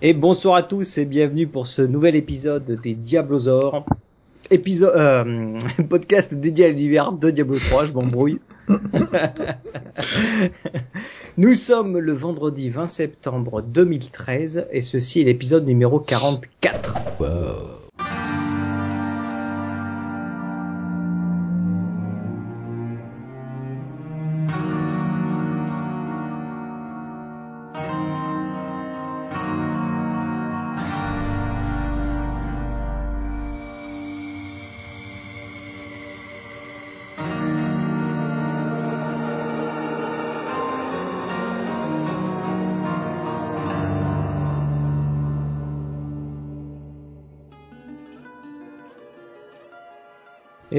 Et bonsoir à tous et bienvenue pour ce nouvel épisode des Diablosaures. Épisode, euh, podcast dédié à l'univers de Diablo 3, je m'embrouille. Nous sommes le vendredi 20 septembre 2013 et ceci est l'épisode numéro 44.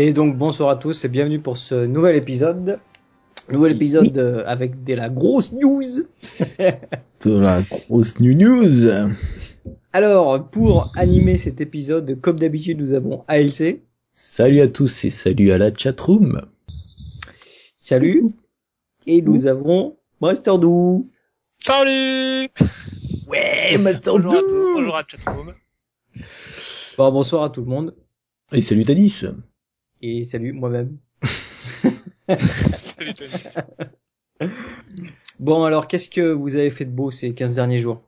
Et donc bonsoir à tous et bienvenue pour ce nouvel épisode. Nouvel épisode euh, avec de la grosse news. De la grosse new news. Alors, pour animer cet épisode, comme d'habitude, nous avons ALC. Salut à tous et salut à la chatroom. Salut. Et nous avons Master Doo. Salut Ouais, Master Bonjour à tous, Doo. bonjour à chatroom. Bon, bonsoir à tout le monde. Et salut Tanis. Et salut moi-même. Salut. Bon, alors, qu'est-ce que vous avez fait de beau ces 15 derniers jours?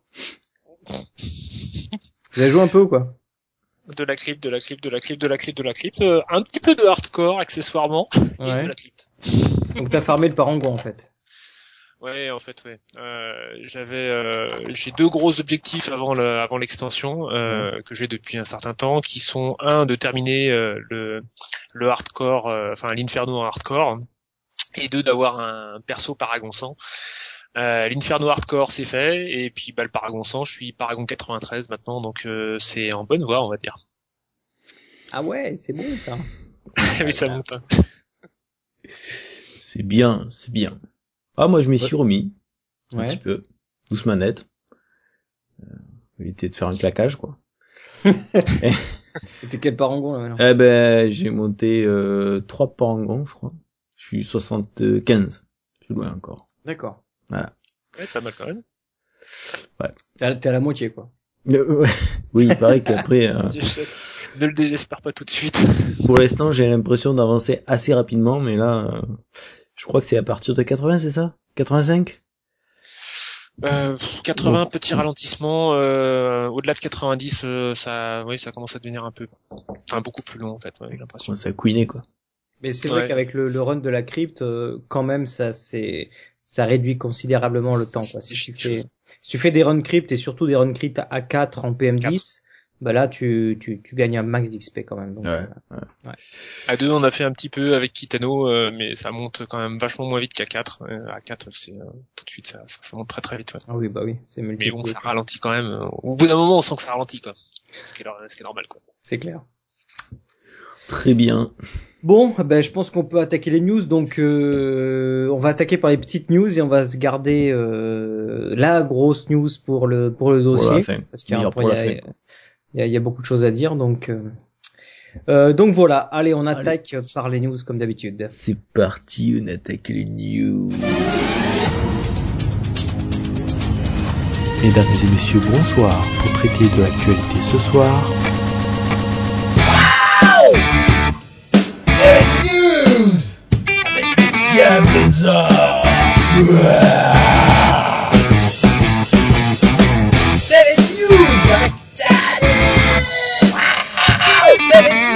Vous avez joué un peu ou quoi? De la crypte, de la crypte, de la crypte, de la crypte, de la crypte. Euh, un petit peu de hardcore accessoirement. Et Ouais. de la crypte. Donc t'as farmé le parangon en fait. Ouais, en fait, ouais. Euh, j'avais, euh, j'ai deux gros objectifs avant le, avant l'extension euh, que j'ai depuis un certain temps, qui sont un de terminer euh, le, le hardcore, euh, enfin l'inferno en hardcore, et deux d'avoir un perso paragon 100. Euh, l'inferno hardcore c'est fait, et puis bah, le paragon 100, je suis paragon 93 maintenant, donc euh, c'est en bonne voie, on va dire. Ah ouais, c'est bon ça. Mais ça monte. hein. C'est bien, c'est bien. Ah moi je m'y suis remis un Ouais. petit peu. Douce manette. Euh, éviter de faire un claquage quoi. C'était quel parangon là maintenant Eh ben j'ai monté euh, trois parangons je crois. Je suis 75. Je suis loin encore. D'accord. Ouais, pas mal quand même. T'es à, t'es à la moitié quoi. Euh, ouais. oui, il paraît qu'après, euh, Ne le désespère pas tout de suite. pour l'instant, j'ai l'impression d'avancer assez rapidement, mais là, euh, je crois que c'est à partir de 80, c'est ça? 85 Euh, 80 Donc, petits ralentissements, euh, au-delà de 90, euh, ça, oui, ça commence à devenir un peu, enfin beaucoup plus long en fait, ouais, j'ai l'impression. Ça a couiné, quoi. Mais c'est vrai qu'avec le, le run de la crypte, euh, quand même, ça c'est ça réduit considérablement le temps. Quoi. Si, tu fais, si tu fais des runs crypt et surtout des runs crypt à 4 en PM10, bah là tu, tu, tu gagnes un max d'XP quand même. Donc, Ouais. euh, À 2, on a fait un petit peu avec Kitano, euh, mais ça monte quand même vachement moins vite qu'à 4. Euh, à 4, c'est euh, tout de suite, ça, ça, ça monte très très vite. Ouais. Ah oui, bah oui, c'est Mais bon, ça ralentit quand même. euh, Au bout d'un moment, on sent que ça ralentit quoi. Ce qui est, ce qui est normal quoi. C'est clair. Très bien. Bon, ben je pense qu'on peut attaquer les news. Donc, euh, on va attaquer par les petites news et on va se garder euh, la grosse news pour le pour le Pour dossier. la fin. parce qu'il y a, Meilleur pour la y a- fin. Il y a- il y a beaucoup de choses à dire. Donc, euh, euh, donc voilà. Allez, on attaque par les news comme d'habitude. C'est parti, on attaque les news. Mesdames et messieurs, bonsoir. Pour traiter de l'actualité ce soir, les news,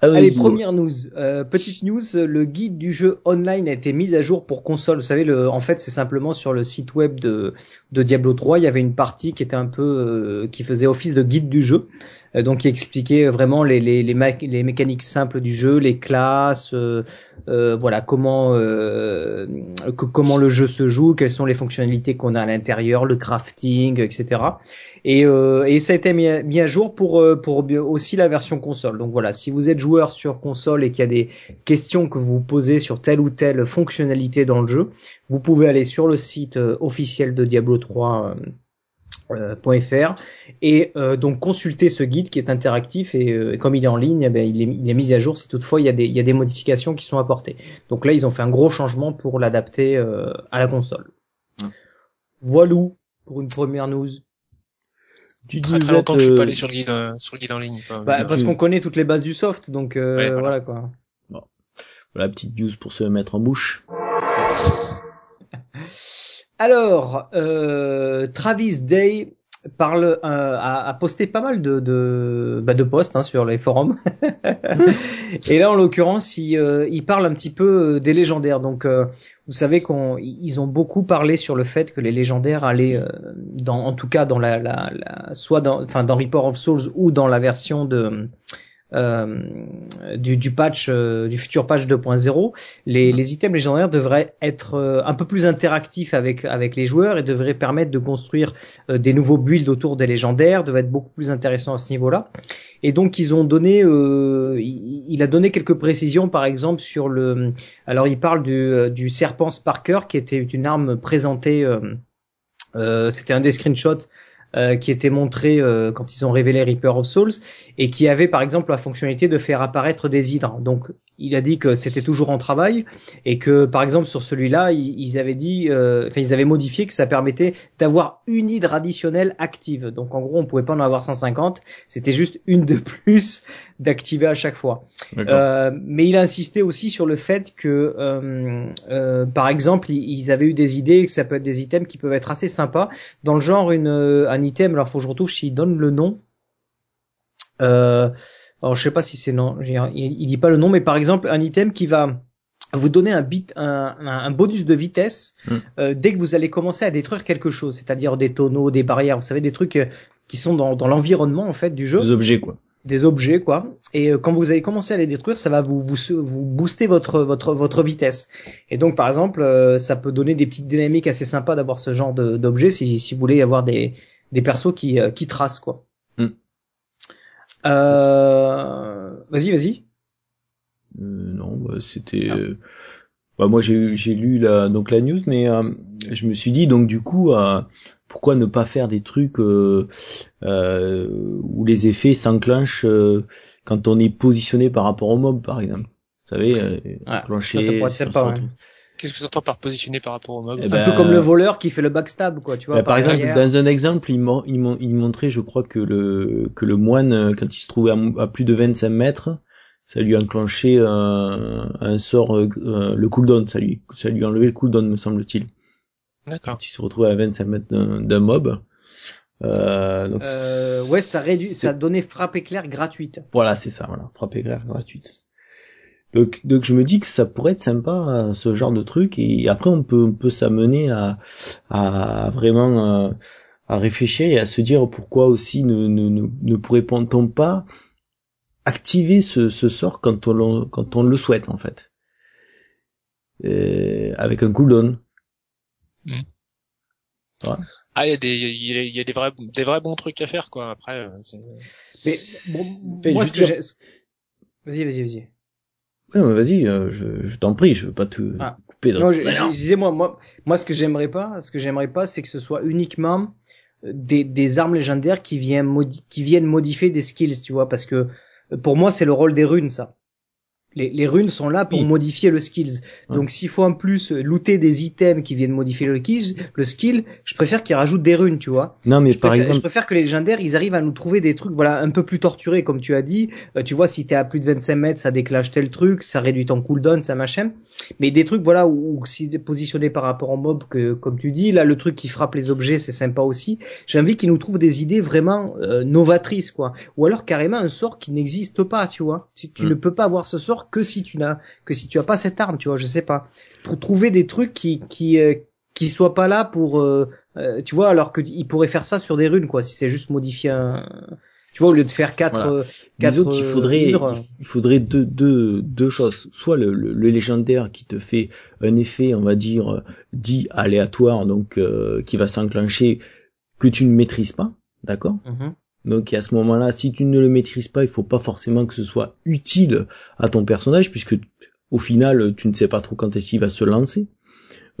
Ah Allez, oui, première news. Euh, petite news, le guide du jeu online a été mis à jour pour console. Vous savez, le, en fait, c'est simplement sur le site web de, de Diablo 3, il y avait une partie qui était un peu, euh, qui faisait office de guide du jeu, euh, donc qui expliquait vraiment les, les, les, ma- les mécaniques simples du jeu, les classes, euh, euh, voilà, comment, euh, que- comment le jeu se joue, quelles sont les fonctionnalités qu'on a à l'intérieur, le crafting, etc. Et, euh, et ça a été mis à, mis à jour pour, pour aussi la version console. Donc voilà, si vous êtes joueur sur console et qu'il y a des questions que vous posez sur telle ou telle fonctionnalité dans le jeu, vous pouvez aller sur le site euh, officiel de Diablo 3 euh, .fr et euh, donc consulter ce guide qui est interactif et, euh, et comme il est en ligne, eh ben, il, est, il est mis à jour si toutefois il y, a des, il y a des modifications qui sont apportées. Donc là ils ont fait un gros changement pour l'adapter euh, à la console. Ouais. Voilà pour une première news. Tu Très, très longtemps que je suis pas allé sur le guide, euh, sur le guide en ligne. Bah, parce qu'on connaît toutes les bases du soft, donc euh, Ouais, voilà. voilà quoi. Voilà, petite news pour se mettre en bouche. Alors, euh, Travis Day parle, euh, a, a posté pas mal de de, bah, de posts hein, sur les forums. Et là, en l'occurrence, il, euh, il parle un petit peu euh, des légendaires. Donc, euh, vous savez qu'on, ils ont beaucoup parlé sur le fait que les légendaires allaient, euh, dans, en tout cas dans la, la, la soit dans, enfin dans Reaper of Souls ou dans la version de du, du patch, euh, du futur patch 2.0, les, les items légendaires devraient être euh, un peu plus interactifs avec avec les joueurs et devraient permettre de construire euh, des nouveaux builds autour des légendaires, devraient être beaucoup plus intéressants à ce niveau-là. Et donc ils ont donné, euh, il, il a donné quelques précisions, par exemple sur le, alors il parle du, euh, du serpent Sparker qui était une arme présentée, euh, euh, c'était un des screenshots euh, qui était montré euh, quand ils ont révélé Reaper of Souls et qui avait par exemple la fonctionnalité de faire apparaître des hydres. Donc il a dit que c'était toujours en travail et que par exemple sur celui-là ils, avaient dit, euh, enfin ils avaient modifié que ça permettait d'avoir une hydre additionnelle active. Donc en gros on pouvait pas en avoir 150, c'était juste une de plus d'activer à chaque fois. Euh, mais il a insisté aussi sur le fait que, euh, euh, par exemple, ils ils avaient eu des idées que ça peut être des items qui peuvent être assez sympas, dans le genre une euh, un item. Alors faut que je retrouve s'il donne le nom. Euh, alors je sais pas si c'est non, il, il dit pas le nom, mais par exemple un item qui va vous donner un bit, un, bonus de vitesse Mm. euh, dès que vous allez commencer à détruire quelque chose, c'est-à-dire des tonneaux, des barrières, vous savez des trucs euh, qui sont dans, dans l'environnement en fait du jeu Des objets, quoi. des objets quoi et euh, quand vous allez commencer à les détruire ça va vous vous, vous booster votre votre votre vitesse et donc par exemple euh, ça peut donner des petites dynamiques assez sympas d'avoir ce genre d'objets si si vous voulez avoir des des persos qui qui tracent quoi Hmm. Euh, vas-y vas-y Euh, non, bah, c'était. euh, Bah, moi, j'ai j'ai lu la donc la news, mais euh, je me suis dit donc du coup, euh, pourquoi ne pas faire des trucs où les effets s'enclenchent euh, quand on est positionné par rapport au mob, par exemple. Vous savez, euh, enclencher. ça, ça pourrait être sur sympa, son ouais. Qu'est-ce que tu entends par positionner par rapport au mob Eh un ben, peu comme le voleur qui fait le backstab quoi tu vois Bah, par exemple, derrière. dans un exemple, il, mon- il, mon- il montrait, je crois que le que le moine, euh, quand il se trouvait à, à plus de 25 mètres, ça lui enclenchait un, un sort, euh, euh, le cooldown, ça lui ça lui enlevait le cooldown, me semble-t-il. D'accord. Quand il se retrouvait à 25 mètres d'un mob. Euh, donc euh, ouais ça réduit ça donnait frappe éclair gratuite Voilà, c'est ça, voilà, frappe éclair gratuite. Donc, donc je me dis que ça pourrait être sympa euh, ce genre de truc et après on peut on peut s'amener à à vraiment euh, à réfléchir et à se dire pourquoi aussi ne ne ne, ne pourrait-on pas activer ce, ce sort quand on le, quand on le souhaite en fait Et avec un cooldown. Ah, il y a des, il y a, il y a des vrais, des vrais bons trucs à faire, quoi. Après, euh, c'est- mais bon, moi ce que j'ai vas-y vas-y vas-y Mais vas-y, euh, je, je t'en prie, je veux pas te Ah. couper. dans- Non, je, je disais moi, moi, moi, ce que j'aimerais pas, ce que j'aimerais pas, c'est que ce soit uniquement euh, des, des armes légendaires qui viennent modi- qui viennent modifier des skills, tu vois, parce que euh, pour moi c'est le rôle des runes ça. Les, les runes sont là pour Oui. modifier le skills. Ouais. Donc s'il faut en plus looter des items qui viennent modifier le skill, le skill, je préfère qu'ils rajoutent des runes, tu vois. Non, mais Je par préfère, je exemple, préfère que les légendaires, ils arrivent à nous trouver des trucs, voilà, un peu plus torturés, comme tu as dit. Euh, tu vois, si t'es à plus de 25 mètres, ça déclenche tel truc, ça réduit ton cooldown, ça machin. Mais des trucs, voilà, où, où si positionné par rapport au mob, que, comme tu dis, là, le truc qui frappe les objets, c'est sympa aussi. J'ai envie qu'ils nous trouvent des idées vraiment euh, novatrices, quoi. Ou alors carrément un sort qui n'existe pas, tu vois. Si tu Mm. ne peux pas avoir ce sort que si tu n'as, que si tu as pas cette arme, tu vois, je sais pas. Trou- Trouver des trucs qui, qui, euh, qui soient pas là pour, euh, euh, tu vois, alors qu'il pourrait faire ça sur des runes, quoi. Si c'est juste modifier un, tu vois, au lieu de faire quatre, Voilà. euh, quatre Disons qu'il euh, faudrait, hydres. il faudrait deux, deux, deux choses. Soit le, le, le légendaire qui te fait un effet, on va dire, dit aléatoire, donc euh, qui va s'enclencher que tu ne maîtrises pas, d'accord Mhm. Donc à ce moment-là, si tu ne le maîtrises pas, il faut pas forcément que ce soit utile à ton personnage, puisque au final, tu ne sais pas trop quand est-ce qu'il va se lancer.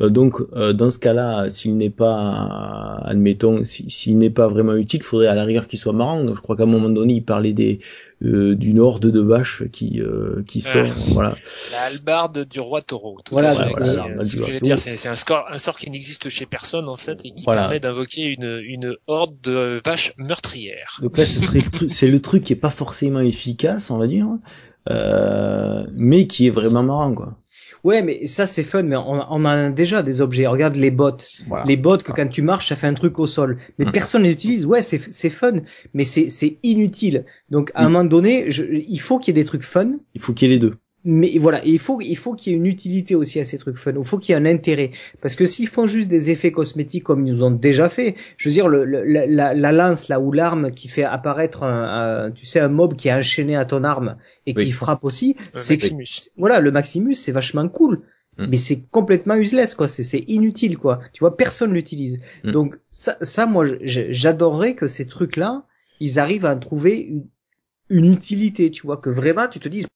Euh, donc euh, dans ce cas-là, s'il n'est pas, admettons, s'il n'est pas vraiment utile, il faudrait à la rigueur qu'il soit marrant. je crois qu'à un moment donné, il parlait des euh, d'une horde de vaches qui qui sort, voilà. La halbarde du roi taureau. Tout voilà, ce que j'allais dire, c'est un score, un sort qui n'existe chez personne en fait et qui permet d'invoquer une une horde de vaches meurtrières. Donc là, ce serait c'est le truc qui est pas forcément efficace, on va dire, mais qui est vraiment marrant quoi. Ouais, mais ça c'est fun, mais on, on, a déjà des objets. Regarde les bottes. Les bottes que quand tu marches, ça fait un truc au sol. Mais mm. personne les utilise. Ouais, c'est c'est fun, mais c'est c'est inutile. Donc à un moment donné, je, il faut qu'il y ait des trucs fun. Il faut qu'il y ait les deux mais voilà, il faut il faut qu'il y ait une utilité aussi à ces trucs fun. Il faut qu'il y ait un intérêt parce que s'ils font juste des effets cosmétiques comme ils nous ont déjà fait, je veux dire le, la, la, lance là ou l'arme qui fait apparaître un, tu sais un mob qui est enchaîné à ton arme et qui frappe aussi, c'est voilà le Maximus c'est vachement cool. Mm. Mais c'est complètement useless quoi, c'est inutile quoi. Tu vois, personne l'utilise. Mm. Donc ça, ça moi j'adorerais que ces trucs là, ils arrivent à trouver une, une utilité, tu vois, que vraiment tu te dises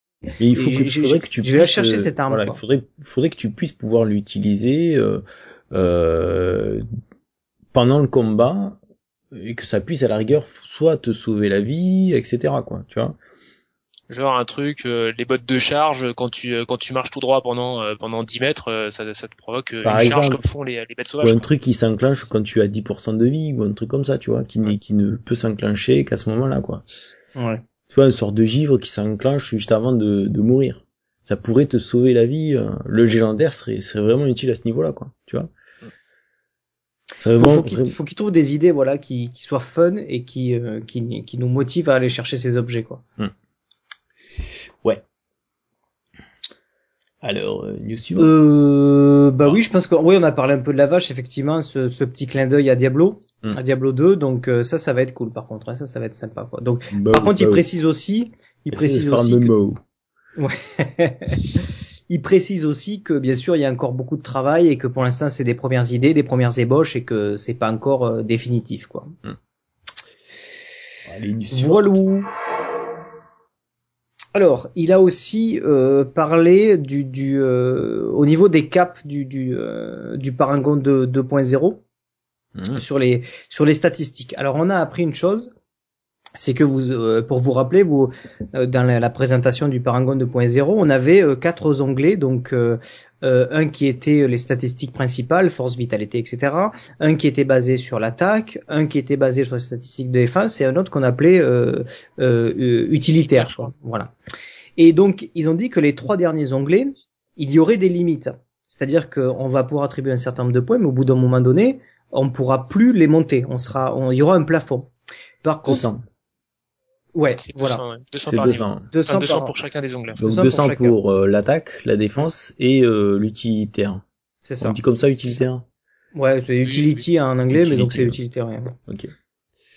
il faut que, faudrait que tu je vais chercher cette arme. Voilà, il faudrait, faudrait que tu puisses pouvoir l'utiliser euh, euh, pendant le combat et que ça puisse à la rigueur soit te sauver la vie, etc. Quoi, tu vois. Genre un truc, euh, les bottes de charge quand tu quand tu marches tout droit pendant pendant 10 mètres, ça, ça te provoque une charge comme font les, les bêtes sauvages. Ou un truc qui s'enclenche quand tu as 10% de vie ou un truc comme ça, tu vois, qui, qui ne peut s'enclencher qu'à ce moment-là, quoi. Ouais tu vois, une sorte de givre qui s'enclenche juste avant de, de, mourir. Ça pourrait te sauver la vie. Euh, le légendaire serait, serait vraiment utile à ce niveau-là, quoi. Tu vois. Vraiment, faut, faut qu'il trouve des idées, voilà, qui, qui soient fun et qui, euh, qui, qui nous motivent à aller chercher ces objets, quoi. Hmm. Ouais. Alors, euh, news suivante. Euh, bah oui, je pense que oui, on a parlé un peu de la vache, effectivement, ce, ce petit clin d'œil à Diablo, hmm. à Diablo 2, donc euh, ça, ça va être cool. Par contre, hein, ça, ça va être sympa. Quoi. Donc, bah par contre, il bah précise aussi, il précise aussi, que... ouais. il précise aussi que bien sûr, il y a encore beaucoup de travail et que pour l'instant, c'est des premières idées, des premières ébauches et que c'est pas encore euh, définitif, quoi. Hmm. Allez, voilà. Alors, il a aussi euh, parlé du, du euh, au niveau des caps du du, euh, du Paragon 2.0 mmh. sur les sur les statistiques. Alors, on a appris une chose, c'est que vous, euh, pour vous rappeler, vous, euh, dans la, présentation du Paragon 2.0, on avait euh, quatre onglets, donc un qui était les statistiques principales, force, vitalité, etc. Un qui était basé sur l'attaque, un qui était basé sur les statistiques de défense, et un autre qu'on appelait utilitaire. Voilà. Et donc, ils ont dit que les trois derniers onglets, il y aurait des limites. C'est-à-dire qu'on va pouvoir attribuer un certain nombre de points, mais au bout d'un moment donné, on ne pourra plus les monter. On sera, il y aura un plafond. Par contre, Ouais, voilà. 200, 200 200, 200, pour chacun des onglets. Donc 200, pour, euh, l'attaque, la défense et euh, l'utilitaire. C'est ça. On dit comme ça utilitaire Ouais, c'est utility en anglais, mais donc c'est utilitaire. Ok.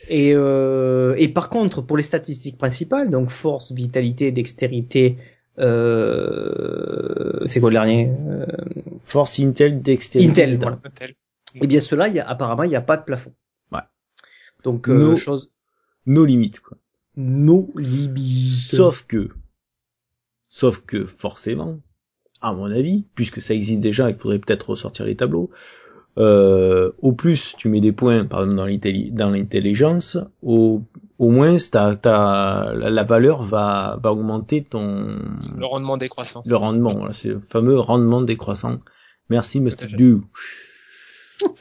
Et, euh, et par contre, pour les statistiques principales, donc force, vitalité, dextérité, euh, c'est quoi le dernier euh... Force, intel, dextérité. Intel, voilà. Et eh bien cela, il y a, apparemment, il n'y a pas de plafond. Ouais. Donc, euh, chose... nos limites, quoi nos limites. Sauf que, sauf que forcément, à mon avis, puisque ça existe déjà, il faudrait peut-être ressortir les tableaux. Euh, au plus tu mets des points par exemple dans l'intelligence, au, au moins ta, ta, la, valeur va, va augmenter ton le rendement décroissant. Le rendement, c'est le fameux rendement décroissant. Merci Mr. Do.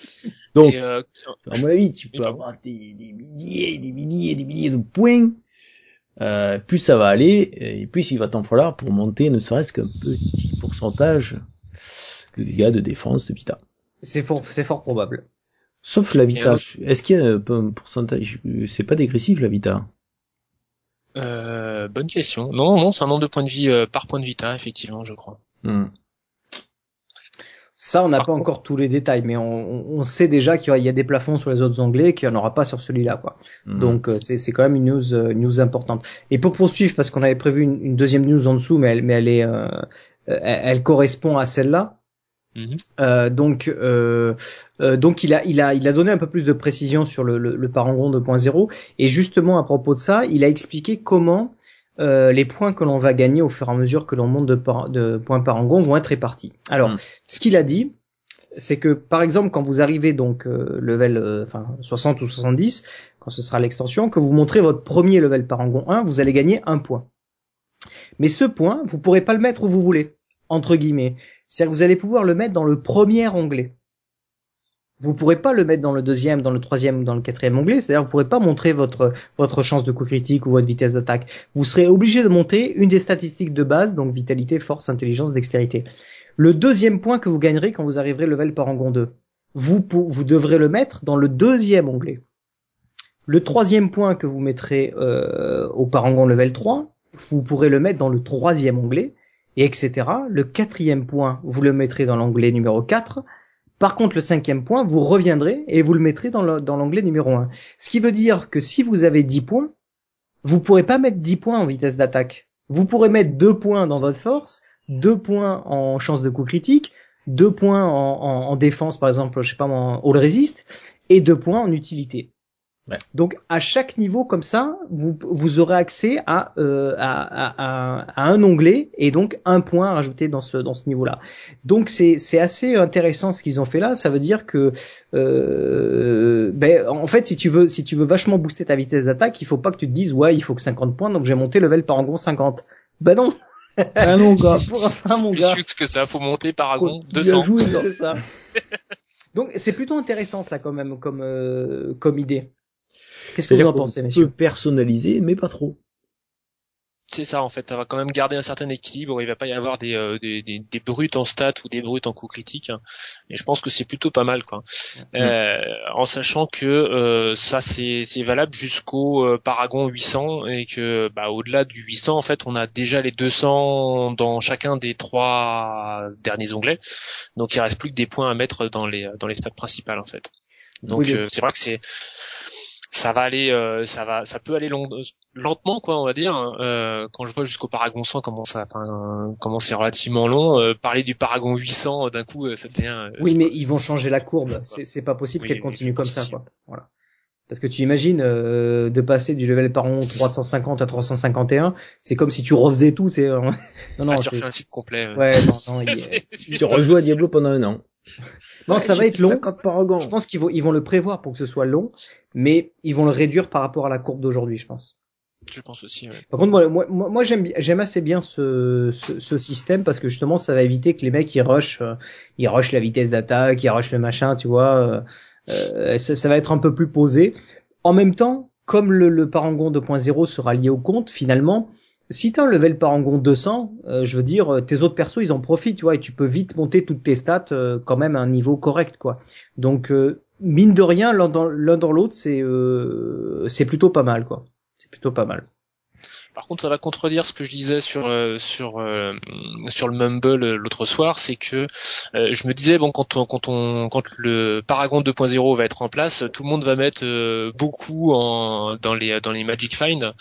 Donc, euh, à mon avis, tu peux avoir des, des milliers, des milliers, des milliers de points euh, plus ça va aller, et plus il va t'en falloir pour monter ne serait-ce qu'un petit pourcentage de dégâts de défense de Vita. C'est fort, c'est fort probable. Sauf la Vita. Est-ce qu'il y a un pourcentage? C'est pas dégressif la Vita. Euh, bonne question. Non, non, c'est un nombre de points de vie euh, par point de Vita, effectivement, je crois. Hmm. Ça, on n'a pas encore tous les détails, mais on, on sait déjà qu'il y, a des plafonds sur les autres onglets, qu'il n'y en aura pas sur celui-là, quoi. Mhm. Donc euh, c'est quand même une news, euh, news importante. Et pour poursuivre, parce qu'on avait prévu une, deuxième news en dessous, mais elle, mais elle est, euh, elle, correspond à celle-là. Mhm. donc, donc il a, il a, il a donné un peu plus de précision sur le, le, le Parangon 2.0 et justement à propos de ça, il a expliqué comment euh, les points que l'on va gagner au fur et à mesure que l'on monte de, de points par angon vont être répartis. Alors, hmm. ce qu'il a dit, c'est que par exemple quand vous arrivez donc euh, level euh, enfin 60 ou 70, quand ce sera l'extension, que vous montrez votre premier level parangon 1, vous allez gagner un point. Mais ce point, vous pourrez pas le mettre où vous voulez, entre guillemets. C'est-à-dire que vous allez pouvoir le mettre dans le premier onglet. Vous pourrez pas le mettre dans le deuxième, dans le troisième ou dans le quatrième onglet. C'est-à-dire vous pourrez pas montrer votre votre chance de coup critique ou votre vitesse d'attaque. Vous serez obligé de monter une des statistiques de base, donc vitalité, force, intelligence, dextérité. Le deuxième point que vous gagnerez quand vous arriverez level parangon 2, vous vous devrez le mettre dans le deuxième onglet. Le troisième point que vous mettrez euh, au parangon level 3, vous pourrez le mettre dans le troisième onglet, et etc. Le quatrième point, vous le mettrez dans l'onglet numéro 4. Par contre, le cinquième point, vous reviendrez et vous le mettrez dans l'onglet numéro 1. Ce qui veut dire que si vous avez 10 points, vous pourrez pas mettre 10 points en vitesse d'attaque. Vous pourrez mettre 2 points dans votre force, 2 points en chance de coup critique, 2 points en, en, défense, par exemple, je sais pas, en all resist, et 2 points en utilité. Ouais. Donc à chaque niveau comme ça, vous, vous aurez accès à, euh, à, à, à, un onglet et donc un point à rajouter dans ce dans ce niveau-là. Donc c'est c'est assez intéressant ce qu'ils ont fait là. Ça veut dire que euh, ben en fait si tu veux si tu veux vachement booster ta vitesse d'attaque, il faut pas que tu te dises ouais il faut que 50 points donc j'ai monté level Paragon 50. Ben non. Ah non gars. c'est mon gars. plus que ça, faut monter Paragon 200. c'est ça. donc c'est plutôt intéressant ça quand même comme euh, comme idée. Qu'est-ce que vous en pensez, messieurs peut personnaliser, mais pas trop. C'est ça en fait, ça va quand même garder un certain équilibre. Il va pas y avoir des, euh, des, des, des, brutes en stats ou des brutes en coups critiques. Hein. Et je pense que c'est plutôt pas mal, quoi. Euh, en sachant que euh, ça c'est valable jusqu'au euh, Paragon 800 et que bah, au-delà du 800 en fait, on a déjà les 200 dans chacun des trois derniers onglets. Donc il reste plus que des points à mettre dans les dans les stats principales en fait. Donc c'est vrai que c'est ça va aller, euh, ça va, ça peut aller long, lentement quoi, on va dire. Hein. Euh, quand je vois jusqu'au Paragon 100 comment ça, comment c'est relativement long. Euh, parler du Paragon 800 d'un coup, ça devient. oui, mais ils vont changer la courbe. C'est pas possible qu'elle continue comme ça, quoi. Voilà. Parce que tu imagines de passer du level Paragon 350 à 351, c'est comme si tu refaisais tout. C'est non non. Ah, tu refais un cycle complet. Ouais, non non. tu rejoues à Diablo pendant un an. Non, ça va être long. Je pense qu'ils vont, ils vont le prévoir pour que ce soit long, mais ils vont le réduire par rapport à la courbe d'aujourd'hui, je pense. Je pense aussi. Ouais. Par contre, moi, moi, moi j'aime, j'aime assez bien ce, ce, ce, système parce que justement, ça va éviter que les mecs ils rushent, euh, ils rushent la vitesse d'attaque, ils rushent le machin, tu vois. Euh, euh, ça, ça, va être un peu plus posé. En même temps, comme le, le Parangon 2.0 sera lié au compte, finalement, si t'as un level parangon 200, euh, je veux dire, euh, tes autres persos, ils en profitent, tu vois, et tu peux vite monter toutes tes stats euh, quand même à un niveau correct, quoi. Donc, mine de rien, l'un dans l'autre, c'est c'est plutôt pas mal, quoi. C'est plutôt pas mal. Par contre, ça va contredire ce que je disais sur sur sur le Mumble l'autre soir, c'est que je me disais bon quand on, quand on quand le Paragon 2.0 va être en place, tout le monde va mettre beaucoup en dans les dans les Magic Find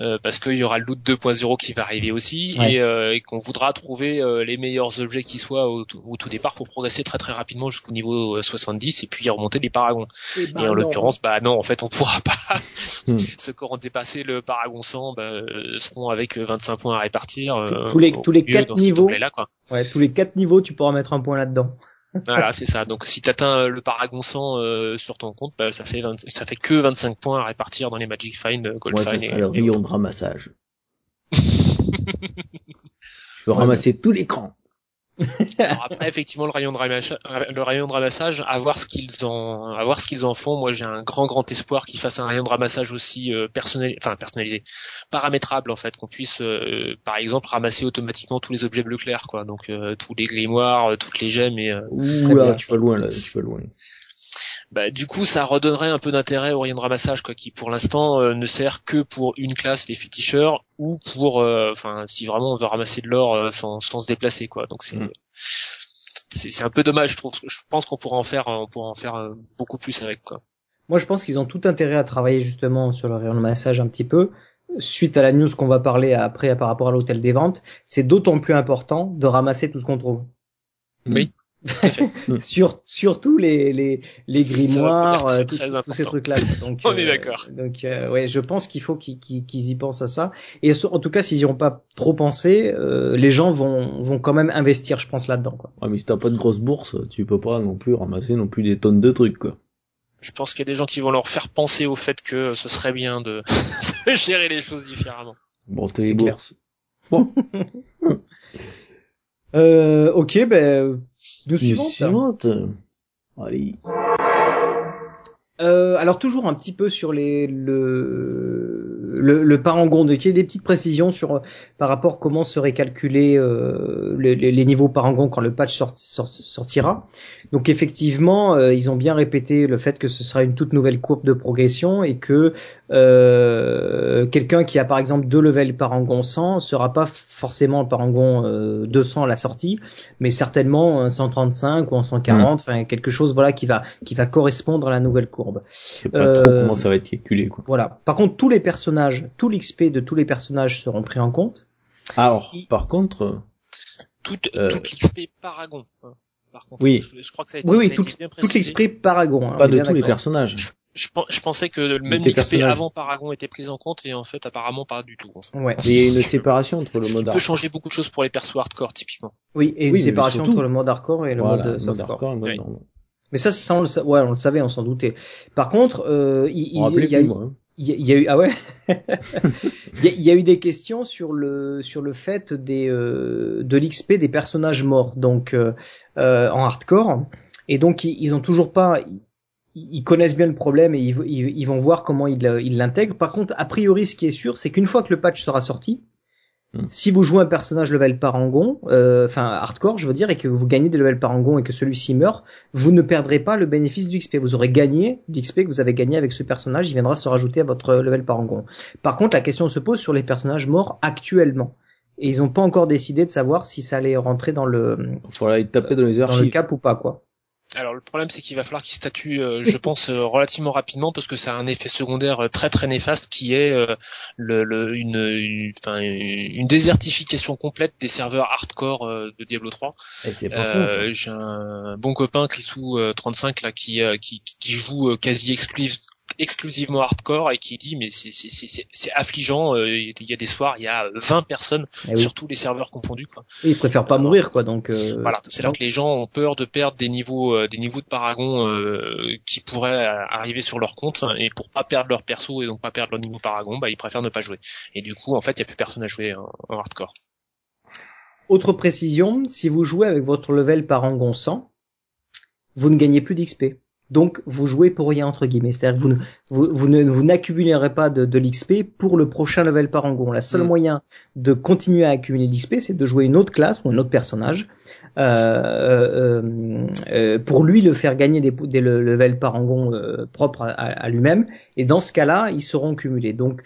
euh, parce qu'il y aura le loot 2.0 qui va arriver aussi euh, et, qu'on voudra trouver euh, les meilleurs objets qui soient au, tout départ pour progresser très très rapidement jusqu'au niveau 70 et puis remonter les paragons. Et, bah en l'occurrence, bah non, en fait, on pourra pas. Hmm. Ceux qui auront dépassé le paragon 100 bah, seront avec 25 points à répartir. tous les tous les quatre niveaux. Là, quoi. Ouais, tous les quatre niveaux, tu pourras mettre un point là-dedans. Voilà, c'est ça. Donc si tu atteins le Paragon 100 euh, sur ton compte, bah, ça fait ça fait que 25 points à répartir dans les Magic Find, euh, Gold Find. C'est le rayon de ramassage. Je veux ramasser tout l'écran. Alors après, effectivement, le rayon de ramassage, le rayon de ramassage, à voir ce qu'ils en, à voir ce qu'ils en font. Moi, j'ai un grand, grand espoir qu'ils fassent un rayon de ramassage aussi euh, personnalisé, enfin personnalisé, paramétrable en fait, qu'on puisse, euh, par exemple, ramasser automatiquement tous les objets bleu clair, quoi. Donc euh, tous les grimoires, toutes les gemmes et. Ouh là, tu vas loin là, tu vas loin bah, du coup ça redonnerait un peu d'intérêt au rayon de ramassage quoi, qui pour l'instant euh, ne sert que pour une classe les féticheurs ou pour euh, enfin si vraiment on veut ramasser de l'or euh, sans, sans se déplacer quoi. Donc c'est mm. c'est un peu dommage je trouve. Je pense qu'on pourrait en faire on pourrait en faire beaucoup plus avec quoi. Moi je pense qu'ils ont tout intérêt à travailler justement sur le rayon de ramassage un petit peu suite à la news qu'on va parler après par rapport à l'hôtel des ventes, c'est d'autant plus important de ramasser tout ce qu'on trouve. Oui. sur surtout les les les grimoires, euh, très, tout- très tous ces trucs-là. Donc On est euh, d'accord. Donc euh, ouais, je pense qu'il faut qu'ils y pensent à ça. Et en tout cas, s'ils y ont pas trop pensé, euh, les gens vont vont quand même investir, je pense là-dedans. Quoi. Ouais, mais si t'as pas de grosse bourse, tu peux pas non plus ramasser non plus des tonnes de trucs, quoi. Je pense qu'il y a des gens qui vont leur faire penser au fait que ce serait bien de, de gérer les choses différemment. Bon, C'est les bourses. Euh, ok, ben de suivante. suivante. Allez. Euh, alors toujours un petit peu sur les le le, le parangon, y a des petites précisions sur par rapport à comment seraient calculés euh, les, les- les niveaux parangon quand le patch sort- sort- sortira. Donc effectivement, euh, ils ont bien répété le fait que ce sera une toute nouvelle courbe de progression et que euh, quelqu'un qui a par exemple deux levels parangon 100 sera pas forcément le parangon euh, 200 à la sortie, mais certainement un 135 ou un 140, enfin quelque chose voilà qui va qui va correspondre à la nouvelle courbe. Je sais pas trop Euh, comment ça va être calculé, quoi. Voilà. Par contre, tous les personnages, tout l'XP de tous les personnages seront pris en compte. Alors, par contre, Toute, Euh. toute l'XP Paragon. hein. Par contre, Oui. je, je crois que ça a été, Oui, oui, ça a tout- Toute l'XP Paragon. hein, pas de tous les personnages. Je, pen- je pensais que même tes l'XP personnages. avant Paragon était prise en compte et en fait apparemment pas du tout. Ouais. Il y a une séparation entre le Ce mode peut hard- changer beaucoup de choses pour les persos hardcore typiquement. Oui, et une Oui, séparation surtout- entre le mode hardcore et le voilà, mode le softcore. mode hardcore le Oui. Mais ça, ça on le, sa- ouais, on le savait, on s'en doutait. Par contre, euh, il, y a eu, moi. hein. il y a- il y a eu, ah ouais, il, y a, il y a eu des questions sur le sur le fait des euh, de l'XP des personnages morts, donc euh, euh, en hardcore, et donc ils, ils ont toujours pas, ils, connaissent bien le problème et ils, ils, ils vont voir comment ils le- ils l'intègrent. Par contre, a priori, ce qui est sûr, c'est qu'une fois que le patch sera sorti, Hmm. si vous jouez un personnage level parangon, euh, enfin hardcore, je veux dire, et que vous gagnez des levels parangon et que celui-ci meurt, vous ne perdrez pas le bénéfice du XP. Vous aurez gagné d'XP que vous avez gagné avec ce personnage, il viendra se rajouter à votre level parangon. Par contre, la question se pose sur les personnages morts actuellement. Et ils n'ont pas encore décidé de savoir si ça allait rentrer dans le, Faudra aller taper dans les dans le archives. cap ou pas, quoi. Alors le problème c'est qu'il va falloir qu'ils statuent, euh, je pense, euh, relativement rapidement parce que ça a un effet secondaire euh, très très néfaste qui est euh, le, le- une, une, une désertification complète des serveurs hardcore euh, de Diablo 3. Eh, c'est pas con, ça. Euh, J'ai un bon copain Chrisou euh, 35 là qui, euh, qui qui joue euh, quasi exclu- exclusivement hardcore et qui dit mais c'est affligeant. euh, Il y a des soirs il y a 20 personnes Eh oui. sur tous les serveurs confondus quoi. Et ils préfèrent pas mourir, quoi. Donc euh, Voilà, c'est là que les gens ont peur de perdre des niveaux, euh, des niveaux de paragon euh, qui pourraient euh, arriver sur leur compte hein, et pour pas perdre leur perso et donc pas perdre leur niveau paragon, bah ils préfèrent ne pas jouer. Et du coup, en fait, il y a plus personne à jouer en, en hardcore. Autre précision, si vous jouez avec votre level parangon 100, vous ne gagnez plus d'XP. Donc vous jouez pour rien entre guillemets, c'est-à-dire que vous ne vous, vous ne vous n'accumulerez pas de, de l'XP pour le prochain level parangon. La seule Mm. moyen de continuer à accumuler d'XP, c'est de jouer une autre classe ou un autre personnage euh, euh, euh, pour lui le faire gagner des, des le- level parangon euh, propres à, lui-même. Et dans ce cas-là, ils seront cumulés. Donc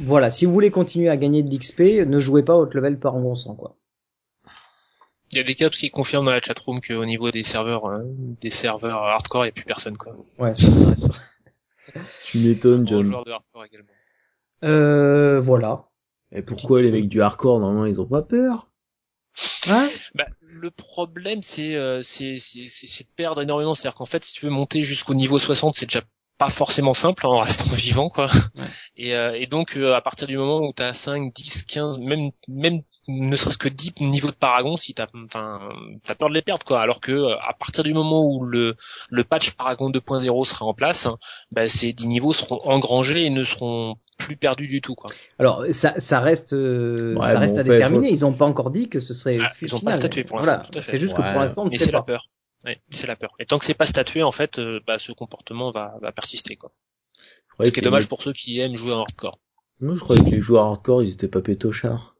voilà, si vous voulez continuer à gagner de l'XP, ne jouez pas votre level parangon 100 quoi. Il y a des caps qui confirment dans la chatroom qu'au niveau des serveurs, hein, des serveurs hardcore, il y a plus personne quoi. Ouais, ça m'intéresse pas. Tu m'étonnes, John. joueurs de hardcore également. Euh, voilà. Et pourquoi les mecs du hardcore, normalement, ils ont pas peur? Hein? Bah, le problème, c'est euh, c'est c'est c'est- c'est de perdre énormément. C'est-à-dire qu'en fait, si tu veux monter jusqu'au niveau 60, c'est déjà pas forcément simple hein, en restant vivant, quoi. Et, euh, et donc, euh, à partir du moment où tu as 5, 10, 15, même même ne serait-ce que 10 niveaux de paragon, si t'as enfin t'as peur de les perdre, quoi. Alors que euh, à partir du moment où le le patch Paragon 2.0 sera en place, bah, ces 10 niveaux seront engrangés et ne seront plus perdus du tout, quoi. Alors ça, ça reste, euh, Ouais, ça bon, reste à en fait, déterminer. faut- Ils n'ont pas encore dit que ce serait. Ah, ils ont pas statué pour Voilà. l'instant, tout à fait. C'est juste que pour l'instant on ne Mais sait c'est la peur. Ouais, c'est la peur. Et tant que c'est pas statué, en fait, euh, bah, ce comportement va, va persister, quoi. Ouais, Ce qui est dommage pour ceux qui aiment jouer en hardcore. Moi, je croyais que les joueurs hardcore, ils étaient pas pétochards.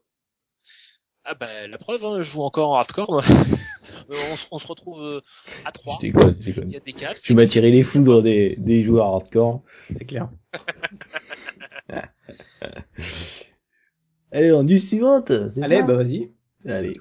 Ah bah la preuve, hein, je joue encore en hardcore. moi. Euh, on, se, on se retrouve euh, à trois. Je déconne, je Il déconne. y a des caps. Tu m'as tiré les foudres des, des joueurs hardcore. C'est clair. Allez, en news suivante, c'est Allez, ça bah vas-y. Allez.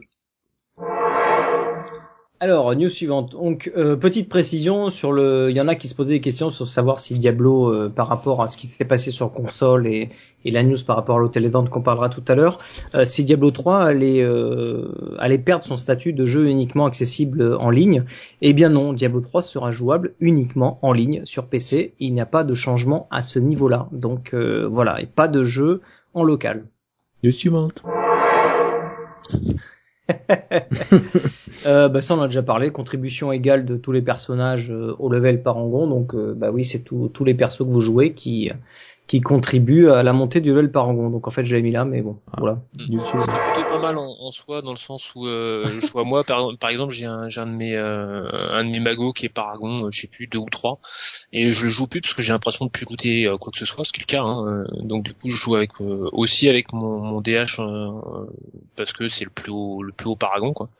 Alors, news suivante. Donc, euh, petite précision sur le. Il y en a qui se posaient des questions sur savoir si Diablo, euh, par rapport à ce qui s'était passé sur console et, et la news par rapport à l'hôtel des ventes qu'on parlera tout à l'heure, euh, si Diablo 3 allait, euh, allait perdre son statut de jeu uniquement accessible en ligne. Eh bien non, Diablo 3 sera jouable uniquement en ligne sur PC. Il n'y a pas de changement à ce niveau-là. Donc euh, voilà, et pas de jeu en local. News suivante. Euh, bah ça on a déjà parlé, contribution égale de tous les personnages euh, au level parangon, donc euh, bah oui c'est tous les persos que vous jouez qui qui contribuent à la montée du level parangon. Donc en fait je l'ai mis là, mais bon Ah. voilà. News Ce suivante. qui est plutôt pas mal en, en soi dans le sens où euh, je vois moi par, par exemple j'ai un, j'ai un de mes euh, un de mes magos qui est Paragon, euh, je sais plus deux ou trois, et je le joue plus parce que j'ai l'impression de plus looter euh, quoi que ce soit, ce qui est le cas. Hein, euh, donc du coup je joue avec euh, aussi avec mon, mon DH euh, parce que c'est le plus haut le plus haut Paragon quoi.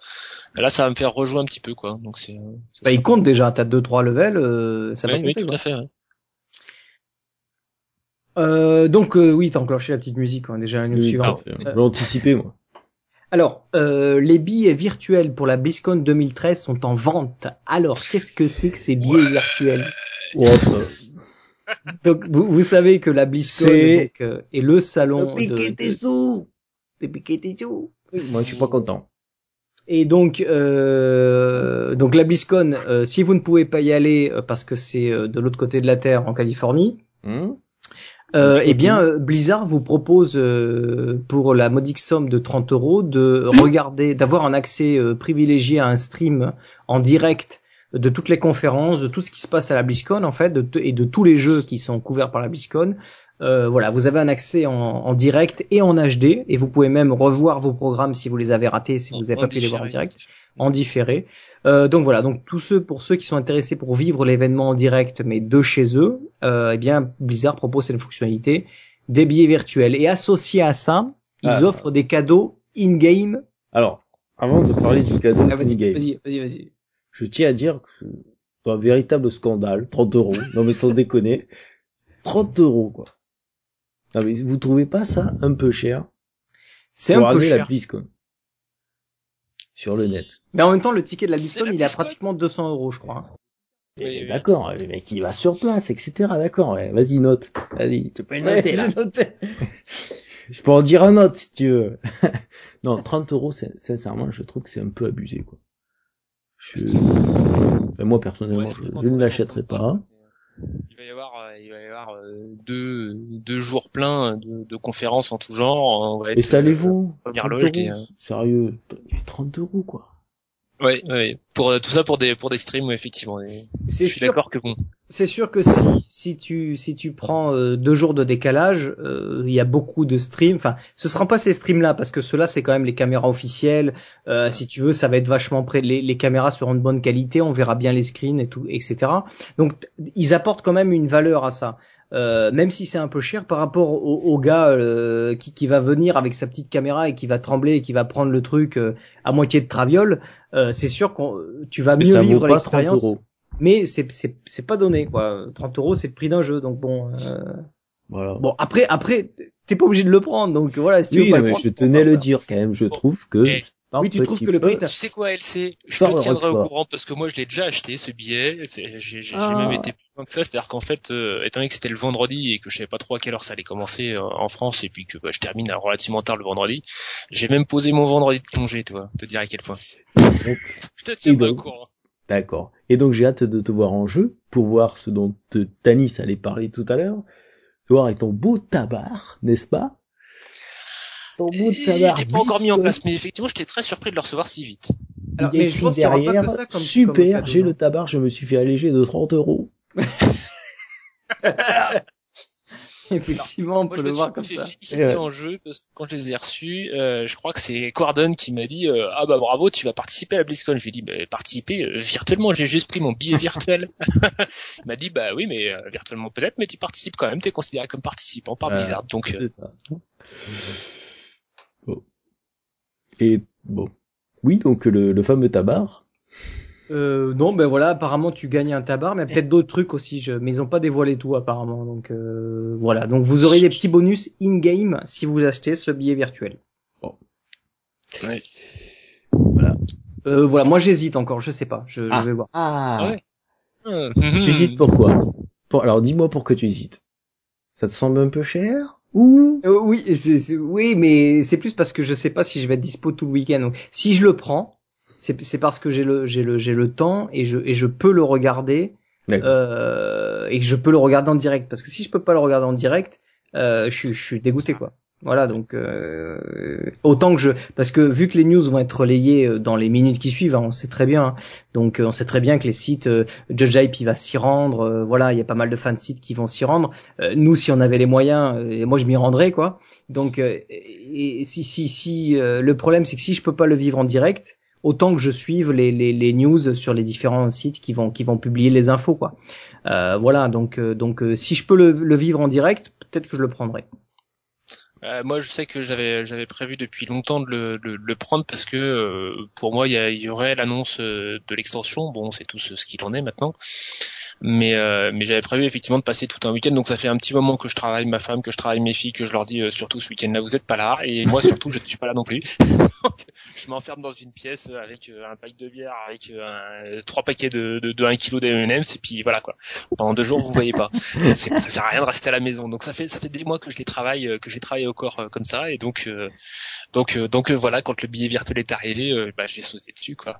Et là ça va me faire rejouer un petit peu quoi. Donc c'est. euh, c'est Bah il compte déjà, t'as deux trois levels, euh, ça va Oui, oui, monter. tout quoi. à fait. ouais. Euh, donc euh, oui, t'as enclenché la petite musique, hein, déjà la news Oui, suivante. Je l'ai anticipé, moi. Alors, euh, les billets virtuels pour la BlizzCon 2013 sont en vente. Alors, qu'est-ce que c'est que ces billets virtuels Donc, vous, vous savez que la BlizzCon C'est- donc, euh, est le salon de, Piquer tes de- sous de. Oui, Moi, je suis pas content. Et donc, euh, donc la BlizzCon, euh, si vous ne pouvez pas y aller euh, parce que c'est euh, de l'autre côté de la Terre, en Californie, Hum Euh, eh bien, euh, Blizzard vous propose euh, pour la modique somme de 30 euros de regarder, d'avoir un accès euh, privilégié à un stream en direct de toutes les conférences, de tout ce qui se passe à la BlizzCon en fait, de et de tous les jeux qui sont couverts par la BlizzCon. Euh, voilà, vous avez un accès en, en direct et en HD, et vous pouvez même revoir vos programmes si vous les avez ratés, si vous n'avez pas pu les voir en direct en différé. Euh, donc voilà, donc tous ceux pour ceux qui sont intéressés pour vivre l'événement en direct mais de chez eux, euh, eh bien Blizzard propose cette fonctionnalité des billets virtuels et associé à ça, ils Ah. offrent des cadeaux in-game. Alors, avant de parler du cadeau Ah, vas-y, in-game, vas-y, vas-y, vas-y. je tiens à dire que c'est un véritable scandale. 30 euros. Non, mais sans déconner. 30 euros, quoi. Non, mais vous trouvez pas ça un peu cher C'est pour un peu aller à la cher. BlizzCon Sur le net? Mais en même temps, le ticket de la BlizzCon, il est à pratiquement 200 euros, je crois. Oui, oui. D'accord, le mec il va sur place, etc. D'accord, ouais, vas-y note. Vas-y, tu peux le noter là. Je peux en dire un autre si tu veux. non, 30 euros, c'est- sincèrement, je trouve que c'est un peu abusé, quoi. Je... Enfin, moi, personnellement, Ouais, je, je ne l'achèterai pas. Il va y avoir, euh, il va y avoir euh, deux, deux jours pleins de, de conférences en tout genre. On va Et ça euh, les vaut. première 30 loge euros, Sérieux, 30 euros, quoi. Ouais, ouais. Pour euh, tout ça pour des pour des streams, effectivement. Je suis d'accord que bon. c'est sûr que si, si tu si tu prends euh, deux jours de décalage, euh, il y a beaucoup de streams. Enfin, ce seront pas ces streams là parce que ceux-là c'est quand même les caméras officielles. Euh, si tu veux, ça va être vachement près. Les, les caméras seront de bonne qualité, on verra bien les screens et tout, etc. Donc ils apportent quand même une valeur à ça. Euh, même si c'est un peu cher par rapport au, au gars euh, qui, qui va venir avec sa petite caméra et qui va trembler et qui va prendre le truc euh, à moitié de traviole, euh, c'est sûr que tu vas Mais mieux vivre pas 30 l'expérience mais c'est c'est c'est pas donné quoi 30 euros c'est le prix d'un jeu donc bon euh, Voilà. bon après après t'es pas obligé de le prendre donc voilà si tu oui, veux pas non, le mais prendre je tenais le dire quand même. Je trouve que Un oui, tu trouves que le peu- prix Tu sais quoi, LC Je te tiendrai au courant parce que moi je l'ai déjà acheté ce billet. J'ai j'ai Ah. même été plus loin que ça. C'est-à-dire qu'en fait, euh, étant donné que c'était le vendredi et que je savais pas trop à quelle heure ça allait commencer euh, en France et puis que bah, je termine à relativement tard le vendredi, j'ai même posé mon vendredi de congé, tu vois. Te dire à quel point. Donc, Je te tiendrai au courant. D'accord. Et donc j'ai hâte de te voir en jeu pour voir ce dont euh, Tanis allait parler tout à l'heure. Te voir avec ton beau tabac, n'est-ce pas? Ton. Je l'ai pas encore mis en place, mais effectivement, j'étais très surpris de le recevoir si vite. Alors, Il y a mais je pense qu'il y aura pas derrière, que ça comme super, j'ai non le tabac, je me suis fait alléger de 30 euros. effectivement on peut le voir comme ça Ouais. en jeu parce que quand je les ai reçus, euh, je crois que c'est Quardon qui m'a dit euh, ah bah bravo tu vas participer à la BlizzCon. Je lui ai dit bah, participer euh, virtuellement, j'ai juste pris mon billet virtuel. Il m'a dit bah oui mais euh, virtuellement peut-être mais tu participes quand même, t'es considéré comme participant par Euh, Blizzard. Donc euh, C'est ça. Bon. Et bon. Oui, donc le, le fameux tabac. euh, non ben voilà apparemment tu gagnes un tabac mais peut-être d'autres trucs aussi je... mais ils ont pas dévoilé tout apparemment donc euh, voilà donc vous aurez des petits bonus in game si vous achetez ce billet virtuel Voilà. Euh, voilà, moi j'hésite encore, je sais pas, je, Ah. je vais voir. Ah, Ah ouais. Tu hésites pourquoi? Pour, Alors dis-moi pourquoi tu hésites. Ça te semble un peu cher? Ou Euh, oui, mais c'est plus parce que je sais pas si je vais être dispo tout le week-end. Donc, si je le prends, c'est parce que j'ai le j'ai le j'ai le temps et je et je peux le regarder euh, et je peux le regarder en direct. Parce que si je peux pas le regarder en direct, euh, je, suis- je suis dégoûté quoi. Voilà, donc euh, autant que je, parce que vu que les news vont être relayées euh, dans les minutes qui suivent, hein, on sait très bien. hein. donc euh, on sait très bien que les sites, euh, Judge Hype il va s'y rendre. euh, voilà, il y a pas mal de fans de sites qui vont s'y rendre. Euh, nous, si on avait les moyens, et moi je m'y rendrais quoi. Donc si si si le problème c'est que si je peux pas le vivre en direct, autant que je suive les, les, les news sur les différents sites qui vont qui vont publier les infos quoi. Euh, voilà donc donc si je peux le, le vivre en direct, peut-être que je le prendrai. Euh, moi, je sais que j'avais j'avais prévu depuis longtemps de le, le, prendre parce que euh, pour moi, il y, aurait l'annonce euh, de l'extension. Bon, c'est tout ce, ce qu'il en est maintenant. Mais euh, mais j'avais prévu effectivement de passer tout un week-end. Donc ça fait un petit moment que je travaille ma femme, que je travaille mes filles, que je leur dis euh, surtout ce week-end-là vous êtes pas là et moi surtout je ne suis pas là non plus. Donc, je m'enferme dans une pièce avec euh, un pack de bière, avec euh, trois paquets de, de, de 1 kg d'M&M's et puis voilà quoi. Pendant deux jours vous voyez pas. C'est- ça sert à rien de rester à la maison. Donc ça fait ça fait des mois que je les travaille, euh, que j'ai travaillé au corps euh, comme ça, et donc donc donc voilà, quand le billet virtuel est arrivé, bah j'ai sauté dessus quoi.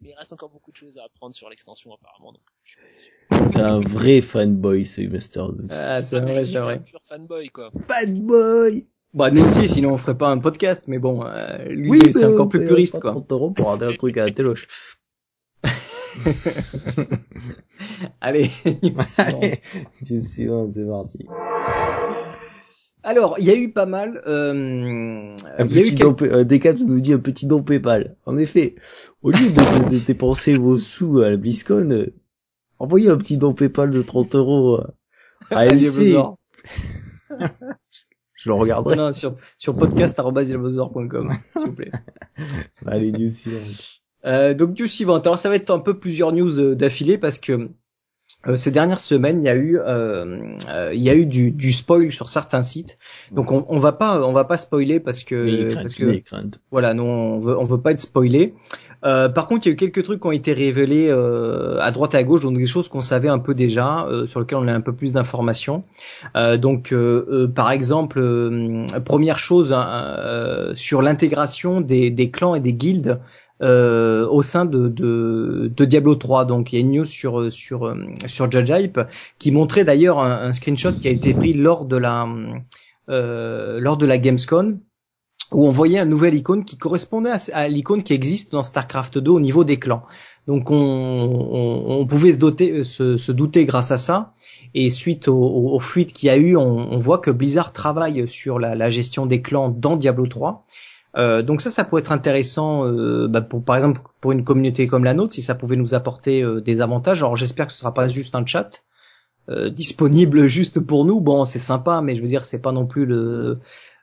Mais il reste encore beaucoup de choses à apprendre sur l'extension apparemment. Donc C'est un vrai fanboy, ce Master. Ah, c'est Ah, vrai, c'est un vrai. pur fanboy quoi. Fanboy. Bah nous aussi, sinon on ferait pas un podcast. Mais bon, euh, lui Oui, c'est encore plus puriste quoi. 30 euros pour regarder un truc à la téloche. Allez. Allez, du suivant, c'est parti. Alors, il y a eu pas mal. Euh, Un il y a eu petit quel- don, euh, Decap nous dit un petit don Paypal. En effet, au lieu de, de, de dépenser vos sous à la BlizzCon, envoyez un petit don Paypal de 30 euros euh, à. Diablosaur. Je le regarderai. Non, sur sur podcast@diablosaur.com, s'il vous plaît. Allez, du suivant. Euh, donc news suivante. Alors ça va être un peu plusieurs news euh, d'affilée parce que euh, ces dernières semaines, il y a eu, euh, euh, il y a eu du, du spoil sur certains sites. Donc on, on va pas, on va pas spoiler parce que il parce crainte, que crainte. voilà, nous on veut, on veut pas être spoilé. Euh, par contre, il y a eu quelques trucs qui ont été révélés euh, à droite et à gauche, donc des choses qu'on savait un peu déjà, euh, sur lesquelles on a un peu plus d'informations. Euh, donc, euh, euh, par exemple, première chose hein, euh, sur l'intégration des, des clans et des guildes euh, au sein de, de, de Diablo 3. Donc, il y a une news sur sur euh, sur Judge Hype qui montrait d'ailleurs un, screenshot qui a été pris lors de la euh, lors de la Gamescom où on voyait un nouvel icône qui correspondait à, l'icône qui existe dans StarCraft 2 au niveau des clans. Donc on, on, pouvait se, doter, se, se douter grâce à ça. Et suite aux au, au fuites qu'il y a eu, on, on voit que Blizzard travaille sur la, la gestion des clans dans Diablo 3. Euh, donc ça, ça pourrait être intéressant, euh, bah, par exemple pour une communauté comme la nôtre, si ça pouvait nous apporter euh, des avantages. Alors j'espère que ce sera pas juste un chat disponible juste pour nous. Bon, c'est sympa, mais je veux dire, c'est pas non plus le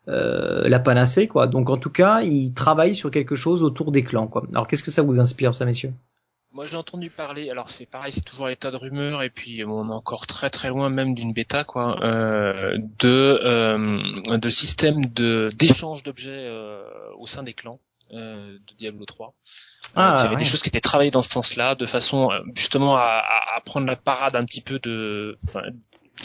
la panacée, quoi. Donc en tout cas, ils travaillent sur quelque chose autour des clans, quoi. Alors qu'est-ce que ça vous inspire, ça, messieurs? Moi j'ai entendu parler, alors c'est pareil, c'est toujours l'état de rumeur et puis bon, on est encore très très loin même d'une bêta quoi, euh, de euh, de système de d'échange d'objets euh, au sein des clans euh, de Diablo 3. Ah, il y avait ouais. des choses qui étaient travaillées dans ce sens-là, de façon euh, justement à, à, prendre la parade un petit peu de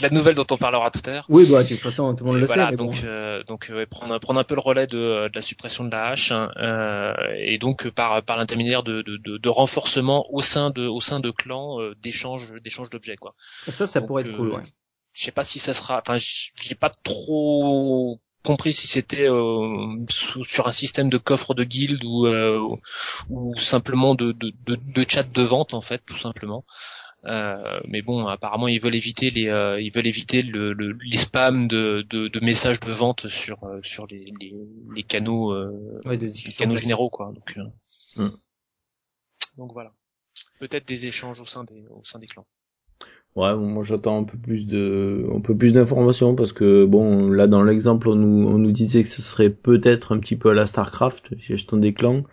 la nouvelle dont on parlera tout à l'heure. Oui, bah de toute façon, tout le monde Et le voilà, sait. Mais donc bon. euh, donc euh, prendre prendre un peu le relais de, euh, de la suppression de la hache hein, euh, et donc euh, par par l'intermédiaire de, de, de, de renforcement au sein de au sein de clans euh, d'échange d'échange d'objets quoi. ça, ça Donc, pourrait être cool, ouais. Je sais pas si ça sera, enfin j'ai pas trop compris si c'était euh, sur un système de coffre de guild ou euh, ou simplement de, de, de, de chat de vente en fait tout simplement. Euh, mais bon, apparemment ils veulent éviter les euh, ils veulent éviter le, le- les spams de, de, de messages de vente sur euh, sur les, les, les canaux euh, Ouais, de les canaux généraux quoi. Donc euh, Hmm. donc voilà. Peut-être des échanges au sein des au sein des clans. Ouais, bon, moi j'attends un peu plus de, un peu plus d'informations parce que bon, là dans l'exemple on nous, on nous disait que ce serait peut-être un petit peu à la Starcraft, gestion des clans.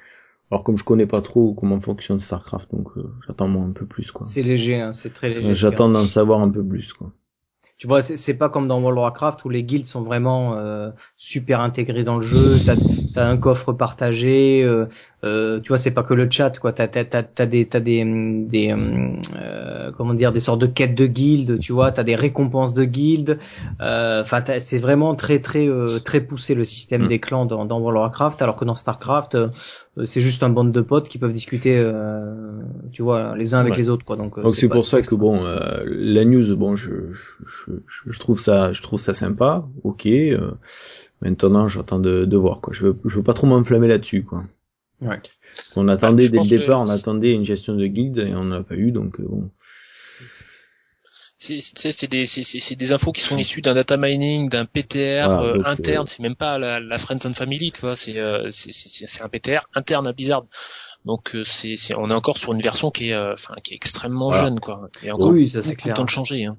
Alors comme je connais pas trop comment fonctionne Starcraft, donc euh, j'attends moi un peu plus quoi. C'est léger, hein, c'est très léger. J'attends d'en savoir un peu plus quoi. Tu vois, c'est pas comme dans World of Warcraft où les guildes sont vraiment euh, super intégrés dans le jeu. T'as as un coffre partagé. Euh, euh, tu vois, c'est pas que le chat, quoi. T'as t'as t'as t'as des t'as des des euh, comment dire des sortes de quêtes de guildes. Tu vois, t'as des récompenses de guildes. Euh, Enfin, c'est vraiment très très euh, très poussé le système Mm. des clans dans, dans World of Warcraft, alors que dans Starcraft, euh, c'est juste un bande de potes qui peuvent discuter, euh, tu vois, les uns avec Ouais. les autres, quoi. Donc Donc c'est pour ça que bon, euh, la news, bon, je, je, je, je trouve ça, je trouve ça sympa, ok. euh, maintenant, j'attends de, de voir quoi. Je veux, je veux pas trop m'enflammer là-dessus quoi. Ouais. On attendait je dès le que- départ, on attendait une gestion de guilde et on n'a pas eu, donc euh, bon. C'est c'est- c'est des, c'est- c'est- c'est des infos qui sont issues d'un data mining, d'un PTR Voilà, euh, donc, interne. C'est même pas la, la Friends Family, tu vois. C'est euh, c'est- c'est c'est un PTR interne à Blizzard. Donc euh, c'est c'est on est encore sur une version qui est euh, enfin qui est extrêmement Voilà. jeune quoi. Et encore Oui, ça c'est clair. temps de changer. Hein.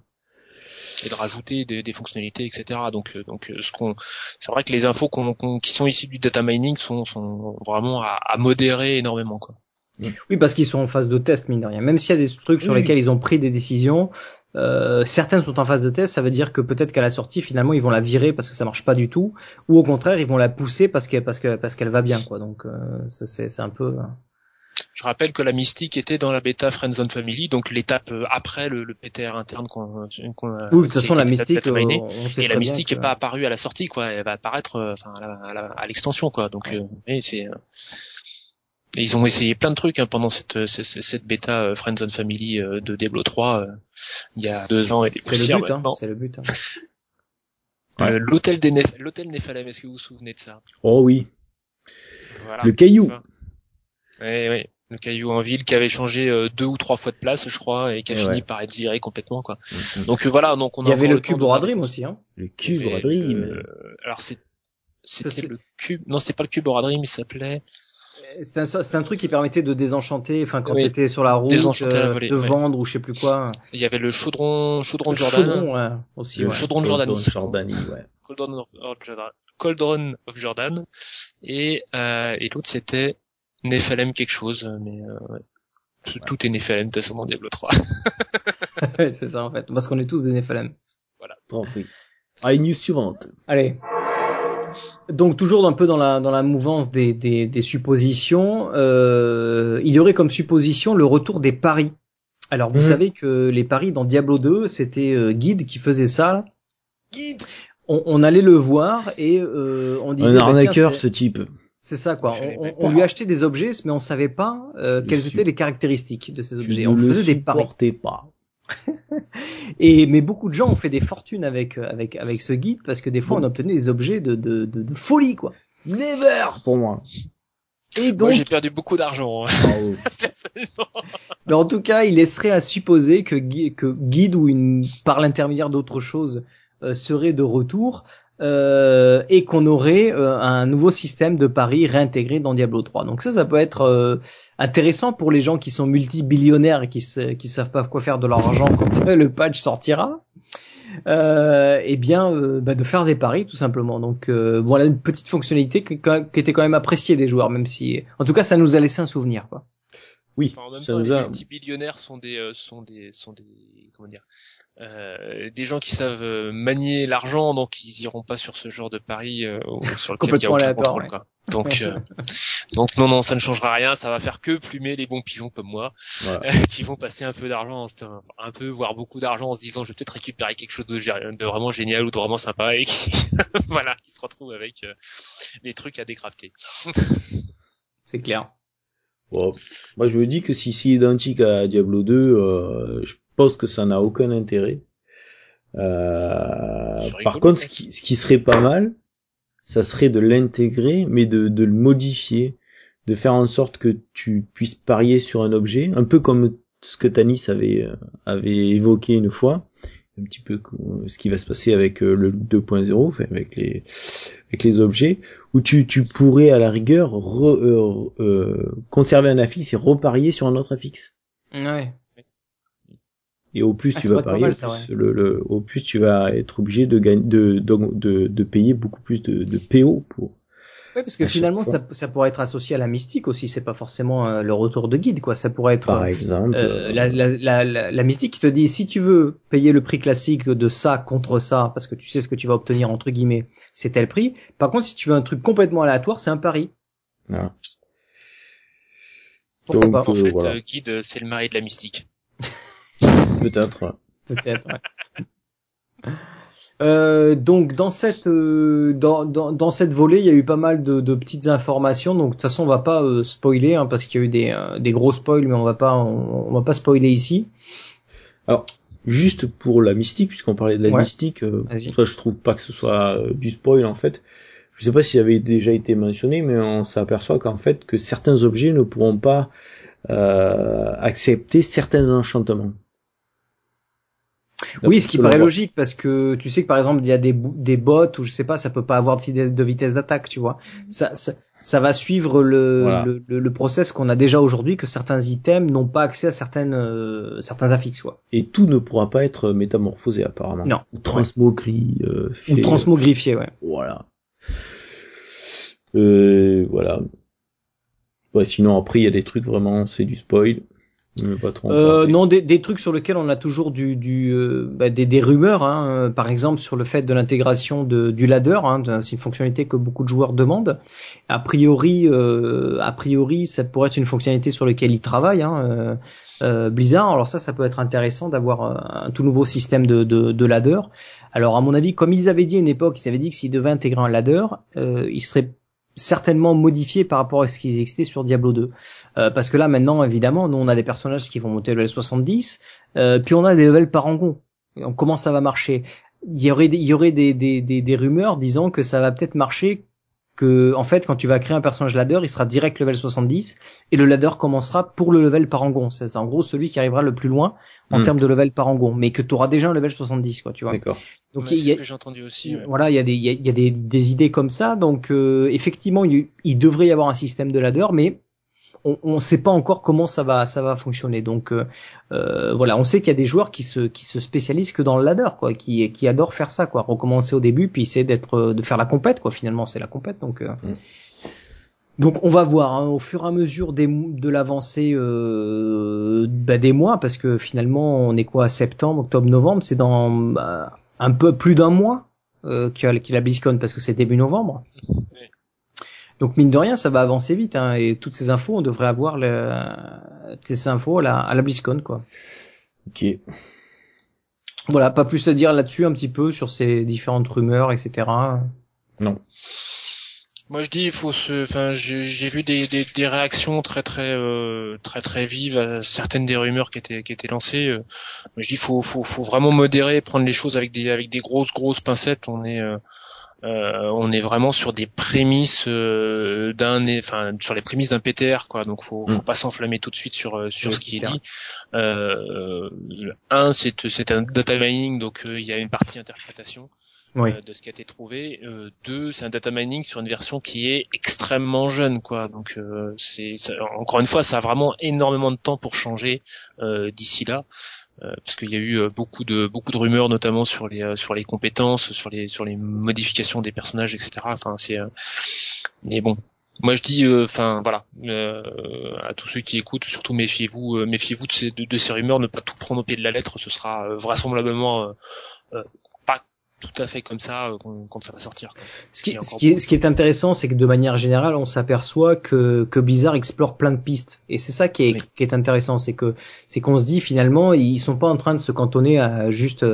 Et de rajouter des, des fonctionnalités, etc. Donc, euh, donc, euh, ce qu'on, c'est vrai que les infos qu'on, qu'on- qui sont issues du data mining sont, sont vraiment à, à modérer énormément, quoi. Oui, parce qu'ils sont en phase de test, mine de rien. Même s'il y a des trucs sur Oui. lesquels ils ont pris des décisions, euh, certaines sont en phase de test, ça veut dire que peut-être qu'à la sortie, finalement, ils vont la virer parce que ça marche pas du tout, ou au contraire, ils vont la pousser parce que parce que parce qu'elle va bien, quoi. Donc, euh, ça c'est c'est un peu. Je rappelle que la mystique était dans la bêta Friendzone Family, donc l'étape euh, après le, le PTR interne qu'on, qu'on a- Oui, de toute façon, la mystique, euh, miné. on sait et la mystique que- est pas apparue à la sortie, quoi. Elle va apparaître, euh, enfin, à l'extension, quoi. Donc, euh, et c'est, euh, et ils ont essayé plein de trucs hein, pendant cette, cette, cette bêta euh, Friendzone Family euh, de Diablo 3 euh, il y a deux ans et des C'est le but, hein. C'est le but. hein. Euh, L'hôtel des Nef- l'hôtel Néphalem, est-ce que vous vous souvenez de ça? Oh oui, Voilà. le caillou. Oui, oui. Le caillou en ville qui avait changé euh, deux ou trois fois de place, je crois, et qui a Et fini ouais. par être viré complètement, quoi. Mhm. Donc euh, voilà, donc on Il y a avait le temps cube de choses. aussi, hein. Le cube Dream. euh, alors c'est c'était Parce le cube. Non, c'était pas le cube Aura Dream, il s'appelait. C'était un, c'était un truc qui permettait de désenchanter, enfin quand Oui, t'étais sur la route, désenchanter la euh, volée, de ouais. vendre ou je sais plus quoi. Il y avait le chaudron, chaudron de Le Jordan, chaudron, ouais, aussi. Le Ouais. chaudron de Jordanie. Jordanie, ouais. Cauldron of, of Jordan, Cauldron of Jordan, et euh, et l'autre c'était Nephalem quelque chose, mais euh, ouais. tout, tout est Nephalem de toute façon dans Diablo 3. c'est ça en fait, parce qu'on est tous des Nephalem. T'en prie. Allez, news suivante. Allez. Donc toujours un peu dans la dans la mouvance des des, des suppositions, euh, il y aurait comme supposition le retour des paris. Alors vous Mhm. savez que les paris dans Diablo 2, c'était euh, Guide qui faisait ça. Guide. On, on allait le voir et euh, on disait Un bah, tiens, arnaqueur, ce type. C'est ça quoi. Ouais, On, ouais, on- on lui achetait des objets, mais on savait pas euh, quelles étaient les caractéristiques de ces Tu objets. ne On le faisait des paris. pas. Et mais beaucoup de gens ont fait des fortunes avec euh, avec avec ce guide parce que des fois Bon. on obtenait des objets de de, de, de folie quoi. Never pour moi. Et Moi donc, j'ai perdu beaucoup d'argent. hein, personnellement. mais en tout cas, il laisserait à supposer que, que guide ou une par l'intermédiaire d'autre chose euh, serait de retour euh, et qu'on aurait euh, un nouveau système de paris réintégré dans Diablo 3. Donc ça, ça peut être euh, intéressant pour les gens qui sont multibillionnaires et qui se, qui savent pas quoi faire de leur argent quand le patch sortira. Euh, et bien euh, bah, de faire des paris tout simplement. Donc euh, voilà une petite fonctionnalité qui, qui était quand même appréciée des joueurs, même si en tout cas ça nous a laissé un souvenir. Quoi. Oui, Enfin, en même ça temps, nous les a... multibillionnaires sont des, euh, sont des, sont des, comment dire, euh, des gens qui savent euh, manier l'argent, donc ils iront pas sur ce genre de pari euh, ou- sur lequel il y a Complètement aucun contrôle, ouais. quoi. Donc, euh, donc non, non, ça ne changera rien. Ça va faire que plumer les bons pigeons comme moi, Voilà. qui vont passer un peu d'argent, un peu, voire beaucoup d'argent, en se disant, je vais peut-être récupérer quelque chose de, de vraiment génial ou de vraiment sympa, et qui, voilà, qui se retrouvent avec euh, les trucs à décrafter. C'est clair. Bon, moi je me dis que si c'est identique à Diablo 2, euh, je pense que ça n'a aucun intérêt. Euh, par contre, ce qui, ce qui serait pas mal, ça serait de l'intégrer, mais de, de le modifier, de faire en sorte que tu puisses parier sur un objet, un peu comme ce que Tanis avait, euh, avait évoqué une fois, un petit peu co- ce qui va se passer avec euh, le 2.0, enfin, avec les, avec les objets, où tu, tu pourrais à la rigueur re- euh, euh, conserver un affixe et reparier sur un autre affixe. Ouais. Et au plus Ah, tu vas parier, pas mal, au, ça, plus, le, le- au plus tu vas être obligé de, gagner, de, de, de, de payer beaucoup plus de, de PO pour Oui, parce que finalement, ça, ça, pourrait être associé à la mystique aussi. C'est pas forcément euh, le retour de guide, quoi. Ça pourrait être, par exemple, euh, la, la, la, la, mystique qui te dit si tu veux payer le prix classique de ça contre ça, parce que tu sais ce que tu vas obtenir entre guillemets, c'est tel prix. Par contre, si tu veux un truc complètement aléatoire, c'est un pari. Voilà. Pourquoi pas En fait, guide, c'est le mari de la mystique. Peut-être. Peut-être. Ouais. Euh, donc dans cette euh, dans, dans, dans, cette volée, il y a eu pas mal de, de petites informations. Donc de toute façon, on va pas euh, spoiler hein, parce qu'il y a eu des, euh, des gros spoils, mais on va pas on, va pas spoiler ici. Alors juste pour la mystique, puisqu'on parlait de la mystique, ça je trouve pas que ce soit du spoil en fait. Je sais pas s'il avait déjà été mentionné, mais on s'aperçoit qu'en fait que certains objets ne pourront pas accepter certains enchantements. Oui, ce qui paraît logique parce que tu sais que par exemple il y a des des bots ou je sais pas, ça peut pas avoir de vitesse de vitesse d'attaque, tu vois. Ça, ça, ça va suivre le le, le, process qu'on a déjà aujourd'hui que certains items n'ont pas accès à certaines euh, certains affixes quoi. Et tout ne pourra pas être métamorphosé apparemment. Non. Ou transmogri euh, Ou transmogrifié, ouais. Voilà. Euh, voilà. Ouais, sinon après il y a des trucs vraiment c'est du spoil. Euh, non, des, des, trucs sur lesquels on a toujours du, du euh, bah, des, des, rumeurs, hein, euh, par exemple sur le fait de l'intégration du ladder, hein, c'est une fonctionnalité que beaucoup de joueurs demandent. A priori, euh, a priori, ça pourrait être une fonctionnalité sur laquelle ils travaillent. Hein, Blizzard, alors ça, ça peut être intéressant d'avoir un tout nouveau système de, de, de, ladder. Alors à mon avis, comme ils avaient dit à une époque, ils avaient dit que s'ils devaient intégrer un ladder, ils seraient certainement modifié par rapport à ce qu'ils existaient sur Diablo 2. Euh, parce que là maintenant évidemment nous on a des personnages qui vont monter le level 70 euh, puis on a des levels parangon comment ça va marcher? Il y aurait il y aurait des, des, des rumeurs disant que ça va peut-être marcher que en fait quand tu vas créer un personnage ladder il sera direct level 70 et le ladder commencera pour le level parangon. C'est en gros celui qui arrivera le plus loin en hmm. termes de level parangon. Mais que tu auras déjà un level 70 quoi tu vois. D'accord. Donc il y a, j'ai entendu aussi voilà il y a des il y a, des, des, idées comme ça. Donc euh, effectivement il, il, devrait y avoir un système de ladder mais on ne sait pas encore comment ça va ça va fonctionner. Donc euh, euh, voilà, on sait qu'il y a des joueurs qui se qui se spécialisent que dans le ladder, quoi, qui qui adorent faire ça, quoi, recommencer au début puis essayer d'être de faire la compète, quoi. Finalement, c'est la compète, donc. Euh. Mm. Donc on va voir hein, au fur et à mesure des, de l'avancée euh, bah, des mois, parce que finalement on est quoi septembre, octobre, novembre, c'est dans bah, un peu plus d'un mois euh, qu'il y a la BlizzCon parce que c'est début novembre. Donc mine de rien, ça va avancer vite, hein, et toutes ces infos, on devrait avoir le, ces infos à la, à la BlizzCon, quoi. Ok. Voilà, pas plus à dire là-dessus, un petit peu sur ces différentes rumeurs, etc. Non. Moi je dis, il faut se, enfin, j'ai vu des, des, des, réactions très très euh, très très vives à certaines des rumeurs qui étaient qui étaient lancées. Euh. Moi je dis, faut, faut faut vraiment modérer, prendre les choses avec des avec des grosses grosses pincettes. On est euh, euh, on est vraiment sur des prémices euh, d'un, enfin sur les prémices d'un PTR quoi. Donc faut, faut mm. pas s'enflammer tout de suite sur euh, sur ce qui est dit. un, c'est c'est un data mining, donc il y a une partie interprétation. de ce qui a été trouvé. deux, c'est un data mining sur une version qui est extrêmement jeune, quoi. Donc c'est encore une fois, ça a vraiment énormément de temps pour changer d'ici là. Euh, parce qu'il y a eu euh, beaucoup de beaucoup de rumeurs notamment sur les euh, sur les compétences, sur les sur les modifications des personnages, etc. Enfin c'est mais bon, moi je dis enfin voilà à tous ceux qui écoutent surtout méfiez-vous méfiez-vous de ces de, ces rumeurs ne pas tout prendre au pied de la lettre ce sera vraisemblablement tout à fait comme ça euh, quand, ça va sortir. Ce, qui, ce, qui est, ce qui est intéressant, c'est que de manière générale, on s'aperçoit que, que Blizzard explore plein de pistes, et c'est ça qui est, qui est intéressant, c'est que c'est qu'on se dit finalement, ils sont pas en train de se cantonner à juste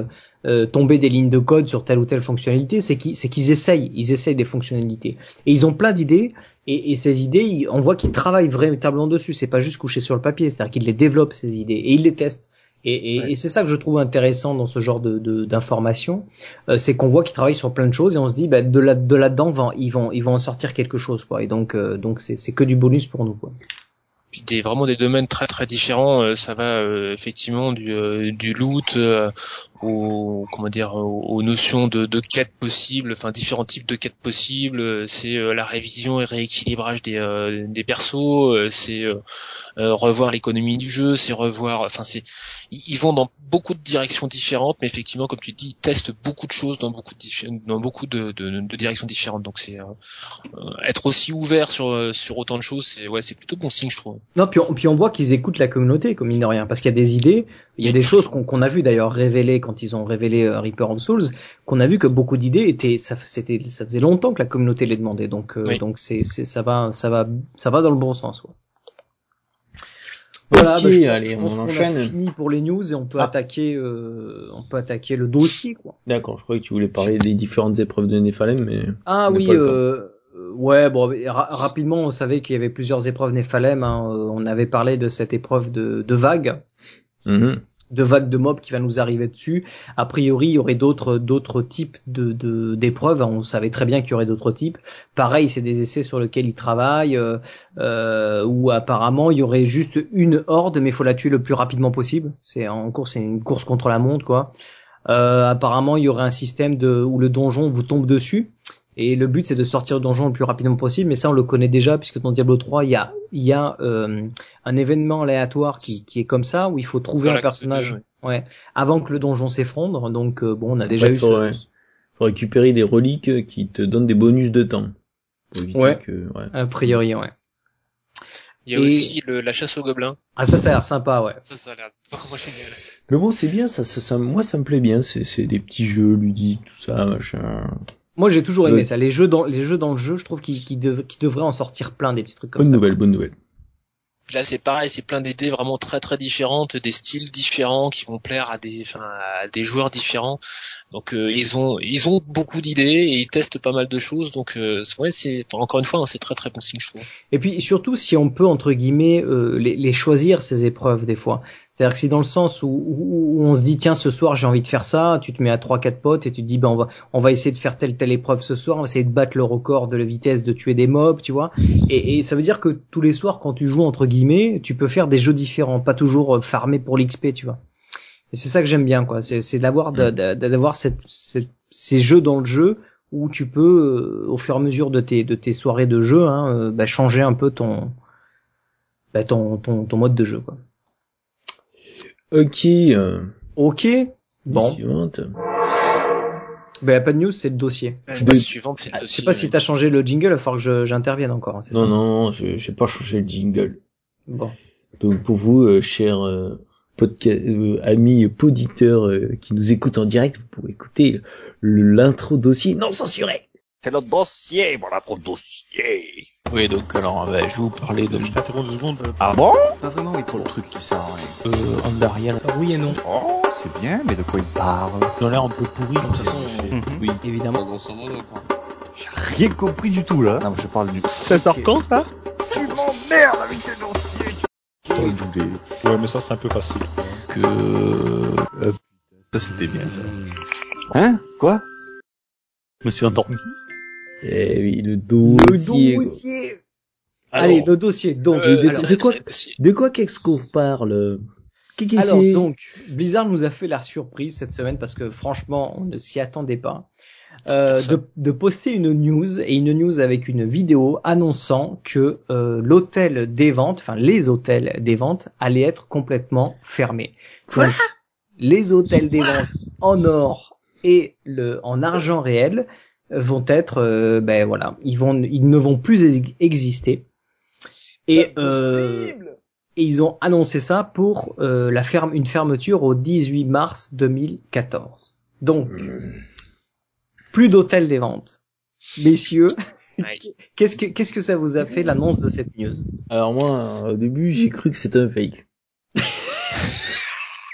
euh, tomber des lignes de code sur telle ou telle fonctionnalité, c'est qu'ils qu'ils essayent, ils essayent des fonctionnalités, et ils ont plein d'idées, et, et ces idées, on voit qu'ils travaillent véritablement dessus, c'est pas juste couché sur le papier, c'est-à-dire qu'ils les développent ces idées. Et ils les testent. Et, et, et c'est ça que je trouve intéressant dans ce genre de d'informations, euh, c'est qu'on voit qu'ils travaillent sur plein de choses et on se dit bah, de là de là-dedans ils vont ils vont en sortir quelque chose quoi. Et donc euh, donc c'est c'est que du bonus pour nous quoi. Puis des vraiment des domaines très très différents. Euh, ça va effectivement du du loot aux comment dire aux, notions de, de quêtes possibles, enfin différents types de quêtes possibles. C'est euh, la révision et rééquilibrage des euh, des persos, euh, c'est euh, euh, revoir l'économie du jeu, c'est revoir, enfin c'est ils vont dans beaucoup de directions différentes, mais effectivement comme tu dis, ils testent beaucoup de choses dans beaucoup de dans beaucoup de, de, de directions différentes. Donc c'est euh, euh, être aussi ouvert sur euh, sur autant de choses, c'est ouais c'est plutôt bon signe je trouve. Non, puis on, puis on voit qu'ils écoutent la communauté, comme mine de rien, parce qu'il y a des idées, il y a des choses qu'on qu'on a vu d'ailleurs révélées quand ils ont révélé euh, Reaper of Souls, qu'on a vu que beaucoup d'idées étaient, ça, c'était, ça faisait longtemps que la communauté les demandait, donc euh, Oui. donc c'est, c'est, ça va, ça va, ça va dans le bon sens. Ouais. Voilà, bah, je, pense- allez, je on qu'on a enchaîne. fini pour les news et on peut Ah. attaquer, euh, on peut attaquer le dossier quoi. D'accord, je croyais que tu voulais parler des différentes épreuves de Néphalem, mais... Ah oui, euh, ouais, bon, ra- rapidement, on savait qu'il y avait plusieurs épreuves Néphalem. Hein, on avait parlé de cette épreuve de, de vague, Mhm. De vague de mobs qui va nous arriver dessus. A priori, il y aurait d'autres d'autres types de d'épreuves. on savait très bien qu'il y aurait d'autres types. Pareil, c'est des essais sur lesquels ils travaillent. Euh, euh, où apparemment, il y aurait juste une horde, mais faut la tuer le plus rapidement possible. C'est en c'est une course contre la montre, quoi. Euh, apparemment, il y aurait un système de où le donjon vous tombe dessus. Et le but c'est de sortir du donjon le plus rapidement possible, mais ça on le connaît déjà puisque dans Diablo 3 il y a il y a euh, un événement aléatoire qui, qui est comme ça où il faut trouver un personnage ouais avant que le donjon s'effondre. Donc euh, bon on a déjà fait, eu faut, ce- ouais. faut récupérer des reliques qui te donnent des bonus de temps. Pour éviter Ouais. que... Ouais. a priori ouais. Il y a Et- aussi le, la chasse aux gobelins. Ah ça ça a l'air sympa ouais. Ça ça a l'air vraiment génial. Mais bon, c'est bien, ça, ça, ça, moi ça me plaît bien, c'est, c'est des petits jeux ludiques, tout ça, machin. Moi j'ai toujours aimé ça les jeux dans les jeux dans le jeu je trouve qu'ils dev- qu'ils devraient en sortir plein des petits trucs comme Bonne ça. nouvelle, bonne nouvelle. Là c'est pareil, c'est plein d'idées vraiment très très différentes, des styles différents qui vont plaire à des enfin à des joueurs différents. Donc euh, ils ont ils ont beaucoup d'idées et ils testent pas mal de choses. Donc euh, c'est- ouais c'est encore une fois hein, c'est très très bon signe je trouve. Et puis surtout si on peut entre guillemets euh, les, les choisir ces épreuves des fois. C'est-à-dire que si dans le sens où, où, où on se dit tiens ce soir j'ai envie de faire ça, tu te mets à trois quatre potes et tu te dis ben on va on va essayer de faire telle telle épreuve ce soir, on va essayer de battre le record de la vitesse de tuer des mobs, tu vois. Et, et ça veut dire que tous les soirs quand tu joues entre guillemets, tu peux faire des jeux différents, pas toujours euh, farmer pour l'XP, tu vois. Et c'est ça que j'aime bien quoi, c'est c'est d'avoir de- de- d'avoir cette, cette- ces jeux dans le jeu où tu peux, euh, au fur et à mesure de tes, de tes soirées de jeu, hein, euh, bah, changer un peu ton, bah, ton, ton, ton mode de jeu. Quoi. Ok, Ok, bon, suivante. bah, pas de news, c'est le dossier. La De- suivante c'est Je aussi, sais pas si t'as changé le jingle, il va falloir que je- j'intervienne encore. hein, c'est Non, ça non, non, je j'ai pas changé le jingle. Bon. Donc pour vous, euh, chers euh, euh, amis poditeurs euh, qui nous écoutent en direct, vous pouvez écouter le- l'intro dossier non censuré. C'est le dossier, voilà pour le dossier. Oui, donc alors, bah, je vais vous parler de Je t'interromps deux secondes. Ah bon? Pas vraiment, oui, Pour le truc qui à rien. Euh, Andariel. Oui et non. Oh, C'est bien, mais de quoi il parle? Ils ont l'air un peu pourris, de toute façon. Mhm. Oui, évidemment. J'ai rien compris du tout là. Non, mais je parle du... Ça sort quand ça? Tu m'emmerdes avec ces dossiers. Ouais, mais ça c'est un peu facile. Que... euh, ça, c'était bien, ça. Hein? Quoi? Je me suis endormi. Eh oui, le dossier. Le dossier Allez, Alors, le dossier. Donc, euh, de- alors, de quoi- de quoi qu'Exco parle? Alors c'est? donc, Blizzard nous a fait la surprise cette semaine parce que franchement, on ne s'y attendait pas. Euh, de, de poster une news et une news avec une vidéo annonçant que euh, l'hôtel des ventes, enfin les hôtels des ventes, allaient être complètement fermés. Quoi Donc, les hôtels des ventes en or et le en argent réel vont être, euh, ben voilà, ils vont, ils ne vont plus ex- exister. Et euh, et ils ont annoncé ça pour euh, la ferme, une fermeture au 18 mars 2014. Donc, plus d'hôtel des ventes. Messieurs, qu'est-ce que qu'est-ce que ça vous a fait l'annonce de cette news? Alors moi, au début, j'ai cru que c'était un fake.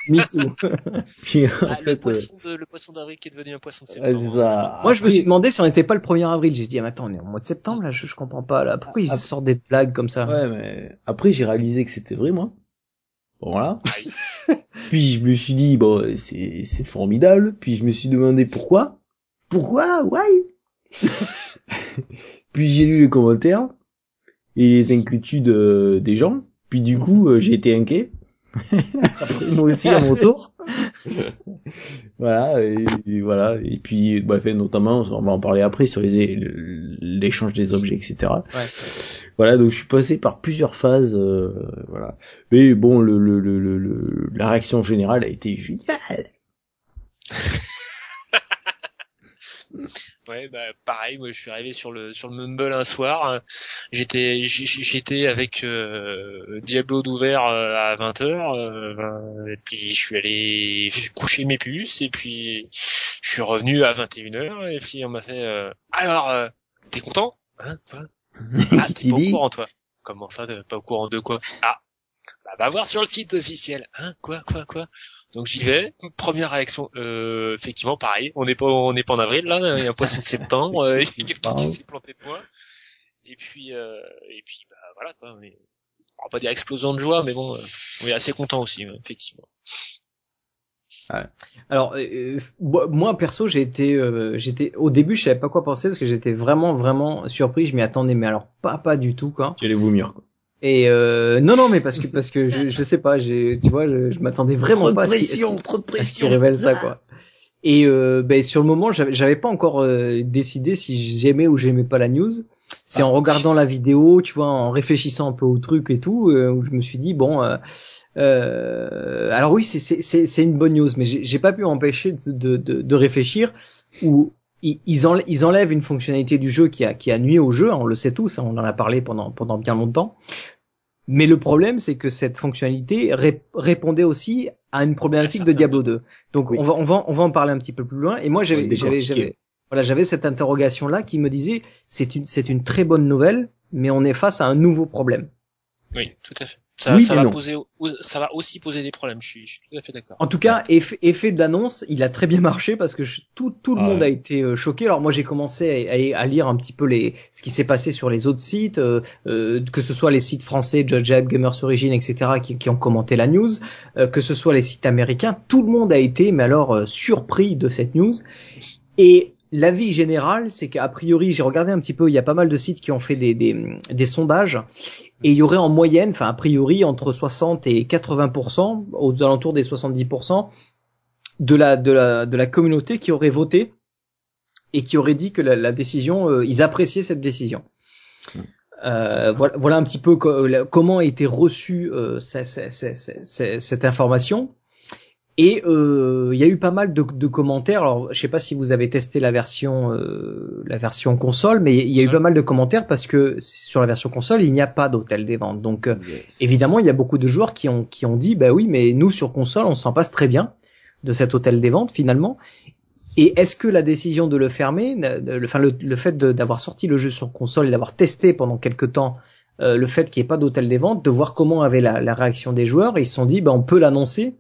Me too. Puis en Ah, le, fait, euh, poisson de, le poisson d'avril qui est devenu un poisson de ah, septembre. c'est ça. Moi, je me suis demandé si on n'était pas le 1er avril. J'ai dit, ah, mais attends, on est au mois de septembre là, je, je comprends pas là. Pourquoi ils Ah, sortent des blagues comme ça? Ouais, mais après j'ai réalisé que c'était vrai, moi. Bon, voilà. Puis je me suis dit, bon, c'est c'est formidable. Puis je me suis demandé pourquoi. Pourquoi? Why? Puis j'ai lu les commentaires et les inquiétudes euh, des gens. Puis du coup, euh, j'ai été inquiet. Après, moi aussi à mon tour. voilà, et, et voilà. Et puis, bah, fait, notamment, on va en parler après sur les l'échange des objets, etc. Ouais. Voilà, donc je suis passé par plusieurs phases, euh, voilà. Mais bon, le, le, le, le, la réaction générale a été géniale. Ouais, bah pareil, moi je suis arrivé sur le sur le Mumble un soir, j'étais j'étais avec euh, Diablo d'ouvert euh, à 20h et puis je suis allé coucher mes puces et puis je suis revenu à 21h et puis on m'a fait euh, alors euh, t'es content? Hein quoi? Ah, t'es pas au courant toi? Comment ça t'es pas au courant de quoi? Ah bah va voir sur le site officiel. Hein quoi quoi quoi? Donc j'y vais. Première réaction, euh, effectivement, pareil. On n'est pas, on n'est pas en avril là. Il y a un poisson de septembre. Euh, il y a quelqu'un qui s'est planté de moi. Et puis, euh, et puis, bah voilà quoi. Mais, on va pas dire explosion de joie, mais bon, euh, on est assez content aussi, effectivement. Ouais. Alors euh, moi perso j'ai été euh, j'étais au début je savais pas quoi penser parce que j'étais vraiment vraiment surpris je m'y attendais mais alors pas pas du tout quoi. Tu allais vomir quoi. Et euh, non non mais parce que parce que je, je sais pas j'ai tu vois je, je m'attendais vraiment trop de pas pression, à ce, trop de pression. révèle ça quoi. Et euh, ben sur le moment j'avais j'avais pas encore euh, décidé si j'aimais ou j'aimais pas la news. C'est Ah. en regardant la vidéo tu vois en réfléchissant un peu au truc et tout euh, où je me suis dit bon euh, euh, alors oui c'est c'est c'est c'est une bonne news mais j'ai pas pu m'empêcher de, de de de réfléchir où ils ils enlè- ils enlèvent une fonctionnalité du jeu qui a qui a nuit au jeu, hein, on le sait tous, hein, on en a parlé pendant pendant bien longtemps. Mais le problème, c'est que cette fonctionnalité ré- répondait aussi à une problématique de Diablo 2. Donc Oui. on va on va on va en parler un petit peu plus loin. Et moi j'avais voilà cette interrogation là qui me disait c'est une c'est une très bonne nouvelle, mais on est face à un nouveau problème. Oui, tout à fait. Ça, Oui, ça va non. poser, ça va aussi poser des problèmes. Je suis, je suis tout à fait d'accord. En tout cas, effet, effet d'annonce, il a très bien marché parce que je- tout, tout le Ah monde ouais. a été euh, choqué. Alors moi, j'ai commencé à, à- à lire un petit peu les, ce qui s'est passé sur les autres sites, euh, euh, que ce soit les sites français, Judge Hype, Gamers Origin, etc., qui, qui ont commenté la news, euh, que ce soit les sites américains. Tout le monde a été, mais alors euh, surpris de cette news. Et l'avis général, c'est qu'a priori, j'ai regardé un petit peu, il y a pas mal de sites qui ont fait des, sondages, et il y aurait en moyenne, enfin a priori, entre 60 et 80%, aux alentours des 70%, de la, communauté qui aurait voté et qui aurait dit que la, décision, euh, ils appréciaient cette décision. Euh, voilà, un petit peu comment a été reçue euh, ce- ce- ce- ce- ce- cette information. Et euh, il y a eu pas mal de, de commentaires. Alors, je sais pas si vous avez testé la version euh, la version console, mais il y a eu pas mal de commentaires parce que sur la version console, il n'y a pas d'hôtel des ventes. Donc, euh, évidemment, il y a beaucoup de joueurs qui ont qui ont dit, bah oui, mais nous sur console, on s'en passe très bien de cet hôtel des ventes finalement. Et est-ce que la décision de le fermer, le, enfin le, le fait d'avoir sorti le jeu sur console et d'avoir testé pendant quelques temps euh, le fait qu'il n'y ait pas d'hôtel des ventes, de voir comment avait la, la réaction des joueurs, ils se sont dit, bah on peut l'annoncer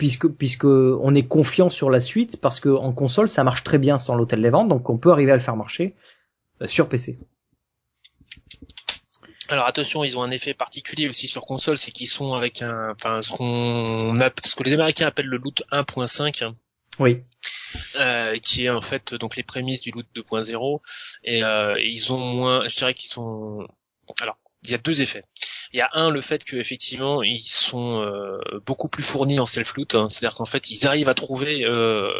puisque puisque on est confiant sur la suite parce que en console ça marche très bien sans l'hôtel des ventes, donc on peut arriver à le faire marcher euh, sur PC. Alors attention, ils ont un effet particulier aussi sur console, c'est qu'ils sont avec un, enfin ce qu'on ce que les Américains appellent le loot 1.5, hein, Oui. euh, qui est en fait donc les prémices du loot 2.0, et euh, ils ont moins, je dirais qu'ils sont, alors il y a deux effets. Il y a un le fait que effectivement ils sont euh, beaucoup plus fournis en self loot, hein. c'est-à-dire qu'en fait ils arrivent à trouver euh,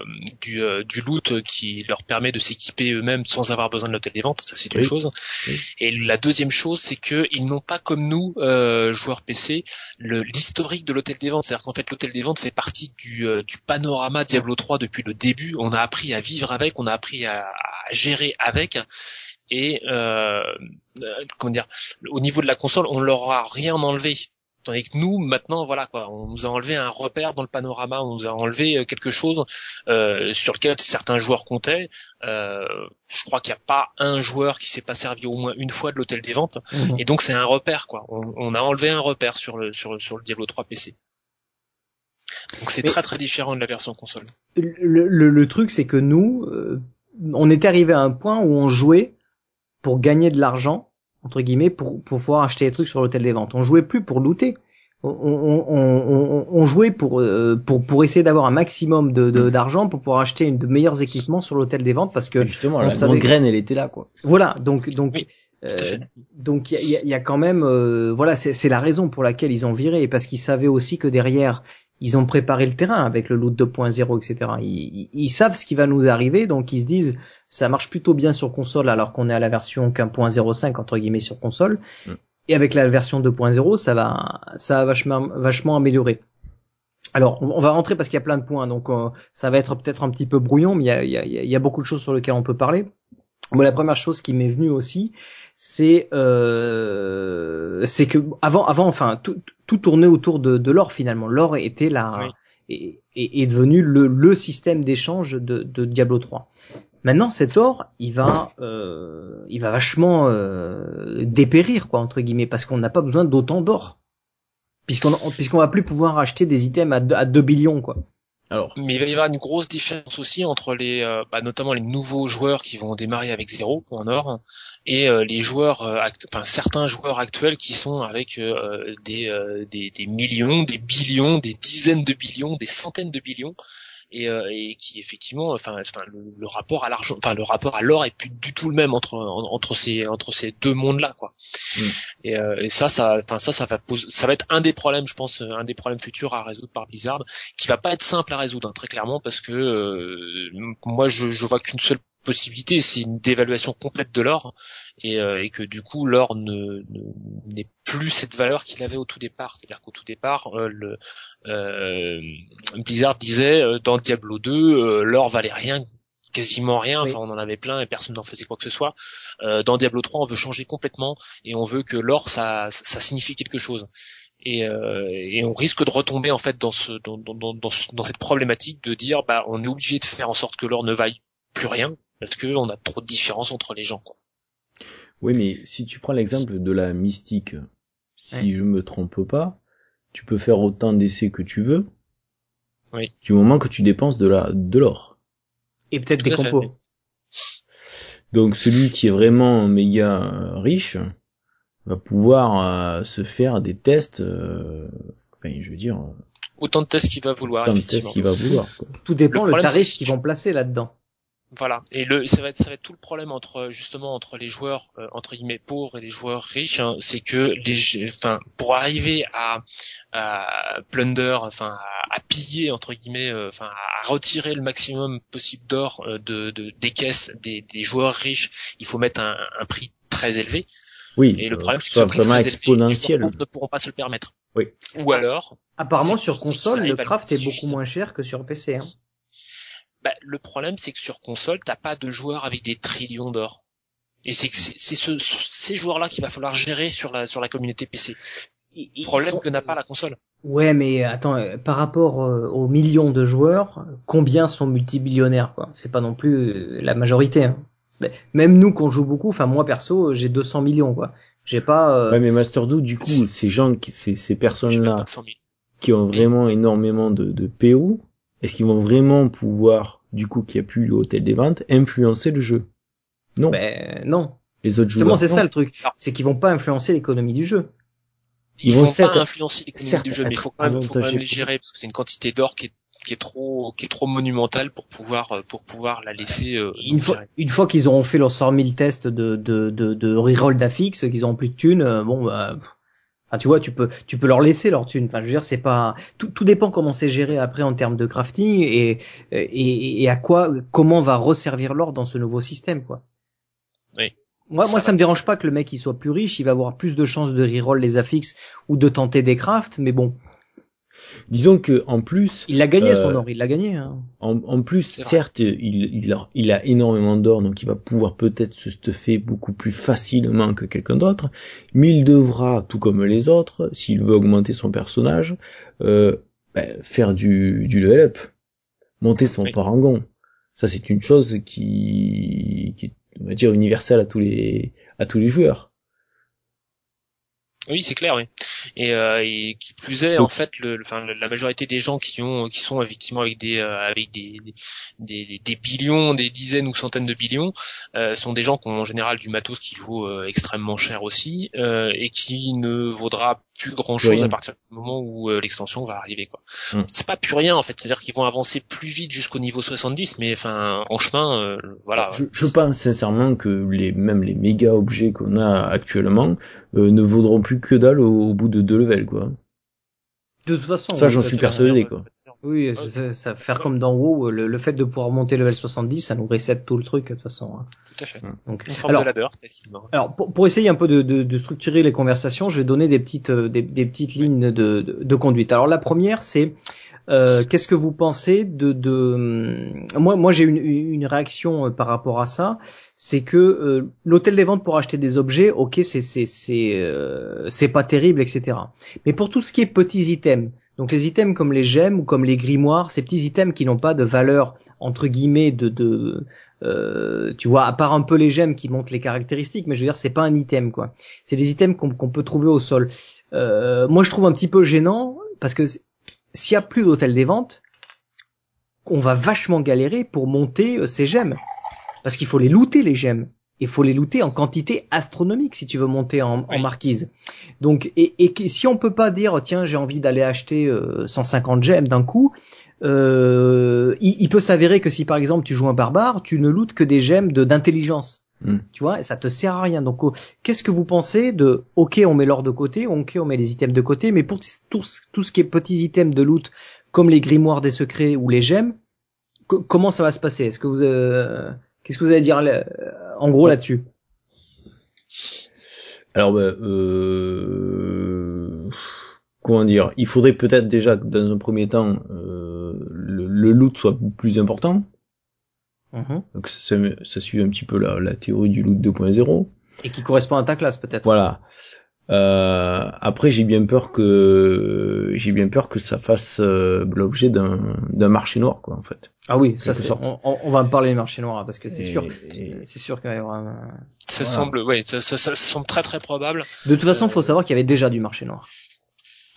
du, euh, du loot qui leur permet de s'équiper eux-mêmes sans avoir besoin de l'hôtel des ventes, ça c'est une Oui. chose. Oui. Et la deuxième chose c'est que ils n'ont pas comme nous euh, joueurs PC l'historique de l'hôtel des ventes, c'est-à-dire qu'en fait l'hôtel des ventes fait partie du, euh, du panorama Diablo 3 depuis le début. On a appris à vivre avec, on a appris à, à gérer avec. Et euh, euh, comment dire, au niveau de la console, on leur a rien enlevé. Tandis que nous, maintenant, voilà quoi, on nous a enlevé un repère dans le panorama, on nous a enlevé euh, quelque chose euh, sur lequel certains joueurs comptaient. Euh, je crois qu'il n'y a pas un joueur qui s'est pas servi au moins une fois de l'hôtel des ventes. Et donc c'est un repère quoi. On, on a enlevé un repère sur le sur, sur le Diablo 3 PC. Donc c'est très très différent de la version console. le, le, le truc, c'est que nous, euh, on était arrivé à un point où on jouait pour gagner de l'argent, entre guillemets, pour, pour pouvoir acheter des trucs sur l'hôtel des ventes. On jouait plus pour looter. On, on, on, on, on jouait pour, euh, pour, pour essayer d'avoir un maximum de, de- d'argent pour pouvoir acheter une de meilleurs équipements sur l'hôtel des ventes parce que justement, la savait- graine, elle était là, quoi. voilà, donc donc Oui, euh, donc il y a, il y a- il y a quand même euh, voilà c'est c'est la raison pour laquelle ils ont viré parce qu'ils savaient aussi que derrière ils ont préparé le terrain avec le loot 2.0, etc. Ils, ils, savent ce qui va nous arriver, donc ils se disent ça marche plutôt bien sur console alors qu'on est à la version qu'1.05 entre guillemets sur console. Mm. Et avec la version 2.0, ça va, ça va vachement, vachement améliorer. Alors, on va rentrer parce qu'il y a plein de points, donc euh, ça va être peut-être un petit peu brouillon, mais il y a, y, a, il y a beaucoup de choses sur lesquelles on peut parler. Moi, la première chose qui m'est venue aussi, c'est euh, c'est que avant, avant, enfin, tout, tout tournait autour de, de l'or finalement. L'or était là et est, est, devenu le, le système d'échange de, de Diablo 3. Maintenant, cet or, il va, euh, il va vachement euh, dépérir, quoi, entre guillemets, parce qu'on n'a pas besoin d'autant d'or, puisqu'on puisqu'on va plus pouvoir acheter des items à 2, à 2 billions, quoi. Alors. Mais il va y avoir une grosse différence aussi entre les, euh, bah, notamment les nouveaux joueurs qui vont démarrer avec zéro en or et euh, les joueurs, euh, enfin certains joueurs actuels qui sont avec euh, des, des, des millions, des billions, des dizaines de billions, des centaines de billions et, euh, et qui effectivement, enfin, enfin le, le, rapport à l'argent, enfin le rapport à l'or est plus du tout le même entre entre ces entre ces deux mondes-là, quoi. Mm. Et, euh, et, ça, ça, enfin ça, ça va poser, ça va être un des problèmes, je pense, un des problèmes futurs à résoudre par Blizzard, qui va pas être simple à résoudre, hein, très clairement, parce que euh, moi, je, je vois qu'une seule possibilité, c'est une dévaluation complète de l'or et, euh, et, que du coup l'or ne n'est plus cette valeur qu'il avait au tout départ. C'est-à-dire qu'au tout départ, euh, le, euh, Blizzard disait euh, dans Diablo 2, euh, l'or valait rien, quasiment rien. Enfin, on en avait plein et personne n'en faisait quoi que ce soit. dans Diablo 3, on veut changer complètement et on veut que l'or ça, ça signifie quelque chose. Et, et, on risque de retomber en fait dans ce dans, dans, dans, dans cette problématique de dire bah on est obligé de faire en sorte que l'or ne vaille plus rien parce que on a trop de différences entre les gens. Quoi. Oui, mais si tu prends l'exemple de la mystique, si ouais. je me trompe pas, tu peux faire autant d'essais que tu veux, oui. du moment que tu dépenses de la de l'or. Et peut-être des compos. Donc celui qui est vraiment méga riche va pouvoir euh, se faire des tests, euh, enfin, je veux dire. Autant de tests qu'il va vouloir. Autant de tests qu'il va vouloir. Quoi. Tout dépend le, le tarif qu'ils vont placer là-dedans. Voilà. Et le, ça va être, ça va être tout le problème entre justement entre les joueurs euh, entre guillemets pauvres et les joueurs riches, hein, c'est que les, enfin, pour arriver à, à plunder, enfin, à, à, piller entre guillemets, euh, enfin, à retirer le maximum possible d'or euh, de, de, des caisses des, des joueurs riches, il faut mettre un, un prix très élevé. Oui. Et le problème, c'est que ce prix très exponentiel. Élevé, les ne pourront pas se le permettre. Oui. Ou alors. Apparemment, sur console, le craft est beaucoup moins cher que sur PC. Hein. Bah, le problème, c'est que sur console, t'as pas de joueurs avec des trillions d'or. Et c'est c'est ce, ces joueurs-là qu'il va falloir gérer sur la sur la communauté PC. Ils problème sont... que n'a pas la console. Ouais, mais attends, par rapport euh, aux millions de joueurs, combien sont multibillionnaires quoi? C'est pas non plus la majorité. Hein. Même nous, qu'on joue beaucoup, enfin moi perso, j'ai 200 millions quoi. J'ai pas. Euh... Ouais, mais Master Do, du coup, ces gens, qui, ces, ces personnes-là, qui ont vraiment énormément de, de PO, est-ce qu'ils vont vraiment pouvoir, du coup, qu'il n'y a plus l'hôtel des ventes, influencer le jeu? Non. Ben non. Les autres Justement, joueurs. c'est ça le truc. C'est qu'ils vont pas influencer l'économie du jeu. Ils, ils vont, vont pas influencer l'économie du jeu, mais il faut quand même, faut quand même les gérer parce que c'est une quantité d'or qui est qui est trop qui est trop monumentale pour pouvoir pour pouvoir la laisser euh, une fois une fois qu'ils auront fait leurs 100 000 tests de de de, de reroll d'affix qu'ils auront plus de thunes euh, bon bah Enfin, tu vois, tu peux, tu peux leur laisser leur thune. Enfin, je veux dire, c'est pas tout, tout dépend comment c'est géré après en termes de crafting et, et, et à quoi, comment va resservir l'or dans ce nouveau système, quoi. Oui. Moi, ça moi, ça me dérange pas que le mec il soit plus riche, il va avoir plus de chances de reroll les affixes ou de tenter des crafts, mais bon. Disons que en plus, il l'a gagné euh, son or, il l'a gagné. Hein. En, en, plus, certes, il, il, a, il a énormément d'or, donc il va pouvoir peut-être se stuffer beaucoup plus facilement que quelqu'un d'autre, mais il devra, tout comme les autres, s'il veut augmenter son personnage, euh, ben, faire du, du level up, monter son oui. parangon. Ça, c'est une chose qui, qui est, on va dire, universelle à tous les, à tous les joueurs. Oui, c'est clair, oui. Et, euh, et, qui plus est, en fait, le, enfin, la majorité des gens qui ont, qui sont effectivement avec des, euh, avec des, des, des, billions, des dizaines ou centaines de billions, euh, sont des gens qui ont en général du matos qui vaut euh, extrêmement cher aussi euh, et qui ne vaudra plus grand chose à partir du moment où euh, l'extension va arriver, quoi. Mm. C'est pas plus rien, en fait. C'est-à-dire qu'ils vont avancer plus vite jusqu'au niveau 70, mais enfin, en chemin, voilà. Je, je, pense sincèrement que les, même les méga objets qu'on a actuellement ne vaudront plus que dalle au, au bout de deux levels, quoi. De toute façon. Ça, j'en suis persuadé, quoi. Oui, ça, ça faire comme dans WoW, le, le fait de pouvoir monter level 70, ça nous reset tout le truc de toute façon. hein. Tout à fait. Donc, Une forme alors, de ladder, alors pour, pour essayer un peu de, de, de structurer les conversations, je vais donner des petites euh, des, des petites lignes de, de, de conduite. Alors la première, c'est euh, qu'est-ce que vous pensez de, de... moi moi j'ai une, une réaction euh, par rapport à ça, c'est que euh, l'hôtel des ventes pour acheter des objets, ok c'est c'est c'est euh, c'est pas terrible etc. Mais pour tout ce qui est petits items, donc les items comme les gemmes ou comme les grimoires, ces petits items qui n'ont pas de valeur entre guillemets de, de euh, tu vois, à part un peu les gemmes qui montrent les caractéristiques, mais je veux dire c'est pas un item quoi. C'est des items qu'on qu'on peut trouver au sol. Euh, moi je trouve un petit peu gênant parce que s'il y a plus d'hôtel des ventes, on va vachement galérer pour monter euh, ces gemmes parce qu'il faut les looter les gemmes. Il faut les looter en quantité astronomique si tu veux monter en, marquise. Donc, et, si on peut pas dire tiens j'ai envie d'aller acheter euh, 150 gemmes d'un coup, euh, il, il peut s'avérer que si par exemple tu joues un barbare, tu ne lootes que des gemmes de d'intelligence. Hmm. Tu vois, ça te sert à rien. Donc, oh, qu'est-ce que vous pensez de OK, on met l'or de côté, ok, on met les items de côté, mais pour tout, ce- tout ce qui est petits items de loot, comme les grimoires des secrets ou les gemmes, co- comment ça va se passer? Est-ce que vous, euh, qu'est-ce que vous allez dire là- en gros là-dessus? Alors, ben, euh, comment dire? Il faudrait peut-être déjà que dans un premier temps, euh, le, le loot soit plus important. Mhm. Donc ça, ça suit un petit peu la, la théorie du loot 2.0. Et qui correspond à ta classe peut-être. Voilà. Euh, après, j'ai bien peur que j'ai bien peur que ça fasse euh, l'objet d'un d'un marché noir, quoi, en fait. Ah oui, ça c'est. On, on- on va en parler du marché noir parce que c'est sûr. et- C'est sûr qu'il va y aura un- Ça Voilà. semble, ouais, ça, ça, ça semble très très probable. De toute façon, il faut Euh, savoir qu'il y avait déjà du marché noir.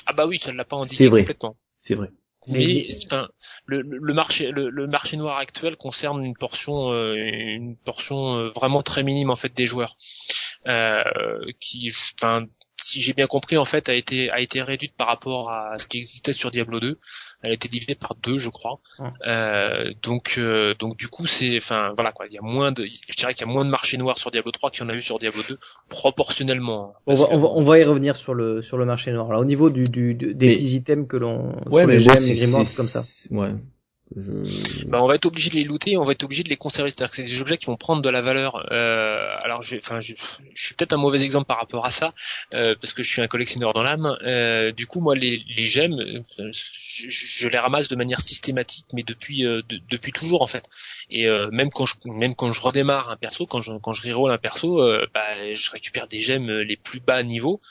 Ah bah oui, ça ne l'a pas indiqué vrai. complètement. C'est vrai. Mais- Mais, enfin, le, le le marché, le, le marché noir actuel concerne une portion, euh, une portion euh, vraiment très minime en fait des joueurs, euh, qui, enfin, si j'ai bien compris en fait, a été a été réduite par rapport à ce qui existait sur Diablo 2. Elle a été divisée par deux, je crois. Euh, donc euh, donc du coup c'est, enfin voilà quoi, il y a moins de, je dirais qu'il y a moins de marché noir sur Diablo 3 qu'il y en a eu sur Diablo 2 proportionnellement. hein, On va, que- on va, on va y revenir sur le sur le marché noir. Là, au niveau du, du, du- des Mais- petits items que l'on Ouais, sur mais les gemmes, c'est les comme ça. Ouais. Je... Bah, on va être obligé de les looter, on va être obligé de les conserver. C'est-à-dire que c'est des objets qui vont prendre de la valeur. Euh, alors, j'ai- enfin, je, je suis peut-être un mauvais exemple par rapport à ça, euh, parce que je suis un collectionneur dans l'âme. Euh, du coup, moi, les, les gemmes, euh, je, je les ramasse de manière systématique, mais depuis euh, de- depuis toujours en fait. Et euh, même quand je même quand je redémarre un perso, quand je quand je reroll un perso, bah, je récupère des gemmes les plus bas niveau,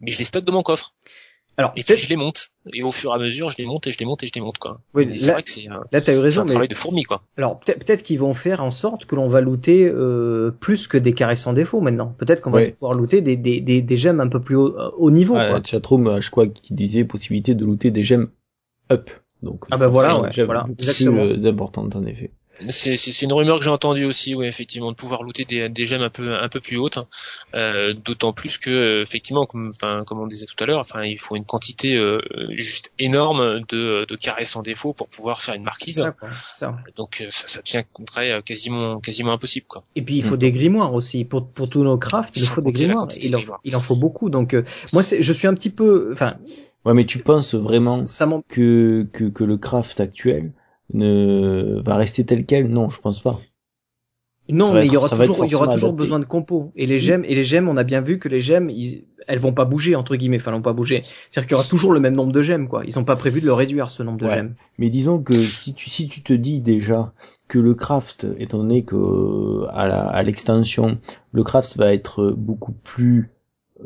mais je les stocke de mon coffre. Alors, Et puis peut-être, je les monte. Et au fur et à mesure, je les monte et je les monte et je les monte quoi. Oui, c'est vrai que c'est un, là, t'as eu c'est raison, un mais travail de fourmi quoi. alors peut-être peut-être qu'ils vont faire en sorte que l'on va looter euh, plus que des carrés sans défaut maintenant. Peut-être qu'on va pouvoir looter des, des, des, des gemmes un peu plus haut, euh, haut niveau. Ah, quoi. chatroom, euh, je crois, qui disait possibilité de looter des gemmes up. Donc, Ah bah voilà, ouais, voilà, plus exactement. euh, importantes en effet. C'est, c'est, c'est une rumeur que j'ai entendue aussi, oui, effectivement, de pouvoir looter des, des gemmes un peu, un peu plus hautes. hein. Euh, d'autant plus que, euh, effectivement, comme, enfin, comme on disait tout à l'heure, enfin, il faut une quantité euh, juste énorme de, de carrés sans défaut pour pouvoir faire une C'est marquise. ça, quoi, c'est ça. Donc, ça, ça devient très, quasiment, quasiment impossible, quoi. Et puis il faut Mhm. des grimoires aussi pour pour tous nos crafts. Il faut des grimoires. Il de en, grimoires. il en faut beaucoup. Donc euh, moi, c'est, je suis un petit peu, enfin, Ouais, mais tu penses vraiment ça que, que, que le craft actuel ne va rester tel quel? Non, je pense pas. Non, mais il y aura toujours, il y aura toujours adapté. besoin de compos. Et les gemmes, et les gemmes, on a bien vu que les gemmes, ils, elles vont pas bouger entre guillemets. Enfin, elles vont pas bouger. C'est-à-dire qu'il y aura toujours le même nombre de gemmes, quoi. Ils ont pas prévu de le réduire ce nombre de gemmes. Mais disons que si tu si tu te dis déjà que le craft, étant donné que à la à l'extension, le craft va être beaucoup plus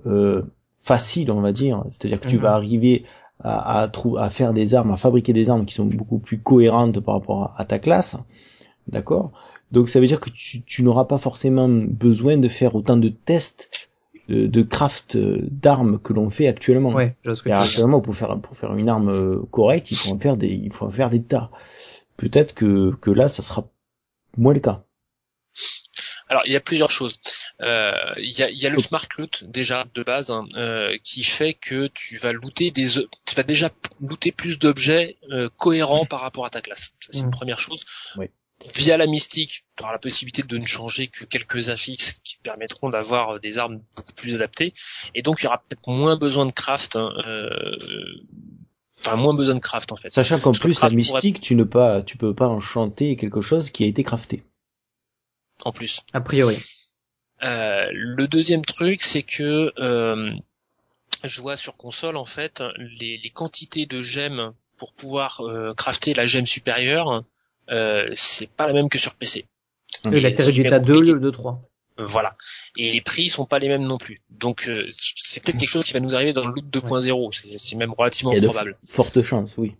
euh, facile, on va dire. C'est-à-dire que tu Mhm. vas arriver à à, à faire des armes, à fabriquer des armes qui sont beaucoup plus cohérentes par rapport à, à ta classe, d'accord? Donc ça veut dire que tu, tu n'auras pas forcément besoin de faire autant de tests de, de craft euh, d'armes que l'on fait actuellement. Ouais, je vois ce que tu actuellement, pour faire pour faire une arme euh, correcte, il faut en faire des il faut en faire des tas. Peut-être que que là, ça sera moins le cas. Alors, il y a plusieurs choses. Euh, Il y, a, il y a le smart loot déjà de base hein, euh, qui fait que tu vas looter des, tu vas déjà looter plus d'objets euh, cohérents par rapport à ta classe. Ça, c'est une première chose. Oui. Via la mystique, tu auras la possibilité de ne changer que quelques affixes qui permettront d'avoir des armes beaucoup plus adaptées. Et donc, il y aura peut-être moins besoin de craft hein, euh, enfin moins besoin de craft en fait. Sachant qu'en plus la pourrait- mystique, tu ne pas, tu peux pas enchanter quelque chose qui a été crafté. En plus. A priori. Euh, le deuxième truc, c'est que euh, je vois sur console en fait les, les quantités de gemmes pour pouvoir euh, crafter la gemme supérieure, euh, c'est pas la même que sur PC. Et il a été si j'ai réduit bien à 2 compris, au lieu de 3. euh, Voilà. Et les prix sont pas les mêmes non plus. Donc euh, c'est peut-être quelque chose qui va nous arriver dans le loot 2.0. C'est- C'est même relativement Il y a de probable. fortes chances, oui.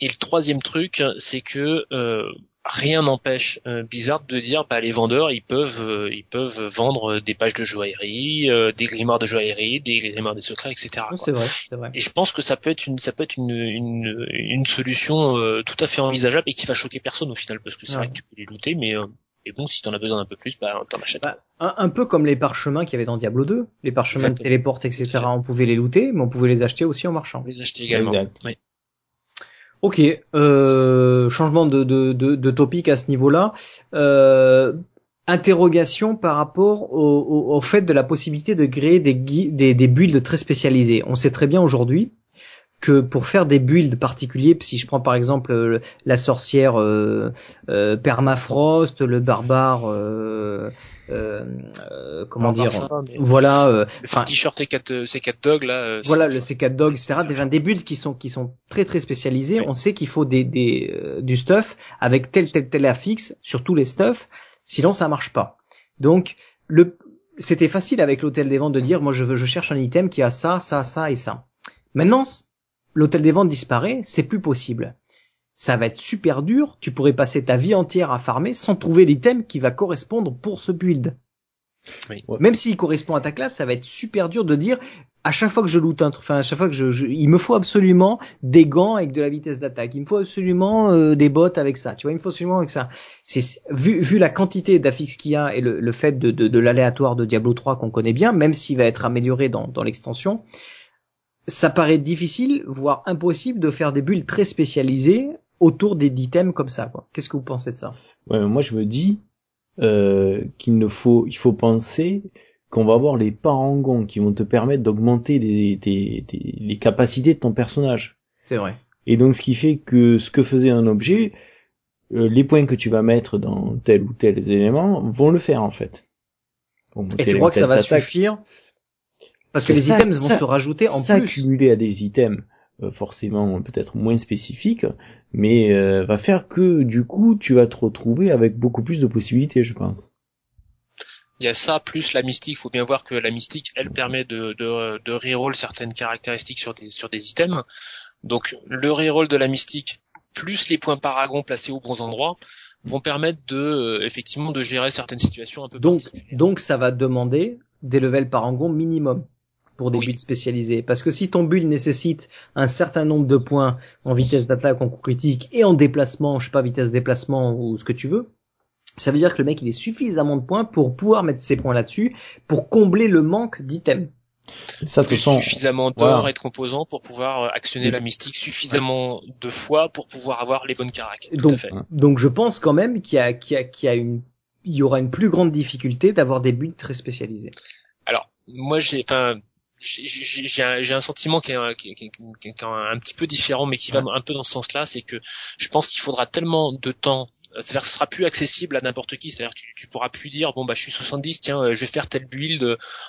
Et le troisième truc, c'est que euh, rien n'empêche euh, Blizzard de dire bah les vendeurs ils peuvent euh, ils peuvent vendre des pages de joaillerie, euh, des grimoires de joaillerie, des grimoires des secrets, etc. C'est vrai, c'est vrai. Et je pense que ça peut être une ça peut être une une, une solution euh, tout à fait envisageable et qui va choquer personne au final parce que c'est Ouais. vrai que tu peux les looter mais euh, et bon si t'en as besoin d'un peu plus bah t'en achètes. Bah, un, un peu comme les parchemins qu'il y avait dans Diablo 2. Les parchemins de téléporte, etc. On pouvait les looter, mais on pouvait les acheter aussi en marchand. On les acheter également. Exact. Oui. Ok, euh, changement de, de, de, topic à ce niveau-là. Euh, interrogation par rapport au, au, fait de la possibilité de créer des, des, des builds très spécialisés. On sait très bien aujourd'hui que pour faire des builds particuliers, si je prends par exemple euh, la sorcière euh, euh, permafrost, le barbare, euh, euh, comment Barbare dire, mais- voilà, euh, Le t-shirt et 4 ces quatre dogs là. voilà le C4 Dog, etc. Des, des builds qui sont qui sont très très spécialisés. Oui. On sait qu'il faut des, des du stuff avec tel tel tel affixe sur tous les stuff. Sinon ça marche pas. Donc le c'était facile avec l'hôtel des ventes de dire moi je veux je cherche un item qui a ça ça ça et ça. Maintenant l'hôtel des ventes disparaît, c'est plus possible. Ça va être super dur. Tu pourrais passer ta vie entière à farmer sans trouver l'item qui va correspondre pour ce build. Oui. Même s'il correspond à ta classe, ça va être super dur de dire à chaque fois que je loot un truc, enfin à chaque fois que je, je- il me faut absolument des gants avec de la vitesse d'attaque, il me faut absolument euh, des bottes avec ça, tu vois, il me faut absolument avec ça. C'est c'est- vu vu la quantité d'affixes qu'il y a et le, le fait de, de, de l'aléatoire de Diablo 3 qu'on connaît bien, même s'il va être amélioré dans, dans l'extension, ça paraît difficile, voire impossible de faire des builds très spécialisés autour des d'items comme ça. Qu'est-ce que vous pensez de ça? Ouais, moi je me dis euh, qu'il ne faut, il faut penser qu'on va avoir les parangons qui vont te permettre d'augmenter les capacités de ton personnage. C'est vrai. Et donc ce qui fait que ce que faisait un objet, euh, les points que tu vas mettre dans tel ou tel élément vont le faire en fait. Et tu crois que ça va d'attaque. suffire? Parce que Ça- les ça- items vont ça- se rajouter en plus. S'accumuler à des items euh, forcément peut-être moins spécifiques, mais euh, va faire que du coup tu vas te retrouver avec beaucoup plus de possibilités, je pense. Il y a ça plus la mystique. Faut bien voir que la mystique, elle permet de de, de reroll certaines caractéristiques sur des sur des items. Donc le reroll de la mystique plus les points paragon placés aux bons endroits vont permettre de euh, effectivement de gérer certaines situations un peu Donc, donc ça va demander des levels parangon minimum pour des Oui. builds spécialisés. Parce que si ton build nécessite un certain nombre de points en vitesse d'attaque, en coup critique et en déplacement, je sais pas, vitesse déplacement ou ce que tu veux, ça veut dire que le mec il est suffisamment de points pour pouvoir mettre ses points là-dessus pour combler le manque d'items. Ça Plus façon, suffisamment d'or voilà. et de composants pour pouvoir euh, actionner Oui. la mystique suffisamment de fois pour pouvoir avoir les bonnes caracs. Donc, fait. donc je pense quand même qu'il y a, qu'il y a, qu'il y a une, il y aura une plus grande difficulté d'avoir des builds très spécialisés. Alors, moi, j'ai, enfin, j'ai- un, un sentiment qui est, un, qui, est- qui qui est un, petit peu différent, mais qui va un peu dans ce sens-là, c'est que je pense qu'il faudra tellement de temps. euh, C'est-à-dire que ce sera plus accessible à n'importe qui. C'est-à-dire que tu, tu pourras plus dire bon bah je suis 70, tiens euh, je vais faire telle build.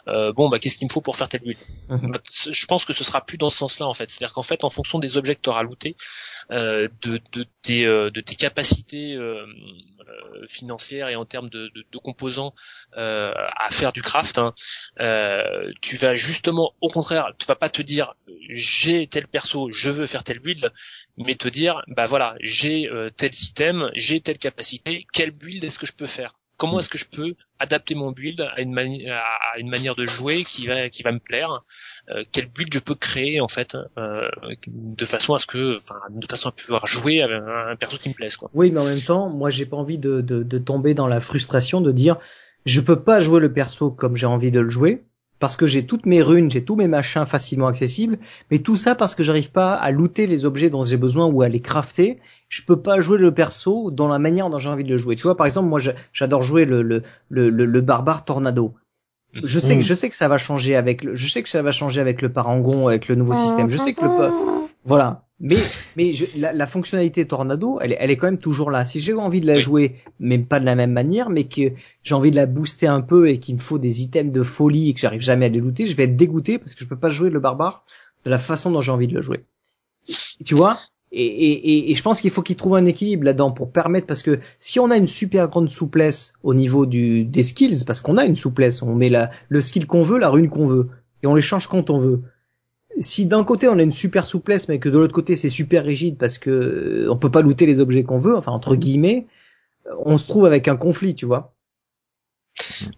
euh, bon bah qu'est-ce qu'il me faut pour faire telle build? Mhm. Je pense que ce sera plus dans ce sens-là en fait. C'est-à-dire qu'en fait en fonction des objets que tu auras lootés, euh, tes, euh, de tes capacités euh, euh, financières et en termes de, composants euh, à faire du craft, hein, euh, tu vas justement au contraire, tu vas pas te dire j'ai tel perso, je veux faire tel build, mais te dire bah voilà j'ai euh, tel système, j'ai telle capacité, quel build est-ce que je peux faire? Comment est-ce que je peux adapter mon build à une, mani- à une manière de jouer qui va qui va me plaire? Euh, Quel build je peux créer en fait euh, de façon à ce que, enfin, de façon à pouvoir jouer avec un, un perso qui me plaise quoi? Oui, mais en même temps, moi, j'ai pas envie de, de, de tomber dans la frustration de dire, je peux pas jouer le perso comme j'ai envie de le jouer, parce que j'ai toutes mes runes, j'ai tous mes machins facilement accessibles, mais tout ça parce que j'arrive pas à looter les objets dont j'ai besoin ou à les crafter. Je peux pas jouer le perso dans la manière dont j'ai envie de le jouer. Tu vois, par exemple, moi, j'adore jouer le, le, le, le, le barbare tornado. Je sais, je sais que ça va changer avec le, je sais que ça va changer avec le Parangon, avec le nouveau système. Je sais que le, voilà. Mais, mais je- la, la fonctionnalité Tornado, elle, est- elle est quand même toujours là. Si j'ai envie de la Oui. jouer, mais pas de la même manière, mais que j'ai envie de la booster un peu et qu'il me faut des items de folie et que j'arrive jamais à les looter, je vais être dégoûté parce que je peux pas jouer le barbare de la façon dont j'ai envie de le jouer. Tu vois? Et, et, et, et je pense qu'il faut qu'il trouve un équilibre là-dedans pour permettre parce que si on a une super grande souplesse au niveau du des skills parce qu'on a une souplesse on met la le skill qu'on veut la rune qu'on veut et on les change quand on veut si d'un côté on a une super souplesse mais que de l'autre côté c'est super rigide parce que euh, on peut pas looter les objets qu'on veut enfin entre guillemets on se trouve avec un conflit tu vois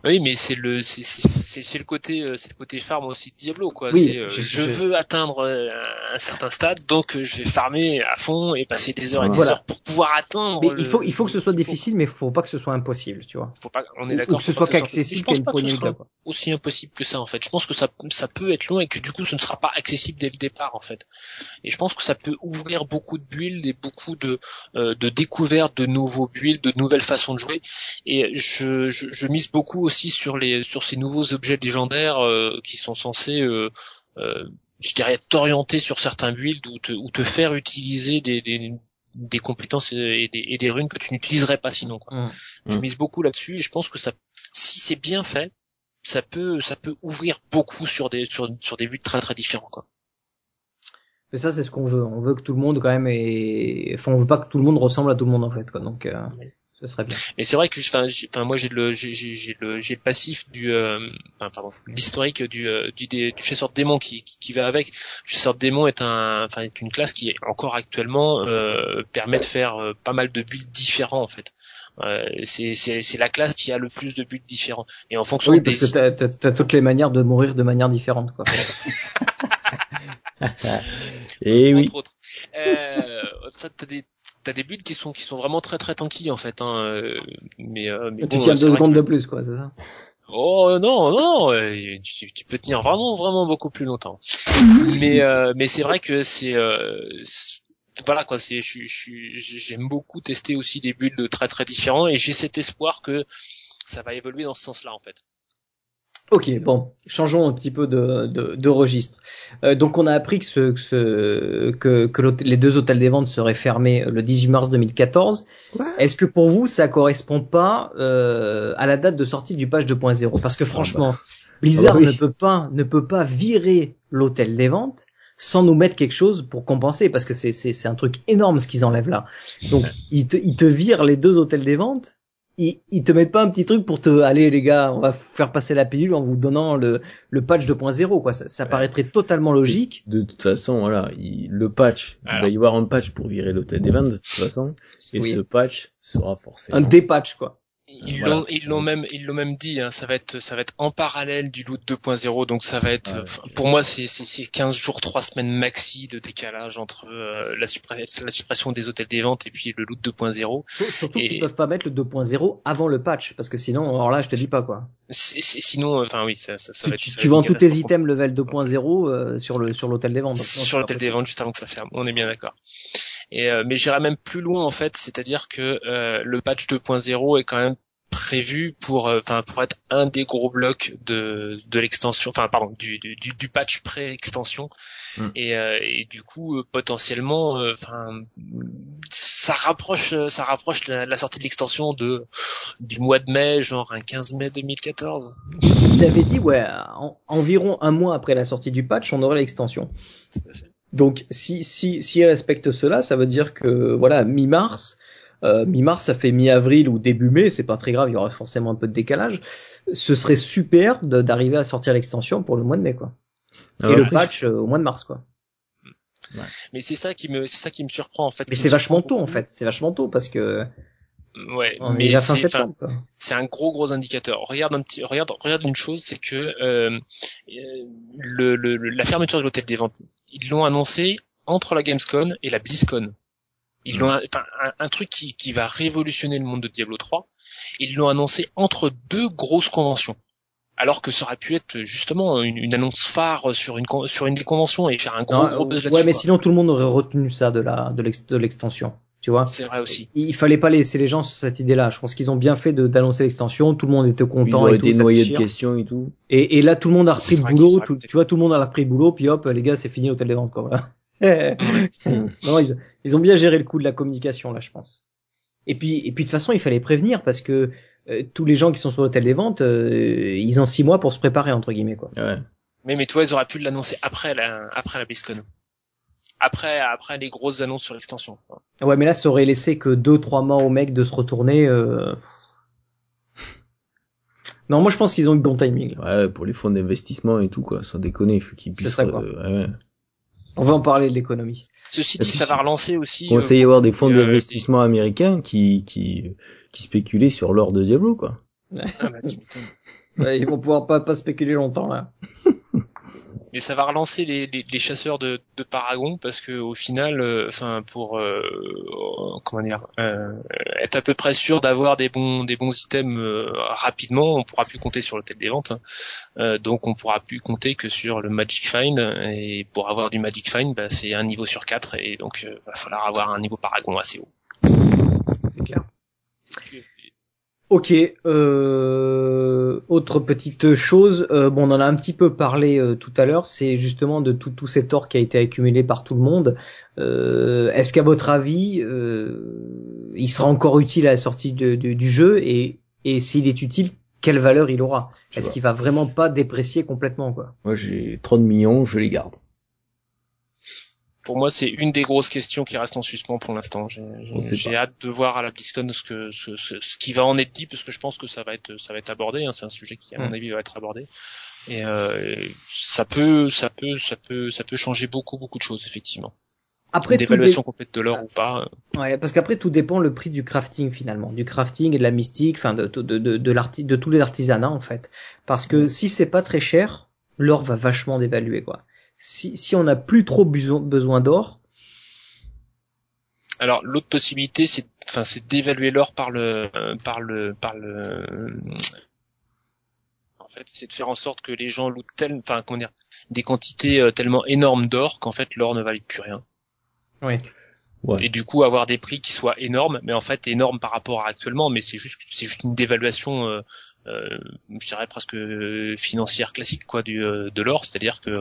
Oui, mais c'est le c'est c'est c'est le côté euh, c'est le côté farm aussi de Diablo quoi. Oui, c'est euh, je- je, je- veux atteindre euh, un, un certain stade, donc je vais farmer à fond et passer des heures et des Voilà. heures pour pouvoir atteindre. mais le- il faut il faut que ce soit difficile mais faut pas que ce soit impossible tu vois Faut pas, on ou, est ou d'accord. que ce soit qu'accessible qu'à une poignée de quoi. aussi impossible que ça en fait. Je pense que ça ça peut être long et que du coup ce ne sera pas accessible dès le départ en fait. Et je pense que ça peut ouvrir beaucoup de builds et beaucoup de euh, de découvertes de nouveaux builds, de nouvelles façons de jouer. Et je, je, je mise beaucoup aussi sur les sur ces nouveaux objets légendaires euh, qui sont censés euh, euh, je dirais t'orienter sur certains builds ou te, ou te faire utiliser des, des, des compétences et des, et des runes que tu n'utiliserais pas sinon. Quoi. Mm. Je mise beaucoup là-dessus et je pense que ça, si c'est bien fait, ça peut, ça peut ouvrir beaucoup sur des, sur, sur des buts très très différents. Quoi. mais ça c'est ce qu'on veut on veut que tout le monde quand même et enfin on veut pas que tout le monde ressemble à tout le monde en fait quoi donc euh. Ce serait bien Mais c'est vrai que, enfin, j'ai- enfin, moi j'ai le, j'ai, j'ai, j'ai le, j'ai le passif du, euh, enfin, pardon, l'historique du, euh, du, dé- du chasseur de démons qui, qui, qui va avec. Le chasseur de démons est un, enfin, est une classe qui encore actuellement euh, permet de faire euh, pas mal de builds différents en fait. Euh, c'est, c'est, c'est la classe qui a le plus de builds différents. Et en fonction oui des, parce que t'as, t'as, t'as toutes les manières de mourir de manière différente quoi Et oui. entre autres. Euh, t'as, t'as des t'as des builds qui sont qui sont vraiment très très tanky en fait hein, euh, mais, euh, mais tu bon, tiens deux secondes que- de plus quoi c'est ça Oh euh, non non euh, tu, tu peux tenir vraiment vraiment beaucoup plus longtemps. Mais euh, mais c'est vrai que c'est euh, voilà quoi c'est j'aime beaucoup tester aussi des builds très très différents et j'ai cet espoir que ça va évoluer dans ce sens-là en fait Ok, bon, changeons un petit peu de, de, de registre. Euh, donc on a appris que, ce, que, ce- que, que les deux hôtels des ventes seraient fermés le 18 mars 2014. Est-ce que pour vous ça correspond pas euh, à la date de sortie du patch 2.0 Parce que franchement, Blizzard Ah bah oui. ne peut pas ne peut pas virer l'hôtel des ventes sans nous mettre quelque chose pour compenser parce que c'est un truc énorme ce qu'ils enlèvent là. Donc ils te ils te virent les deux hôtels des ventes ils, ils te mettent pas un petit truc pour te allez les gars on va faire passer la pilule en vous donnant le le patch 2.0 quoi. Ça, ça paraîtrait totalement logique. De toute façon, voilà, il- le patch, il va y avoir un patch pour virer l'hôtel des ventes de toute façon, et Oui. ce patch sera forcément. un dépatch quoi Ils Voilà, l'ont, l'ont même, ils l'ont même dit. Hein, ça va être, ça va être en parallèle du loot 2.0. Donc ça va être, Ouais. enfin, pour moi, c'est, c'est, c'est 15 jours, 3 semaines maxi de décalage entre euh, la, suppression, la suppression des hôtels des ventes et puis le loot 2.0. Sur- surtout Et- qu'ils peuvent pas mettre le 2.0 avant le patch parce que sinon alors là je te dis pas quoi sinon, euh, enfin oui, ça, ça, ça tu, va être. tu- ça tu être vends tous tes items level 2.0 euh, sur le sur l'hôtel des ventes c'est sur l'hôtel des ventes juste avant que ça ferme. On est bien d'accord. Et euh, mais j'irai même plus loin en fait, c'est-à-dire que euh, le patch 2.0 est quand même prévu pour euh, enfin pour être un des gros blocs de de l'extension enfin pardon du du, du, du patch pré-extension. Mm. et, euh, et du coup euh, potentiellement euh, enfin ça rapproche ça rapproche la, la sortie de l'extension de du mois de mai genre un 15 mai 2014 ils avaient dit ouais en- environ un mois après la sortie du patch on aurait l'extension. Donc si si s'ils respectent cela, ça veut dire que voilà mi-mars, euh, mi-mars ça fait mi-avril ou début mai, c'est pas très grave, il y aura forcément un peu de décalage. Ce serait super d'arriver à sortir l'extension pour le mois de mai quoi. Ah Et ouais. le patch euh, au mois de mars quoi. mais c'est ça qui me c'est ça qui me surprend en fait Mais c'est me vachement tôt en fait, c'est vachement tôt parce que ouais on est mais déjà fin c'est- enfin, septembre quoi. c'est un gros gros indicateur. Regarde un petit, regarde, regarde une chose, c'est que euh, euh, le, le- le- la fermeture de l'hôtel des ventes, ils l'ont annoncé entre la Gamescom et la BlizzCon. Ils l'ont, enfin, un, un truc qui, qui va révolutionner le monde de Diablo 3. Ils l'ont annoncé entre deux grosses conventions. Alors que ça aurait pu être justement une, une annonce phare sur une con- sur une des conventions et faire un gros Non, gros buzz ouais là-dessus. mais quoi. sinon tout le monde aurait retenu ça de la de l'ex- de l'extension. Tu vois. C'est vrai aussi. Il, il fallait pas laisser les gens sur cette idée-là. Je pense qu'ils ont bien fait de- d'annoncer l'extension. Tout le monde était Ils content ont et été noyés de questions et tout. Et, et là, tout le monde a repris le boulot. tout- tu vois, tout le monde a repris le boulot. Puis hop, les gars, c'est fini hôtel des ventes, quoi. Voilà. non, ils, ils ont bien géré le coup de la communication là, je pense. Et puis, et puis de toute façon, il fallait prévenir parce que euh, tous les gens qui sont sur l'hôtel des ventes, euh, ils ont six mois pour se préparer entre guillemets quoi. Ouais. Mais mais toi, ils auraient pu l'annoncer après la après la BlizzCon. Après après les grosses annonces sur l'extension. Ouais, mais là, ça aurait laissé que deux, trois mois au mec de se retourner. Euh... Non, moi je pense qu'ils ont eu le bon timing. Là. Ouais, pour les fonds d'investissement et tout, quoi. Sans déconner, il faut qu'ils puissent. ça, quoi. euh, ouais, ouais. On va en parler de l'économie. Ceci dit, ça va relancer aussi. Euh, conseille y avoir des fonds euh, d'investissement américains qui, qui, qui spéculaient sur l'or de Diablo, quoi. ah bah, tu m'étonnes. Ouais, ils vont pouvoir pas, pas spéculer longtemps là. Mais ça va relancer les, les, les chasseurs de, de Paragon parce que au final, euh, enfin pour euh, euh, comment dire, euh, être à peu près sûr d'avoir des bons des bons items euh, rapidement, on pourra plus compter sur l'hôtel des ventes. hein. Euh, donc on pourra plus compter que sur le Magic Find et pour avoir du Magic Find, bah, c'est un niveau sur quatre et donc euh, va falloir avoir un niveau Paragon assez haut. C'est clair. C'est Ok. Euh... Autre petite chose, euh, bon, on en a un petit peu parlé euh, tout à l'heure, c'est justement de tout, tout cet or qui a été accumulé par tout le monde. Euh, Est-ce qu'à votre avis, euh, il sera encore utile à la sortie de- de- du jeu et, et s'il est utile, quelle valeur il aura? Est-ce qu'il va vraiment pas déprécier complètement quoi? Moi, j'ai 30 millions, je les garde. Pour moi, c'est une des grosses questions qui reste en suspens pour l'instant. J'ai- hâte de voir à la BlizzCon ce que ce, ce, ce qui va en être dit, parce que je pense que ça va être ça va être abordé. hein. C'est un sujet qui, à mon Mm. avis, va être abordé. Et euh, ça peut ça peut ça peut ça peut changer beaucoup beaucoup de choses effectivement. Après, Une tout évaluation complète de l'or ou pas. euh, ouais, parce qu'après tout dépend le prix du crafting finalement, du crafting et de la mystique, enfin de de de de, l'arti- de tous les artisanats en fait. Parce que si c'est pas très cher, l'or va vachement dévaluer quoi. Si si on n'a plus trop besoin besoin d'or, Alors l'autre possibilité, c'est enfin c'est d'évaluer l'or par le par le par le en fait, c'est de faire en sorte que les gens louent tel, enfin comment dire, des quantités euh, tellement énormes d'or qu'en fait l'or ne valide plus rien. oui. Ouais. et du coup avoir des prix qui soient énormes, mais en fait énormes par rapport à actuellement, mais c'est juste c'est juste une dévaluation, euh, je dirais presque euh, financière classique quoi du euh, de l'or, c'est-à-dire que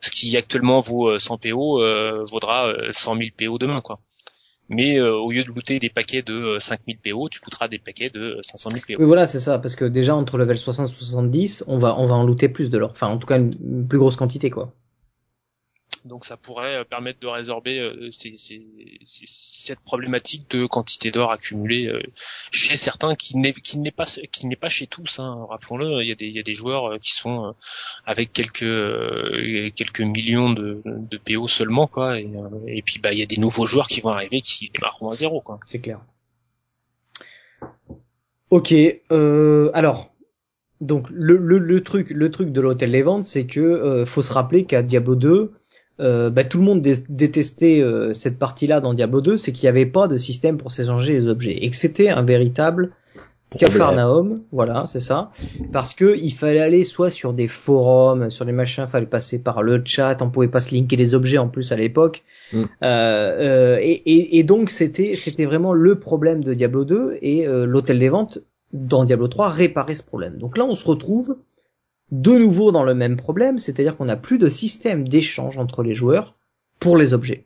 ce qui actuellement vaut euh, 100 PO euh, vaudra euh, 100 000 PO demain quoi. Mais euh, au lieu de looter des paquets de euh, 5000 PO, tu looteras des paquets de euh, 500 000 PO. Oui voilà c'est ça parce que déjà entre level 60 et 70 on va on va en looter plus de l'or, enfin en tout cas une, une plus grosse quantité quoi. Donc ça pourrait euh, permettre de résorber euh, cette problématique de quantité d'or accumulée euh, chez certains qui n'est pas qui n'est pas chez tous. Hein, Rappelons-le, il y a des il y a des joueurs qui sont avec quelques quelques millions de, de PO seulement quoi. Et, et puis bah il y a des nouveaux joueurs qui vont arriver qui démarreront à zéro quoi. C'est clair. Ok, euh, alors donc le, le, le truc le truc de l'hôtel des ventes c'est que euh, faut se rappeler qu'à Diablo 2 euh, bah, tout le monde dé- détestait euh, cette partie-là dans Diablo 2, c'est qu'il n'y avait pas de système pour s'échanger les objets et que c'était un véritable. Capharnaüm, voilà, c'est ça, parce que il fallait aller soit sur des forums, sur des machins, fallait passer par le chat, on pouvait pas se linker les objets en plus à l'époque, Mm. Euh, euh, et, et, et donc c'était c'était vraiment le problème de Diablo 2 et euh, l'hôtel des ventes dans Diablo 3 réparait ce problème. Donc là on se retrouve de nouveau dans le même problème, c'est-à-dire qu'on n'a plus de système d'échange entre les joueurs pour les objets.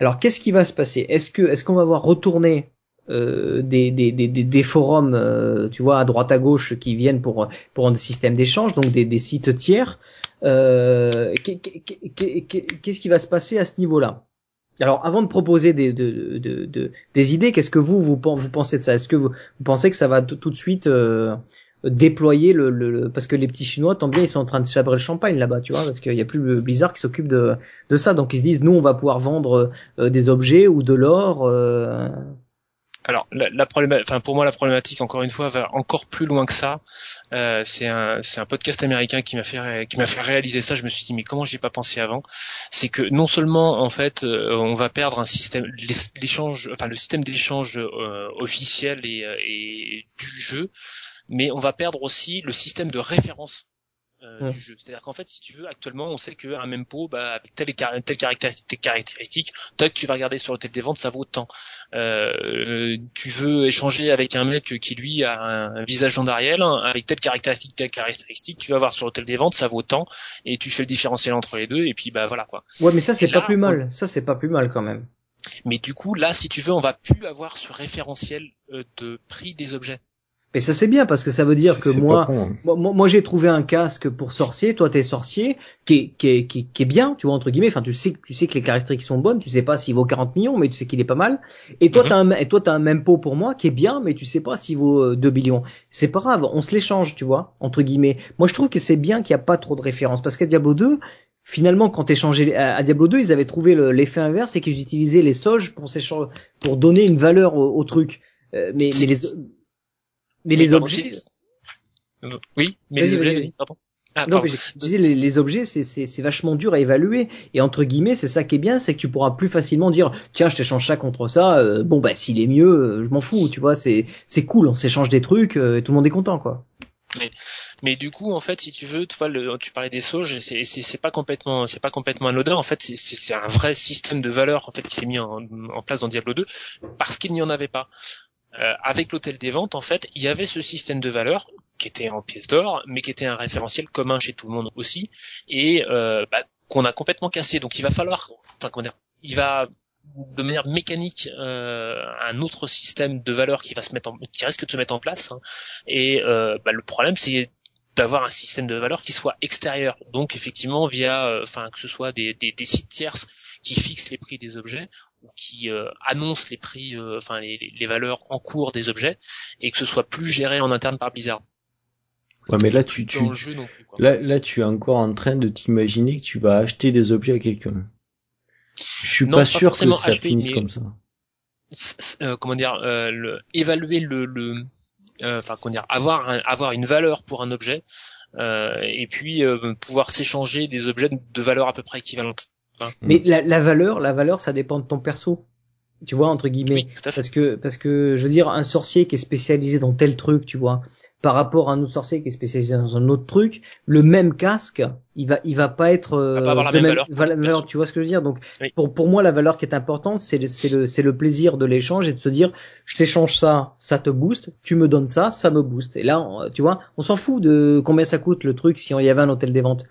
Alors qu'est-ce qui va se passer? Est-ce que est-ce qu'on va voir retourner euh, des, des, forums, euh, tu vois, à droite à gauche qui viennent pour pour un système d'échange, donc des, sites tiers. Euh, qu'est- qu'est- qu'est- qu'est- Qu'est-ce qui va se passer à ce niveau-là? Alors, avant de proposer des, de, de, de- des idées, qu'est-ce que vous vous, vous pensez de ça? Est-ce que vous, vous pensez que ça va tout de suite euh, déployer le, le, le- parce que les petits Chinois, tant bien, ils sont en train de chabrer le champagne là-bas, tu vois, parce qu'il y a plus le Blizzard qui s'occupe de, de ça, donc ils se disent, nous, on va pouvoir vendre euh, des objets ou de l'or. euh, Alors la, la enfin pour moi la problématique encore une fois va encore plus loin que ça. Euh, c'est un c'est un podcast américain qui m'a fait qui m'a fait réaliser ça. Je me suis dit mais comment j'y ai pas pensé avant? C'est que non seulement en fait euh, on va perdre un système l'é- l'échange enfin le système d'échange euh, officiel et du jeu, mais on va perdre aussi le système de référence euh, du jeu. C'est-à-dire qu'en fait, si tu veux, actuellement, on sait qu'un même pot, bah, avec telle, car telle caractéristique, caractéristique, toi, tu vas regarder sur le des ventes, ça vaut tant. Euh, tu veux échanger avec un mec qui lui a un, visage d'Andariel, avec telle caractéristique, telle caractéristique, tu vas voir sur l'hôtel des ventes, ça vaut tant, et tu fais le différentiel entre les deux, et puis bah voilà quoi. Ouais, mais ça c'est pas plus mal. Ça c'est pas plus mal quand même. Mais du coup, là, si tu veux, on va plus avoir ce référentiel euh, de prix des objets. Mais ça c'est bien parce que ça veut dire que moi, hein. moi, moi, j'ai trouvé un casque pour sorcier, toi t'es sorcier, qui est, qui est, qui, est, bien, tu vois entre guillemets. Enfin, tu sais, tu sais que les caractéristiques sont bonnes, tu sais pas s'il vaut 40 millions, mais tu sais qu'il est pas mal. Et toi, mhm. t'as un, et toi t'as un même pot pour moi qui est bien, mais tu sais pas s'il vaut 2 euh, billions. C'est pas grave, on se l'échange, tu vois entre guillemets. Moi, je trouve que c'est bien qu'il n'y a pas trop de références parce qu'à Diablo 2, finalement, quand t'échangeais à, Diablo 2, ils avaient trouvé l'effet inverse, c'est qu'ils utilisaient les soges pour pour donner une valeur au, truc. Euh, mais, mais les mais les objets. Oui, mais les objets. Pardon. Ah, non, mais je disais les, les objets, c'est vachement dur à évaluer. Et entre guillemets, c'est ça qui est bien, c'est que tu pourras plus facilement dire, tiens, je t'échange ça contre ça. Euh, bon, bah s'il est mieux, euh, je m'en fous, tu vois. C'est c'est cool, on s'échange des trucs, euh, et tout le monde est content, quoi. Mais, mais du coup, en fait, si tu veux, tu vois, le, tu parlais des sauges, c'est c'est pas complètement, c'est pas complètement anodin. En fait, c'est un vrai système de valeurs en fait qui s'est mis en, en place dans Diablo 2 parce qu'il n'y en avait pas. Euh, avec l'hôtel des ventes, en fait, il y avait ce système de valeur qui était en pièces d'or, mais qui était un référentiel commun chez tout le monde aussi, et euh, bah, qu'on a complètement cassé. Donc il va falloir, enfin comment dire, il va de manière mécanique euh, un autre système de valeur qui va se mettre en, qui risque de se mettre en place. Hein. Et euh, bah, le problème c'est d'avoir un système de valeur qui soit extérieur. Donc effectivement via, euh, enfin que ce soit des, des, des sites tierces qui fixent les prix des objets qui euh, annonce les prix, euh, enfin les, les, valeurs en cours des objets, et que ce soit plus géré en interne par Blizzard. Ouais, mais là tu, tu là là tu es encore en train de t'imaginer que tu vas acheter des objets à quelqu'un. Je suis pas, sûr que ça finisse comme ça. Euh, comment dire, euh, le, évaluer le, le enfin comment dire, avoir avoir une valeur pour un objet, et puis pouvoir s'échanger des objets de valeur à peu près équivalente. Hein. Mais la, la, valeur, la valeur, ça dépend de ton perso. Tu vois entre guillemets, parce que parce que je veux dire un sorcier qui est spécialisé dans tel truc, tu vois, par rapport à un autre sorcier qui est spécialisé dans un autre truc, le même casque, il va il va pas être euh, pas avoir la même, valeur, Tu vois ce que je veux dire? Donc pour pour moi la valeur qui est importante, c'est le c'est le c'est le plaisir de l'échange et de se dire je t'échange ça, ça te booste, tu me donnes ça, ça me booste. Et là, tu vois, on s'en fout de combien ça coûte le truc si on y avait un hôtel des ventes.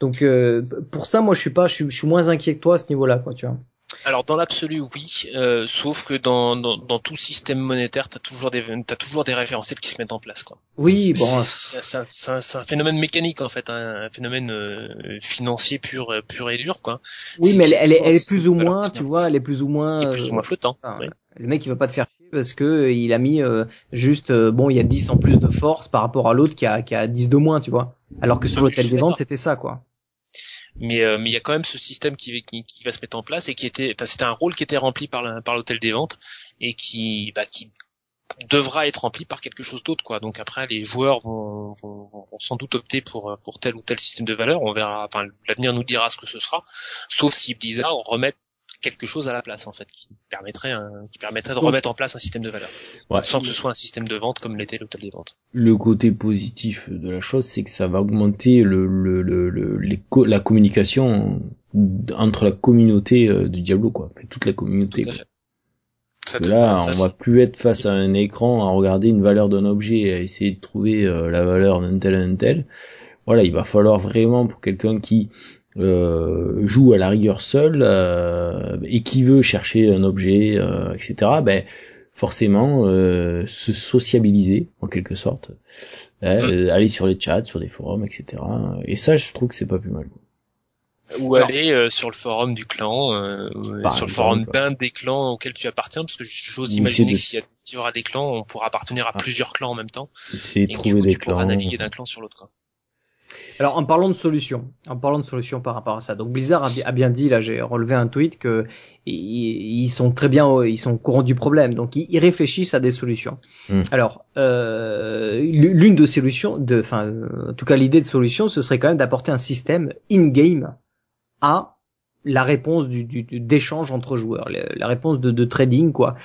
Donc euh, pour ça, moi, je suis pas, je suis, moins inquiet que toi à ce niveau-là, quoi, tu vois. Alors dans l'absolu oui, euh, sauf que dans, dans, dans, tout système monétaire, t'as toujours des t'as toujours des référentiels qui se mettent en place quoi. Oui bon. C'est un, phénomène mécanique en fait, hein, un phénomène euh, financier pur pur et dur quoi. Oui mais elle, elle, est, plus ou moins, tu vois, elle est plus ou moins. plus ou moins flottant. Le mec il va pas te faire chier parce que il a mis juste bon il y a 10 en plus de force par rapport à l'autre qui a qui a 10 de moins tu vois. Alors que sur l'hôtel des ventes c'était ça quoi mais euh, mais il y a quand même ce système qui, qui, qui, va se mettre en place et qui était enfin c'était un rôle qui était rempli par par l'hôtel des ventes et qui bah, qui devra être rempli par quelque chose d'autre quoi. Donc après les joueurs vont, vont, vont, sans doute opter pour pour tel ou tel système de valeur. On verra enfin l'avenir nous dira ce que ce sera. Sauf si Blizzard remet quelque chose à la place en fait qui permettrait qui permettrait de remettre en place un système de valeur sans que ce soit un système de vente comme l'était l'hôtel des ventes. Le côté positif de la chose c'est que ça va augmenter le, le, le, les la communication entre la communauté euh, du Diablo quoi, toute la communauté. là, on va plus être face à un écran à regarder une valeur d'un objet et à essayer de trouver euh, la valeur d'un tel d'un tel. Voilà, il va falloir vraiment pour quelqu'un qui euh, joue à la rigueur seul euh, et qui veut chercher un objet, euh, etc. Ben forcément se sociabiliser en quelque sorte, hein, aller sur les chats, sur des forums, etc. Et ça, je trouve que c'est pas plus mal. Ou aller sur le forum du clan, sur le forum d'un des clans auxquels tu appartiens, parce que j'ose imaginer que s'il y, aura des clans, on pourra appartenir à ah. plusieurs clans en même temps. C'est trouver des clans. naviguer d'un clan sur l'autre. Alors en parlant de solutions, en parlant de solutions par rapport à ça, donc Blizzard a, bien dit là, j'ai relevé un tweet que ils, sont très bien, ils sont au courant du problème, donc ils, réfléchissent à des solutions. Hmm. Alors euh, l'une de solutions, de, enfin en tout cas l'idée de solution, ce serait quand même d'apporter un système in-game à la réponse du, d'échange entre joueurs, la, réponse de, trading quoi.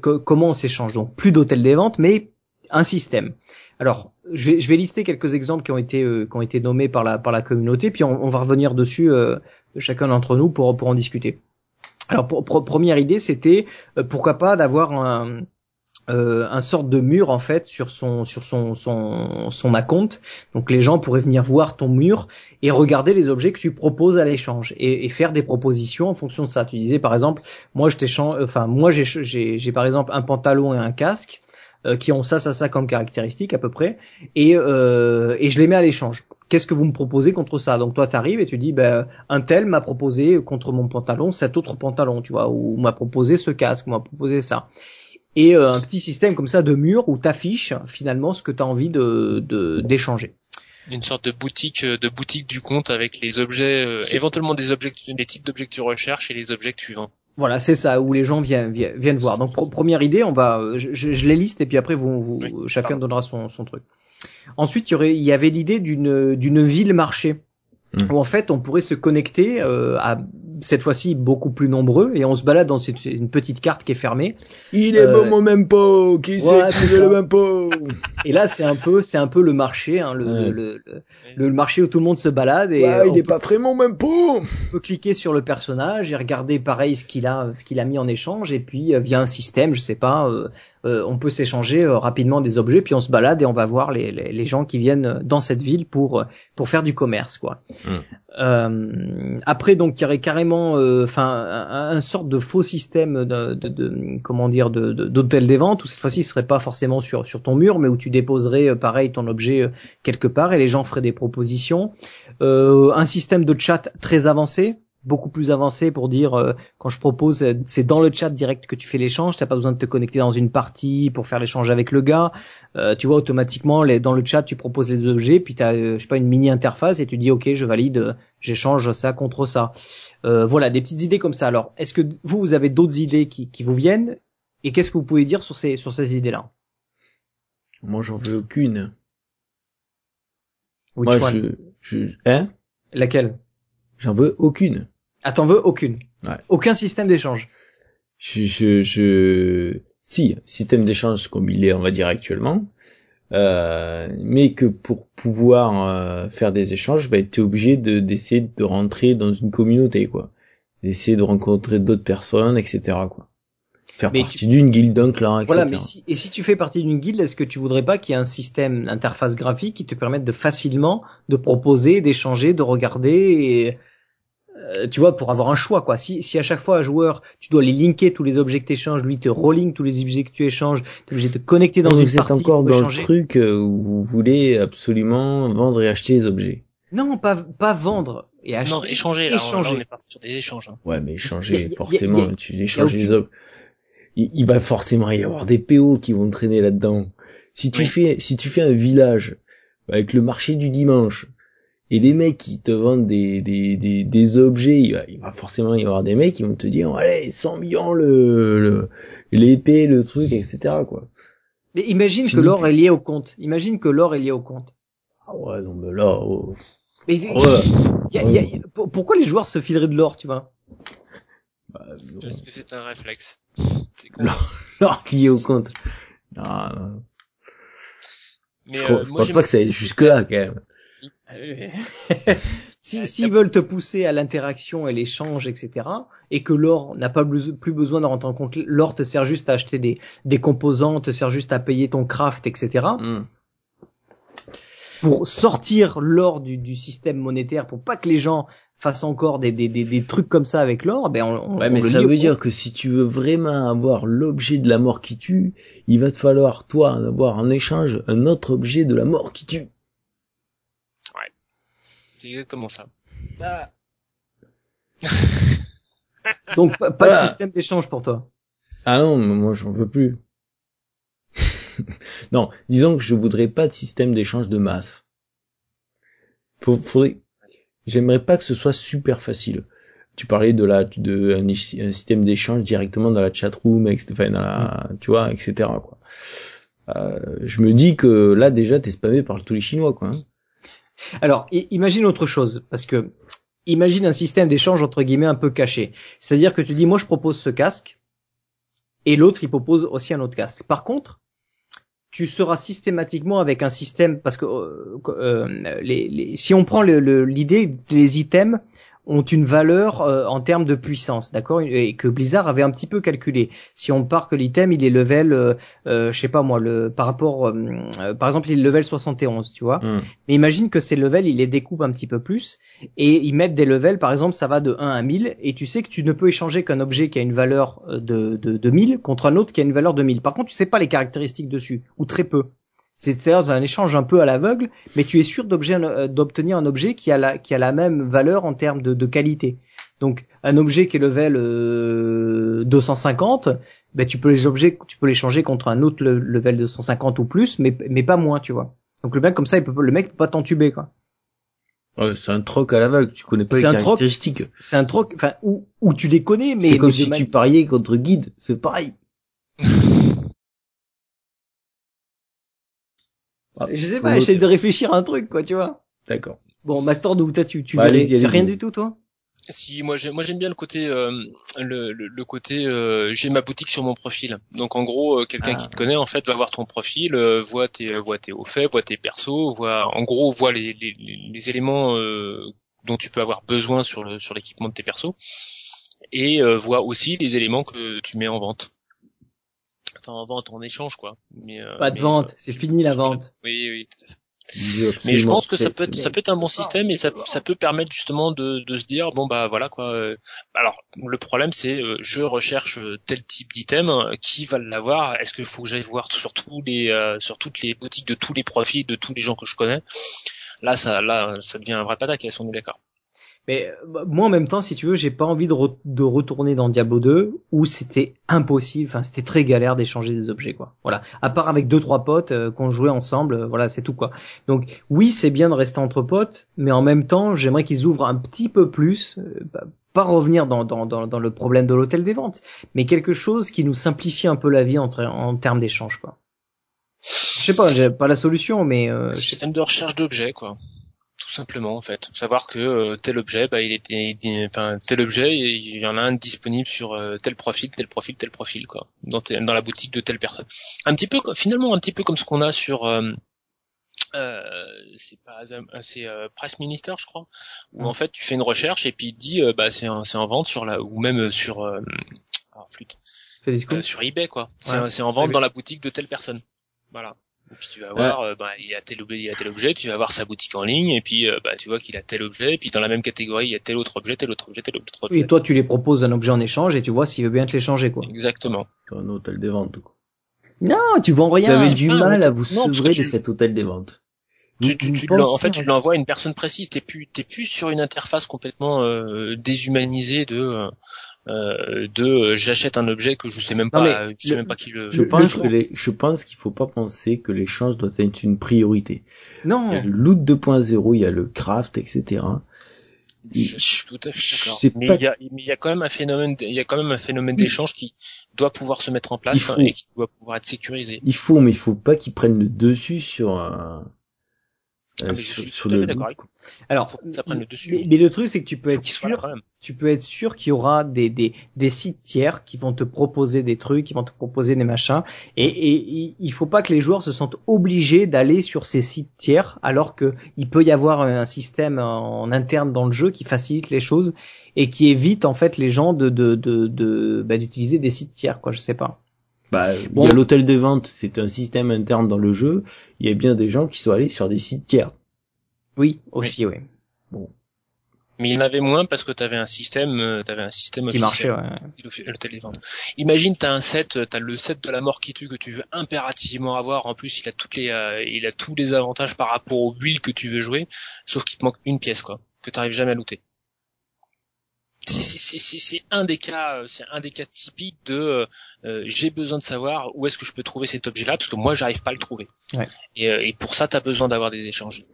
comment on s'échange donc plus d'hôtel des ventes, mais un système. Alors je vais, je vais lister quelques exemples qui ont été, euh, qui ont été nommés par la, par la communauté, puis on, on va revenir dessus euh, chacun d'entre nous pour, pour en discuter. Alors, première idée, c'était euh, pourquoi pas d'avoir un, euh, un sorte de mur en fait sur son sur son son son account. Donc les gens pourraient venir voir ton mur et regarder les objets que tu proposes à l'échange et, et faire des propositions en fonction de ça. Tu disais par exemple, moi je t'échange, enfin moi j'ai j'ai par exemple un pantalon et un casque euh, qui ont ça ça ça comme caractéristiques à peu près et euh, et je les mets à l'échange. Qu'est-ce que vous me proposez contre ça? Donc toi tu arrives et tu dis ben un tel m'a proposé contre mon pantalon cet autre pantalon, tu vois, ou m'a proposé ce casque, ou m'a proposé ça et euh, un petit système comme ça de mur où t'affiches finalement ce que tu as envie de de- d'échanger. Une sorte de boutique, euh, de boutique du compte avec les objets, euh, éventuellement des objets, des types d'objets que tu recherches et les objets que tu vends. Voilà, c'est ça où les gens viennent viennent, viennent voir. Donc première idée, on va je, je- je les liste et puis après vous, vous Oui, chacun donnera son son truc. Ensuite, il y aurait il y avait l'idée d'une d'une ville marché Mm. où en fait on pourrait se connecter euh, à cette fois-ci beaucoup plus nombreux et on se balade dans cette, une petite carte qui est fermée. Il est Euh, bon mon même pot, qui voilà, c'est le même pot et là c'est un peu c'est un peu le marché hein, le, Ouais. le, le, le marché où tout le monde se balade et Ouais, il on est pas frais mon même pot. peut cliquer sur le personnage et regarder pareil ce qu'il a ce qu'il a mis en échange et puis euh, via un système je sais pas euh, euh, on peut s'échanger euh, rapidement des objets puis on se balade et on va voir les, les, les gens qui viennent dans cette ville pour euh, pour faire du commerce quoi. Mm. Euh, après donc il y aurait carrément euh, enfin un, un sorte de faux système de, de, de- comment dire de de- d'hôtel des ventes où cette fois-ci ce serait pas forcément sur sur ton mur mais où tu déposerais euh, pareil ton objet euh, quelque part et les gens feraient des propositions. Euh, un système de chat très avancé beaucoup plus avancé pour dire euh, quand je propose euh, c'est dans le chat direct que tu fais l'échange t'as pas besoin de te connecter dans une partie pour faire l'échange avec le gars. Euh, tu vois automatiquement les, dans le chat tu proposes les objets puis t'as euh, je sais pas une mini interface et tu dis ok je valide j'échange ça contre ça. Euh, voilà des petites idées comme ça. Alors est-ce que vous vous avez d'autres idées qui, qui vous viennent et qu'est-ce que vous pouvez dire sur ces sur ces idées là Moi j'en veux aucune. Which Moi one? je, je, hein? Laquelle? J'en veux aucune. Ah t'en veux aucune Ouais. aucun système d'échange Je, je, je, si, système d'échange comme il est, on va dire actuellement, euh, mais que pour pouvoir euh, faire des échanges, bah, tu es obligé de d'essayer de rentrer dans une communauté, quoi, d'essayer de rencontrer d'autres personnes, etc., quoi. Faire Mais partie d'une guilde, d'un clan, etc. Voilà, mais si, et si tu fais partie d'une guilde, est-ce que tu voudrais pas qu'il y ait un système d'interface graphique qui te permette de facilement de proposer, d'échanger, de regarder et tu vois pour avoir un choix quoi. Si, si à chaque fois un joueur, tu dois les linker tous les objets que tu échanges, lui te relink tous les objets que tu échanges, tu es obligé de te connecter dans vous une êtes partie encore pour dans échanger. le truc euh, où vous voulez absolument vendre et acheter les objets. Non, pas pas vendre et acheter. Non, échanger, là, échanger. là, on est parti sur des échanges. hein. Ouais, mais échanger, y a- forcément, y a- tu échanges les objets. Il, il va forcément y avoir des PO qui vont traîner là-dedans. Si tu Oui. fais, si tu fais un village avec le marché du dimanche et des mecs qui te vendent des, des, des, des objets, il va, il va forcément y avoir des mecs qui vont te dire, allez, 100 millions le, le, l'épée, le truc, etc., quoi. Mais imagine que l'or plus- est lié au compte. Imagine que l'or est lié au compte. Ah ouais, non, mais là, oh, Mais ouais. y a- y a- pour- pourquoi les joueurs se fileraient de l'or, tu vois? Bah. Parce que c'est un réflexe. C'est con. Non. L'or lié au compte. Non, non. Mais Je, euh, crois- je moi, pense j'aime- pas que ça aille jusque là, quand même. si s'ils veulent te pousser à l'interaction et l'échange, etc., et que l'or n'a pas plus besoin de rentrer en compte, l'or te sert juste à acheter des, des composants, te sert juste à payer ton craft, etc. Hmm. Pour sortir l'or du, du système monétaire, pour pas que les gens fassent encore des, des, des, des trucs comme ça avec l'or, ben on, on- Ouais, on mais le ça veut dire que si tu veux vraiment avoir l'objet de la mort qui tue, il va te falloir, toi, avoir en échange un autre objet de la mort qui tue. C'est exactement ça. Donc pas, pas Voilà. de système d'échange pour toi. Ah non, moi j'en veux plus. non, disons que je voudrais pas de système d'échange de masse. Faut, faudrait, j'aimerais pas que ce soit super facile. Tu parlais de la, de un, système d'échange directement dans la chatroom, etc., enfin, dans la, tu vois, etc., quoi. Euh, je me dis que là déjà t'es spammé par tous les chinois, quoi. hein. Alors, imagine autre chose, parce que imagine un système d'échange entre guillemets un peu caché. C'est-à-dire que tu dis, moi je propose ce casque, et l'autre il propose aussi un autre casque. Par contre, tu seras systématiquement avec un système parce que euh, euh, si on prend l'idée les items ont une valeur euh, en termes de puissance, d'accord, et que Blizzard avait un petit peu calculé. Si on part que l'item il est level, euh, euh, je sais pas moi, le par rapport, euh, par exemple il est level 71, tu vois? Hmm. Mais imagine que ces levels ils les découpent un petit peu plus et ils mettent des levels, par exemple ça va de 1 à 1000 et tu sais que tu ne peux échanger qu'un objet qui a une valeur de, de, de 1000 contre un autre qui a une valeur de 1000. Par contre tu sais pas les caractéristiques dessus ou très peu. C'est un échange un peu à l'aveugle, mais tu es sûr euh, d'obtenir un objet qui a la, qui a la même valeur en termes de, de qualité. Donc un objet qui est level euh, 250, ben tu peux les objets, tu peux l'échanger contre un autre level 250 ou plus, mais mais pas moins, tu vois. Donc le mec comme ça, il peut, le mec peut pas t'entuber quoi. Ouais, c'est un troc à l'aveugle, tu connais pas les caractéristiques. C'est un troc, enfin où, où tu les connais, mais c'est comme si tu pariais contre guide, c'est pareil. je sais pas, j'essaie de réfléchir à un truc, quoi, tu vois. D'accord. Bon, Master, d'où t'as tu, tu bah, rien du tout, toi? Si moi j'aime moi j'aime bien le côté euh, le, le, côté euh, j'ai ma boutique sur mon profil donc en gros euh, quelqu'un qui ah. te connaît en fait va voir ton profil voit tes voit tes hauts faits voit tes persos voit en gros voit les, les, les éléments dont tu peux avoir besoin sur le sur l'équipement de tes persos et voit aussi les éléments que tu mets en vente enfin en vente, en échange quoi. Mais, euh, pas de vente, euh, c'est fini la vente. Oui, oui, tout à fait. Mais je pense que ça peut être ça peut être un bon système et ça, ça peut permettre justement de, de se dire bon bah voilà quoi. Euh, alors le problème c'est je recherche tel type d'item qui va l'avoir. Est-ce qu'il faut que j'aille voir sur tous les sur toutes les boutiques de tous les profils de tous les gens que je connais? Là ça là ça devient un vrai pataque. Elles sont d'accord. Mais euh, moi en même temps, si tu veux, j'ai pas envie de, de, retourner dans Diablo 2 où c'était impossible, enfin c'était très galère d'échanger des objets quoi. Voilà, à part avec deux trois potes euh, qu'on jouait ensemble, euh, voilà, c'est tout quoi. Donc oui, c'est bien de rester entre potes, mais en même temps, j'aimerais qu'ils ouvrent un petit peu plus, bah, pas revenir dans, dans, dans, dans, le problème de l'hôtel des ventes, mais quelque chose qui nous simplifie un peu la vie en, en termes d'échange quoi. Je sais pas, j'ai pas la solution, mais euh, système de recherche d'objets quoi simplement en fait. Savoir que euh, tel objet, bah, il était, enfin tel objet, il y en a un disponible sur euh, tel profil, tel profil, tel profil quoi, dans, dans la boutique de telle personne. Un petit peu, finalement, un petit peu comme ce qu'on a sur euh, c'est pas c'est Press Minister je crois où en fait tu fais une recherche et puis il dit bah c'est c'est en vente sur la ou même sur euh, oh, flûte, sur eBay quoi. C'est en vente dans la boutique de telle personne. Voilà et puis tu vas voir, euh, bah, il y a tel objet, il y a tel objet, tu vas voir sa boutique en ligne, et puis euh, bah, tu vois qu'il a tel objet, et puis dans la même catégorie, il y a tel autre objet, tel autre objet, tel autre objet. Et toi, tu les proposes un objet en échange, et tu vois s'il veut bien te l'échanger, quoi. Exactement. Un hôtel des ventes, quoi. Non, tu vends rien. Vous avez du mal à vous sevrer de cet hôtel des ventes. Tu, tu, tu en fait, tu l'envoies à une personne précise. T'es plus, t'es plus sur une interface complètement euh, déshumanisée de euh, de euh, j'achète un objet que je sais même pas, je sais même pas qui le. Je pense que les, je pense qu'il faut pas penser que l'échange doit être une priorité. Non. Il y a le loot 2.0, il y a le craft, etc. Je suis tout à fait d'accord. Mais, il y a, il y a quand même un phénomène, il y a quand même un phénomène d'échange qui doit pouvoir se mettre en place hein, et qui doit pouvoir être sécurisé. Il faut, mais il faut pas qu'il prenne le dessus sur un, ah, sur, le Alors, le dessus. Mais, le truc c'est que tu peux être sûr, tu peux être sûr qu'il y aura des, des, des sites tiers qui vont te proposer des trucs, qui vont te proposer des machins, et, et, il faut pas que les joueurs se sentent obligés d'aller sur ces sites tiers, alors que il peut y avoir un système en interne dans le jeu qui facilite les choses et qui évite en fait les gens de de de, de bah, d'utiliser des sites tiers, quoi. Je sais pas. Bah, il y a l'hôtel des ventes, c'est un système interne dans le jeu. Il y a bien des gens qui sont allés sur des sites tiers. Oui, aussi, oui. Bon. Mais il y en avait moins parce que tu avais un système, euh, t'avais un système qui marchait, ouais. L'hôtel des ventes. Imagine, t'as un set, t'as le set de la mort qui tue que tu veux impérativement avoir. En plus, il a toutes les, euh, il a tous les avantages par rapport au build que tu veux jouer, sauf qu'il te manque une pièce, quoi, que t'arrives jamais à looter c'est un des cas, euh, c'est un des cas typiques de euh, euh, j'ai besoin de savoir où est-ce que je peux trouver cet objet-là parce que moi j'arrive pas à le trouver. Ouais. Et, et, pour ça, tu as besoin d'avoir des échanges.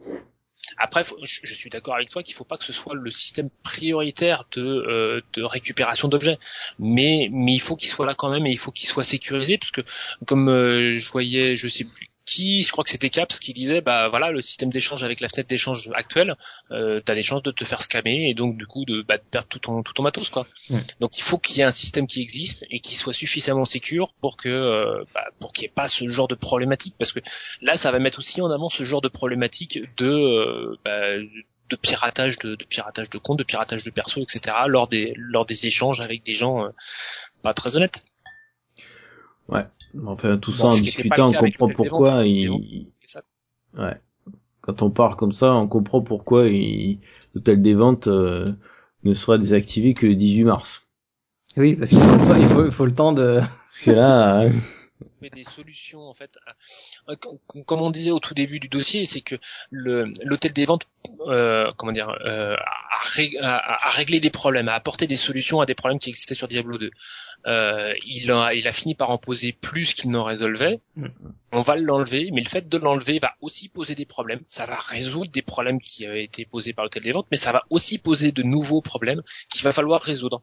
Après, je, suis d'accord avec toi qu'il faut pas que ce soit le système prioritaire de, de récupération d'objets, mais mais il faut qu'il soit là quand même et il faut qu'il soit sécurisé parce que comme je voyais, je sais plus qui, je crois que c'était Caps, qui disait, bah voilà, le système d'échange avec la fenêtre d'échange actuelle, euh, t'as des chances de te faire scammer et donc du coup de, bah, de perdre tout ton tout ton matos quoi. Donc il faut qu'il y ait un système qui existe et qui soit suffisamment sécure pour que euh, bah, pour qu'il n'y ait pas ce genre de problématique parce que là ça va mettre aussi en avant ce genre de problématique de euh, bah, de piratage de, de piratage de comptes, de piratage de perso, etc. lors des lors des échanges avec des gens euh, pas très honnêtes. Enfin, tout Bon, ça en discutant, on comprend pourquoi il, ça. ouais. Quand on parle comme ça, on comprend pourquoi il... l'hôtel des ventes euh, ne sera désactivé que le 18 mars. Oui, parce qu'il faut, le temps- il faut, il faut le temps de. Parce que là, des solutions en fait. Com- Comme on disait au tout début du dossier, c'est que le l'hôtel des ventes, euh, comment dire, euh, a réglé des problèmes, a apporté des solutions à des problèmes qui existaient sur Diablo 2. Euh, il a il a fini par en poser plus qu'il n'en résolvait. Mm. On va l'enlever, mais le fait de l'enlever va aussi poser des problèmes. Ça va résoudre des problèmes qui avaient été posés par l'hôtel des ventes, mais ça va aussi poser de nouveaux problèmes qu'il va falloir résoudre.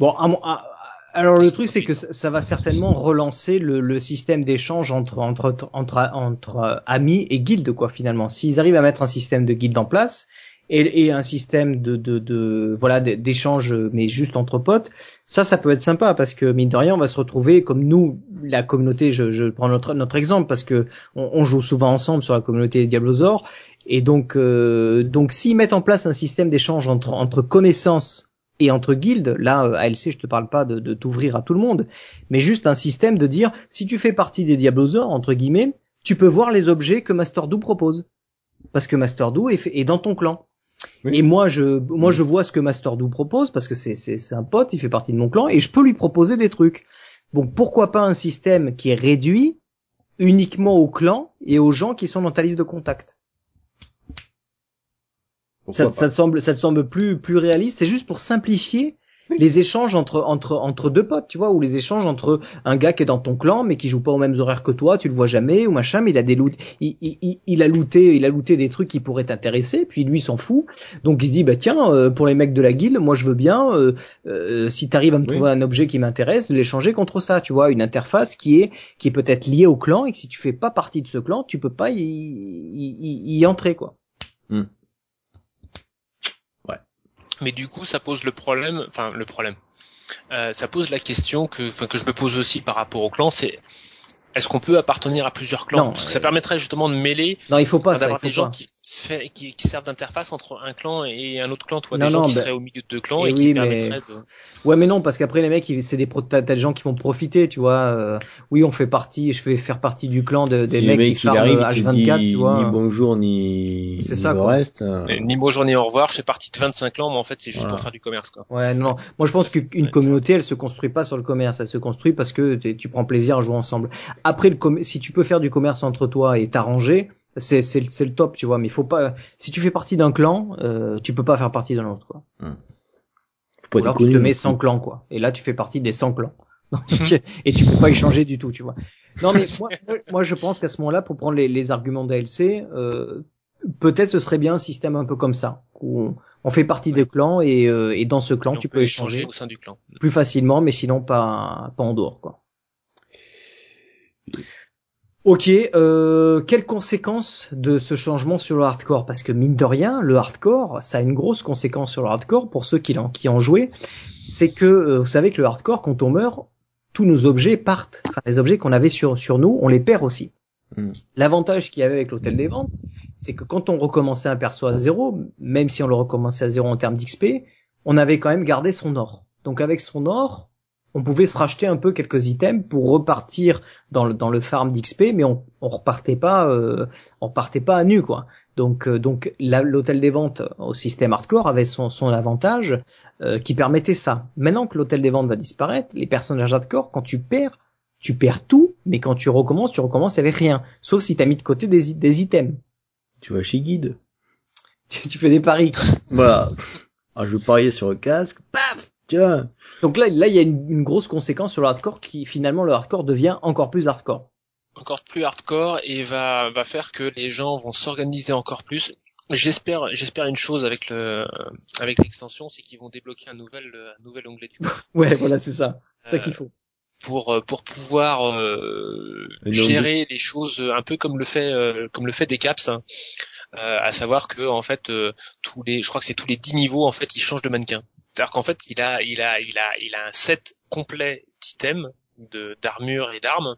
Bon, à mon- à- alors le truc c'est que ça, va certainement relancer le, le système d'échange entre entre entre entre euh, amis et guildes quoi finalement. S'ils arrivent à mettre un système de guilde en place et, et un système de de, de voilà d'échange mais juste entre potes, ça ça peut être sympa parce que mine de rien on va se retrouver comme nous la communauté. Je, je prends notre notre exemple parce que on, on joue souvent ensemble sur la communauté Diablosaur et donc euh, donc s'ils mettent en place un système d'échange entre entre connaissances et entre guildes, là, euh, ALC, je te parle pas de, de t'ouvrir à tout le monde, mais juste un système de dire, si tu fais partie des Diablosaures, entre guillemets, tu peux voir les objets que Master-Do propose. Parce que Master-Do est, fait- est dans ton clan. Oui. Et moi, je, moi, je vois ce que Master-Do propose, parce que c'est, c'est, c'est un pote, il fait partie de mon clan, et je peux lui proposer des trucs. Bon, pourquoi pas un système qui est réduit uniquement au clan et aux gens qui sont dans ta liste de contacts? Ça, ça te semble, ça te semble plus plus réaliste. C'est juste pour simplifier les échanges entre entre entre deux potes, tu vois, ou les échanges entre un gars qui est dans ton clan mais qui joue pas aux mêmes horaires que toi, tu le vois jamais ou machin, mais il a des loot, il, il, il- il a looté, il a looté des trucs qui pourraient t'intéresser, puis lui s'en fout. Donc il se dit bah tiens, euh, pour les mecs de la guilde, moi je veux bien euh, euh, si t'arrives à me Oui. trouver un objet qui m'intéresse, de l'échanger contre ça, tu vois, une interface qui est qui est peut-être liée au clan et que si tu fais pas partie de ce clan, tu peux pas y, y, y- y entrer quoi. Mais du coup, ça pose le problème, enfin le problème. Euh, ça pose la question que, que je me pose aussi par rapport au clan, c'est est-ce qu'on peut appartenir à plusieurs clans? Non, Parce que euh, ça permettrait justement de mêler, Non, il faut pas d'avoir faut des gens pas. qui, fait- qui, qui servent d'interface entre un clan et un autre clan, toi, Non, des gens non, qui bah- seraient au milieu de deux clans Eh et qui oui, mais- permettraient de. Ouais, mais non, parce qu'après les mecs, c'est des pro- t'as t'as des gens qui vont profiter, tu vois. euh, oui, on fait partie, je vais faire partie du clan de, des si mecs mec qui farment arrive, il te dit H24, tu vois. ni bonjour ni, C'est ni ça, le quoi. reste. euh, Ni bonjour ni au revoir, je fais partie de 25 clans, mais en fait c'est juste Voilà. pour faire du commerce quoi. Ouais, non, non. Moi, je pense qu'une Ouais, communauté, elle se construit pas sur le commerce, elle se construit parce que tu prends plaisir à jouer ensemble. Après, le com- si tu peux faire du commerce entre toi et t'arranger, c'est c'est le- c'est le top, tu vois. Mais il faut pas. Si tu fais partie d'un clan, euh, tu peux pas faire partie d'un autre, quoi. faut Ou pas alors tu te mets 100 clans, quoi. Et là, tu fais partie des 100 clans. Donc, et tu peux pas échanger du tout, tu vois. Non, mais moi, je pense qu'à ce moment-là, pour prendre les, les arguments d'ALC, euh, peut-être ce serait bien un système un peu comme ça, où on, on fait partie des clans et, euh, et dans ce clan, Et tu peux échanger au sein du clan. plus facilement, mais sinon pas, pas en dehors, quoi. Ok, euh, quelles conséquences de ce changement sur le hardcore? Parce que mine de rien, le hardcore, ça a une grosse conséquence sur le hardcore pour ceux qui l'ont qui ont joué. C'est que euh, vous savez que le hardcore, quand on meurt, tous nos objets partent. Enfin, les objets qu'on avait sur sur nous, on les perd aussi. Mm. L'avantage qu'il y avait avec l'hôtel des ventes, c'est que quand on recommençait un perso à zéro, même si on le recommençait à zéro en termes d'XP, on avait quand même gardé son or. Donc avec son or, on pouvait se racheter un peu quelques items pour repartir dans le, dans le farm d'XP, mais on, on repartait pas, euh, on repartait pas à nu quoi. Donc euh, donc l'hôtel des ventes au système hardcore avait son, son avantage euh, qui permettait ça. Maintenant que l'hôtel des ventes va disparaître, les personnages hardcore, quand tu perds, tu perds tout, mais quand tu recommences, tu recommences avec rien, sauf si tu as mis de côté des, des items. Tu vas chez Guide. Tu, tu fais des paris. Voilà. Ah, je pariais sur le casque. Paf Tiens. Donc là, là, il y a une, une grosse conséquence sur le hardcore qui finalement le hardcore devient encore plus hardcore. Encore plus hardcore et va va faire que les gens vont s'organiser encore plus. J'espère j'espère une chose avec le avec l'extension, c'est qu'ils vont débloquer un nouvel un nouvel onglet du Ouais, voilà, c'est ça. C'est ça Euh, qu'il faut. pour euh, pour pouvoir euh, gérer les choses un peu comme le fait euh, comme le fait des caps hein. Euh, à savoir que en fait euh, tous les je crois que c'est tous les 10 niveaux en fait il change de mannequin c'est-à-dire qu'en fait il a il a il a il a un set complet d'items de d'armure et d'armes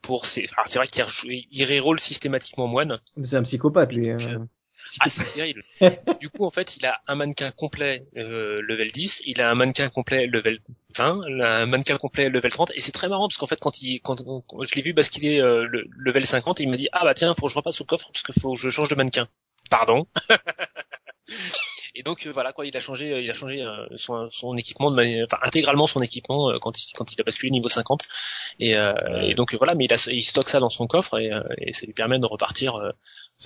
pour ses alors c'est vrai qu'il re- il reroll systématiquement moine C'est un psychopathe lui. euh. Ah, c'est terrible. du coup, en fait, il a un mannequin complet euh, level 10, il a un mannequin complet level 20, un mannequin complet level 30, et c'est très marrant parce qu'en fait, quand il, quand, quand je l'ai vu basculer euh, le level 50, il m'a dit ah bah tiens, faut que je repasse au coffre parce qu'il faut que je change de mannequin. Pardon. Et donc euh, voilà quoi, il a changé, euh, il a changé euh, son, son équipement de manière, enfin intégralement son équipement euh, quand il quand il a basculé niveau 50. Et, euh, et donc euh, voilà, mais il, a, il stocke ça dans son coffre et, euh, et ça lui permet de repartir. euh,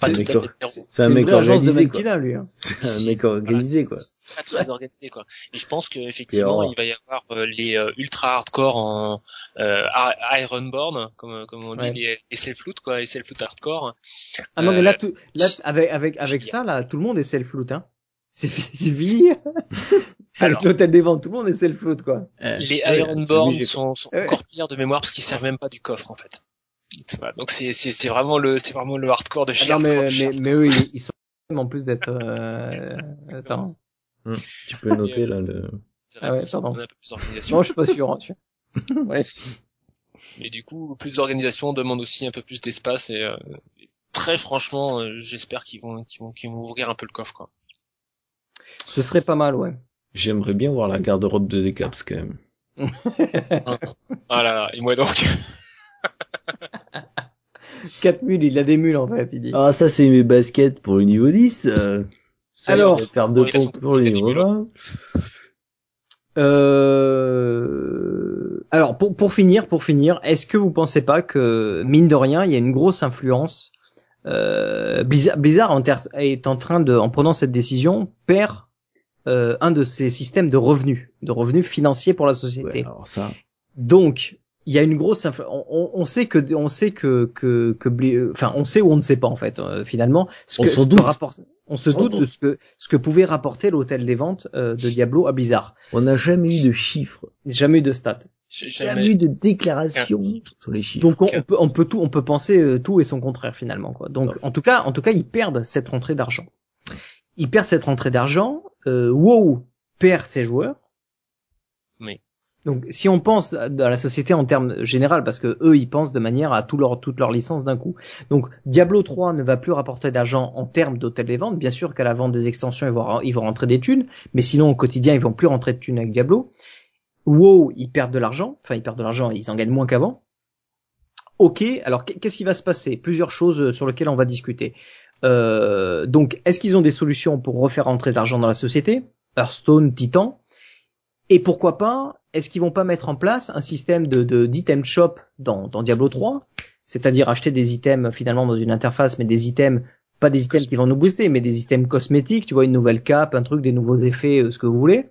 pas C'est tout. C'est C'est un mec organisé, quoi. qu'il a lui. hein. C'est un mec organisé, quoi. très très organisé quoi. Et je pense qu'effectivement il va y avoir euh, les euh, ultra hardcore en euh, Ironborn comme comme on dit Ouais. les, les self-loot quoi, les self-loot hardcore. Ah non mais là, tout, là avec avec avec génial. ça là, tout le monde est self loot hein. C'est fi- c'est fini. avec Alors. l'hôtel des ventes, tout le monde est self loot quoi. Euh, les Ironborn quoi. sont, sont Ouais. encore pires de mémoire parce qu'ils servent même pas du coffre en fait. Tu vois, Donc c'est c'est c'est vraiment le c'est vraiment le hardcore de Ah chez non mais mais mais eux ils, ils sont en plus d'être. Euh... Attends. Tu peux noter, là, le... Ah ouais, pardon. un peu plus d'organisation. Non je suis pas sûr. Hein, tu- ouais. Mais du coup, plus d'organisation demande aussi un peu plus d'espace et euh, très franchement, euh, j'espère qu'ils vont qu'ils vont qu'ils vont ouvrir un peu le coffre quoi. Ce serait pas mal ouais. J'aimerais bien voir la garde-robe de Decaps, quand même. Ah là là, et moi donc. 4 mules, il a des mules en fait, il dit. Ah, ça, c'est mes baskets pour le niveau 10. Euh... ça, Alors, je vais perdre de points pour le niveau début, 20. Euh... Alors pour pour finir, pour finir, est-ce que vous pensez pas que mine de rien, il y a une grosse influence euh, Blizzard, est en train de, en prenant cette décision, perd euh, un de ses systèmes de revenus, de revenus financiers pour la société. Ouais, alors ça, Donc, il y a une grosse on, on- sait que on sait que que que euh, enfin on sait ou on ne sait pas en fait euh, finalement ce On que, s'en ce que doute. rapporte on se doute de ce que ce que pouvait rapporter l'hôtel des ventes euh, de Diablo à Blizzard. on n'a jamais eu de chiffres. Jamais eu de stats. J'ai Jamais, jamais. eu de déclaration sur les chiffres. Donc on, on peut on peut tout on peut penser euh, tout et son contraire finalement quoi. Donc en tout cas en tout cas ils perdent cette rentrée d'argent. Ils perdent cette rentrée d'argent. Euh, WoW perd ses joueurs. Oui. Donc si on pense dans la société en termes général parce que eux ils pensent de manière à tout leur toute leur licence d'un coup. Donc Diablo 3 ne va plus rapporter d'argent en termes d'hôtel des ventes. Bien sûr qu'à la vente des extensions ils vont ils vont rentrer des thunes, mais sinon au quotidien ils vont plus rentrer de thunes avec Diablo. WoW ils perdent de l'argent, enfin ils perdent de l'argent, ils en gagnent moins qu'avant. Ok, alors qu- qu'est-ce qui va se passer? Plusieurs choses euh, sur lesquelles on va discuter. Euh, donc, est-ce qu'ils ont des solutions pour refaire entrer de l'argent dans la société? Hearthstone, Titan. Et pourquoi pas Est-ce qu'ils vont pas mettre en place un système de de- d'item shop dans, dans Diablo 3 C'est-à-dire acheter des items finalement dans une interface, mais des items pas des items qui vont nous booster, mais des items cosmétiques. Tu vois, une nouvelle cape, un truc, des nouveaux effets, euh, ce que vous voulez.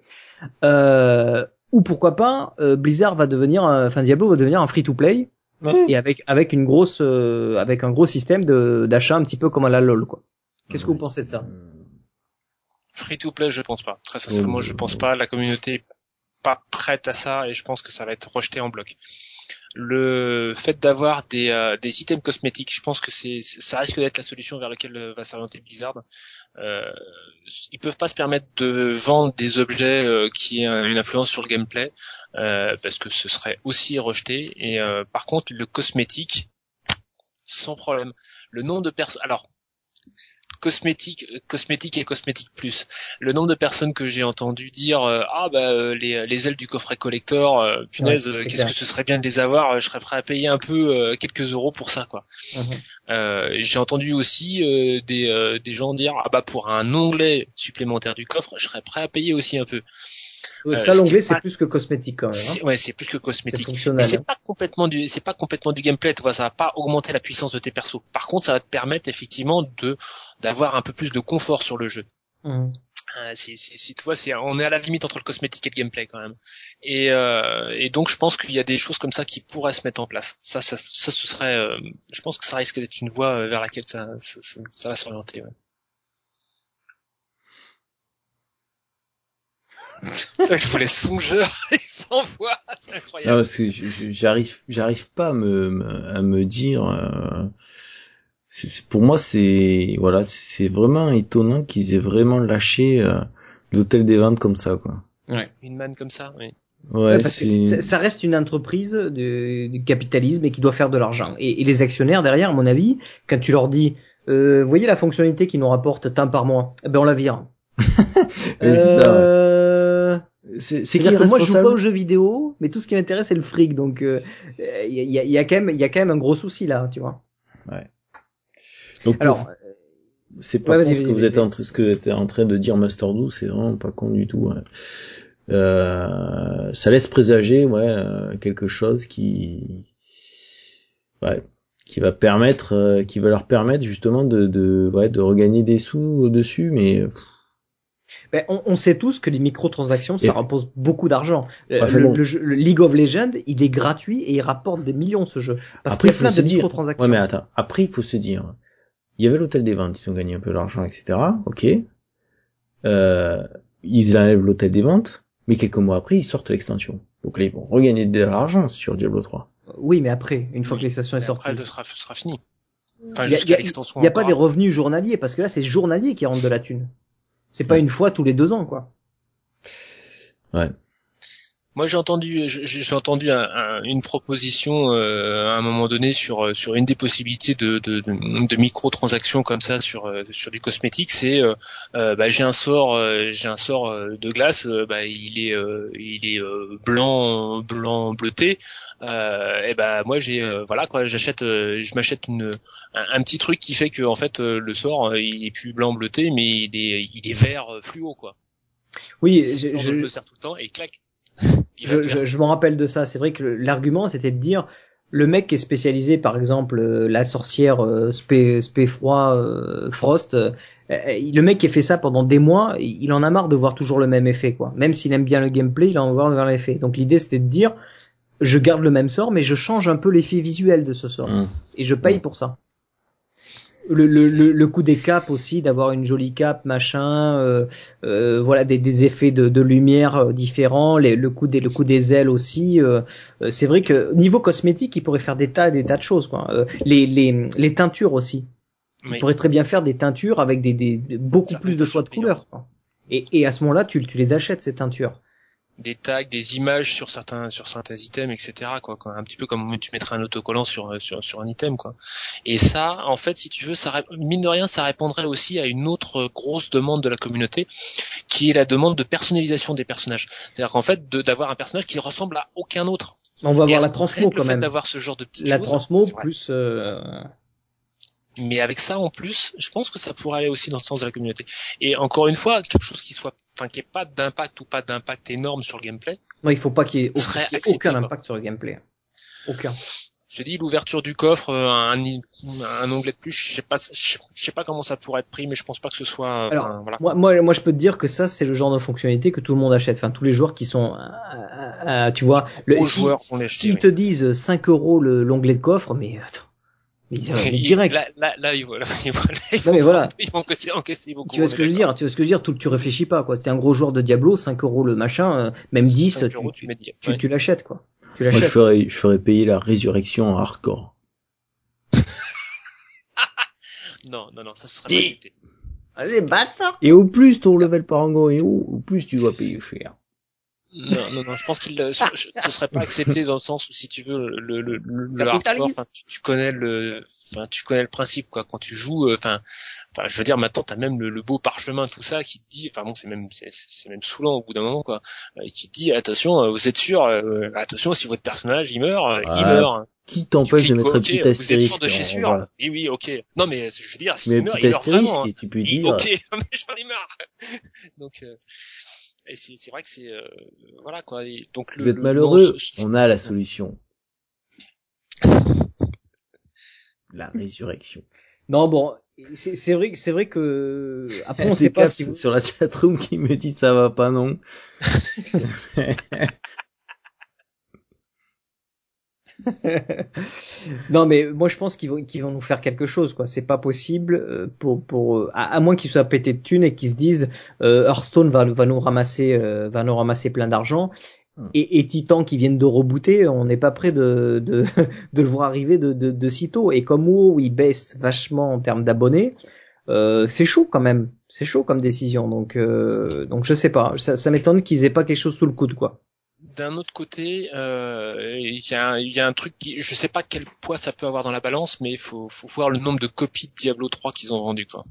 Euh, ou pourquoi pas euh, Blizzard va devenir, un- enfin Diablo va devenir un free-to-play et avec avec une grosse euh, avec un gros système de d'achat un petit peu comme à la LoL quoi. Qu'est-ce que vous pensez de ça Free to play, je pense pas. Très sincèrement, je pense pas. La communauté est pas prête à ça et je pense que ça va être rejeté en bloc. Le fait d'avoir des, euh, des items cosmétiques, je pense que c'est ça risque d'être la solution vers laquelle euh, va s'orienter Blizzard. Euh, ils peuvent pas se permettre de vendre des objets euh, qui aient une influence sur le gameplay euh, parce que ce serait aussi rejeté. Et euh, par contre, le cosmétique, sans problème. Le nombre de personnes, alors cosmétique, cosmétique et cosmétique plus. Le nombre de personnes que j'ai entendu dire euh, ah bah euh, les, les ailes du coffret collector, euh, punaise, Ouais, qu'est-ce que ce serait bien de les avoir. Je serais prêt à payer un peu euh, quelques euros pour ça quoi. Euh, j'ai entendu aussi euh, des, euh, des gens dire ah bah pour un onglet supplémentaire du coffre, je serais prêt à payer aussi un peu. Euh, qui l'onglet est c'est plus que cosmétique quand même. hein. Ouais, c'est plus que cosmétique. Mais fonctionnel. c'est hein. pas complètement du, c'est pas complètement du gameplay, tu vois, ça va pas augmenter la puissance de tes persos. Par contre, ça va te permettre effectivement de d'avoir un peu plus de confort sur le jeu. Mhm. Euh, c'est, c'est, c'est- tu vois, c'est, on est à la limite entre le cosmétique et le gameplay quand même. Et, euh, et donc, je pense qu'il y a des choses comme ça qui pourraient se mettre en place. Ça, ça, ça, ce serait, euh, je pense que ça risque d'être une voie euh, vers laquelle ça, ça, ça- ça va s'orienter. Ouais. Je vous laisse songeur, il s'envoie, c'est Non, incroyable. j'arrive, j'arrive pas à me, à me dire. euh, c'est- c'est- pour moi, c'est voilà, c'est vraiment étonnant qu'ils aient vraiment lâché euh, l'hôtel des ventes comme ça, quoi. Une manne comme ça, oui. Ouais, Ouais, parce que c'est. ça, reste une entreprise de- du capitalisme et qui doit faire de l'argent. Et, et les actionnaires derrière, à mon avis, quand tu leur dis, euh, vous voyez la fonctionnalité qui nous rapporte tant par mois, eh ben on la vire. c'est ça, euh... C'est c'est qui que moi je joue pas aux jeux vidéo, mais tout ce qui m'intéresse c'est le fric, donc il euh, y, a, y a- y a quand même il y a quand même un gros souci là, tu vois. Donc, Alors c'est pas Ouais, con ce que vous êtes en train, ce que t'es en train de dire, Master Do, c'est vraiment pas con du tout. ouais. Euh, ça laisse présager, ouais, euh, quelque chose qui, ouais, qui va permettre, euh, qui va leur permettre justement de, de, ouais, de regagner des sous au-dessus, mais pff, ben, on, on sait tous que les microtransactions ça Et- rapporte beaucoup d'argent. Euh, le, bon. le jeu- le League of Legends il est gratuit et il rapporte des millions ce jeu parce après qu'il y il a faut plein se de dire, microtransactions. ouais, mais attends, après il faut se dire, il y avait l'hôtel des ventes, ils ont gagné un peu d'argent, etc. Ok, euh, ils enlèvent l'hôtel des ventes, mais quelques mois après ils sortent l'extension. Donc là ils vont regagner de l'argent sur Diablo 3. Oui, mais après, une fois que l'extension est sortie. Après, ce sera, fini. Enfin, Il y a, jusqu'à y a- l'extension. y a pas des revenus journaliers parce que là c'est journalier qui rentre de la thune. C'est pas une fois tous les deux ans quoi. Moi, j'ai entendu, j'ai j'ai entendu un- un- une proposition euh, à un moment donné sur euh, sur une des possibilités de de, de, de microtransactions comme ça sur euh, sur du cosmétique. C'est euh, bah, j'ai un sort, euh, j'ai un sort de glace, euh, bah, il est euh, il est euh, blanc blanc bleuté. Euh, et bah moi j'ai euh, voilà quoi, j'achète, euh, je m'achète une un, un petit truc qui fait que en fait euh, le sort il est plus blanc bleuté, mais il est il est vert fluo quoi. Oui, je, je, je le sers tout le temps et clac. je, je, je m'en rappelle de ça. C'est vrai que l'argument c'était de dire le mec qui est spécialisé, par exemple euh, la sorcière euh, spé, spé froid euh, Frost, le mec qui a fait ça pendant des mois, il en a marre de voir toujours le même effet quoi. Même s'il aime bien le gameplay, il en va voir l'effet. Donc l'idée c'était de dire je garde le même sort, mais je change un peu l'effet visuel de ce sort. Hum. et je paye Ouais. pour ça. Le, le, le, le coup des capes aussi, d'avoir une jolie cape, machin, euh, euh, voilà des, des effets de, de lumière euh, différents, les, le coup des le coup des ailes aussi. euh, euh, c'est vrai que niveau cosmétique, il pourrait faire des tas des tas de choses quoi. Euh, les, les les teintures aussi. Il Oui. pourrait très bien faire des teintures avec des, beaucoup plus de choix de couleurs. quoi. Et, et à ce moment-là, tu, tu les achètes ces teintures. Des tags, des images sur certains sur certains items, etc. Quoi, quoi. un petit peu comme tu mettrais un autocollant sur euh, sur sur un item, quoi. Et ça, en fait, si tu veux, ça mine de rien, ça répondrait aussi à une autre grosse demande de la communauté, qui est la demande de personnalisation des personnages. C'est-à-dire qu'en fait, d'avoir un personnage qui ressemble à aucun autre. On va Et voir la transmo quand même. d'avoir ce genre de petites La choses, transmo plus. euh, Mais avec ça en plus, je pense que ça pourrait aller aussi dans le sens de la communauté. Et encore une fois, quelque chose qui soit, enfin, qui ait pas d'impact ou pas d'impact énorme sur le gameplay. Non, il faut pas qu'il y ait, y aucun impact sur le gameplay. Aucun. J'ai dit l'ouverture du coffre, euh, un, un onglet de plus, je sais pas, je sais pas comment ça pourrait être pris, mais je pense pas que ce soit. Alors, enfin, voilà. Moi, moi, moi, je peux te dire que ça, c'est le genre de fonctionnalité que tout le monde achète. Enfin, tous les joueurs qui sont, euh, euh, tu vois, le, Gros si- joueurs l'acheter, s'ils oui. te disent 5 euros le- l'onglet de coffre, mais attends, mais, euh, direct. Là, là, là, ils vont, là, ils vont, ils Non, mais vont- voilà. ils vont encaisser, encaisser beaucoup. tu vois ce que je veux dire Tu vois ce que je veux dire Tu, tu réfléchis pas, quoi. C'est un gros joueur de Diablo, 5 euros le machin, euh, même 10, 5 tu, euros, tu, tu mets 10. tu, Ouais. tu l'achètes, quoi. Tu Moi, je l'achètes. ferais, je ferais payer la résurrection en hardcore. Non, non, non, ça serait pas. Vas-y, bâtard Et au plus ton level par angle est haut, au plus tu dois payer cher. Non, non, non, je pense qu'il, euh, ce serait pas accepté dans le sens où si tu veux le le le, le hardcore, tu, tu connais le, enfin, tu connais le principe quoi. Quand tu joues, euh, enfin, enfin, je veux dire, maintenant t'as même le, le beau parchemin tout ça qui te dit, enfin bon, c'est même c'est c'est même saoulant au bout d'un moment quoi, euh, qui te dit attention, euh, vous êtes sûr, euh, attention si votre personnage il meurt, il Ah, meurt. Qui t'empêche de mettre un petit vous êtes sûr astérisque de chez sûr. voilà. Oui, oui, ok. Non mais je veux dire, Tu s'il mets un meurt, il meurt astérisque vraiment. hein. et tu peux dire, Ok, mais j'en ai marre. Donc, euh, et c'est c'est vrai que c'est euh, voilà quoi. Et donc vous le, êtes le- malheureux, non, ce- on a la solution. La résurrection. Non, bon, c'est c'est vrai, que- c'est vrai que après on sait pas si vous... sur la chatroom qui me dit ça va pas non. non, mais moi je pense qu'ils vont, qu'ils vont nous faire quelque chose, quoi. C'est pas possible euh, pour, pour, euh, à, à moins qu'ils soient pétés de thunes et qu'ils se disent euh, Hearthstone va, va nous ramasser, euh, va nous ramasser plein d'argent. Hmm. Et, et Titan qui viennent de rebooter, on n'est pas prêt de, de, de le voir arriver de, de, de sitôt. Et comme WoW il baisse vachement en termes d'abonnés, euh, c'est chaud quand même. C'est chaud comme décision. Donc, euh, donc je sais pas. Ça, ça m'étonne qu'ils aient pas quelque chose sous le coude, quoi. D'un autre côté, euh, il y, a y a un truc qui, je sais pas quel poids ça peut avoir dans la balance, mais il faut, faut voir le nombre de copies de Diablo 3 qu'ils ont vendu, quoi.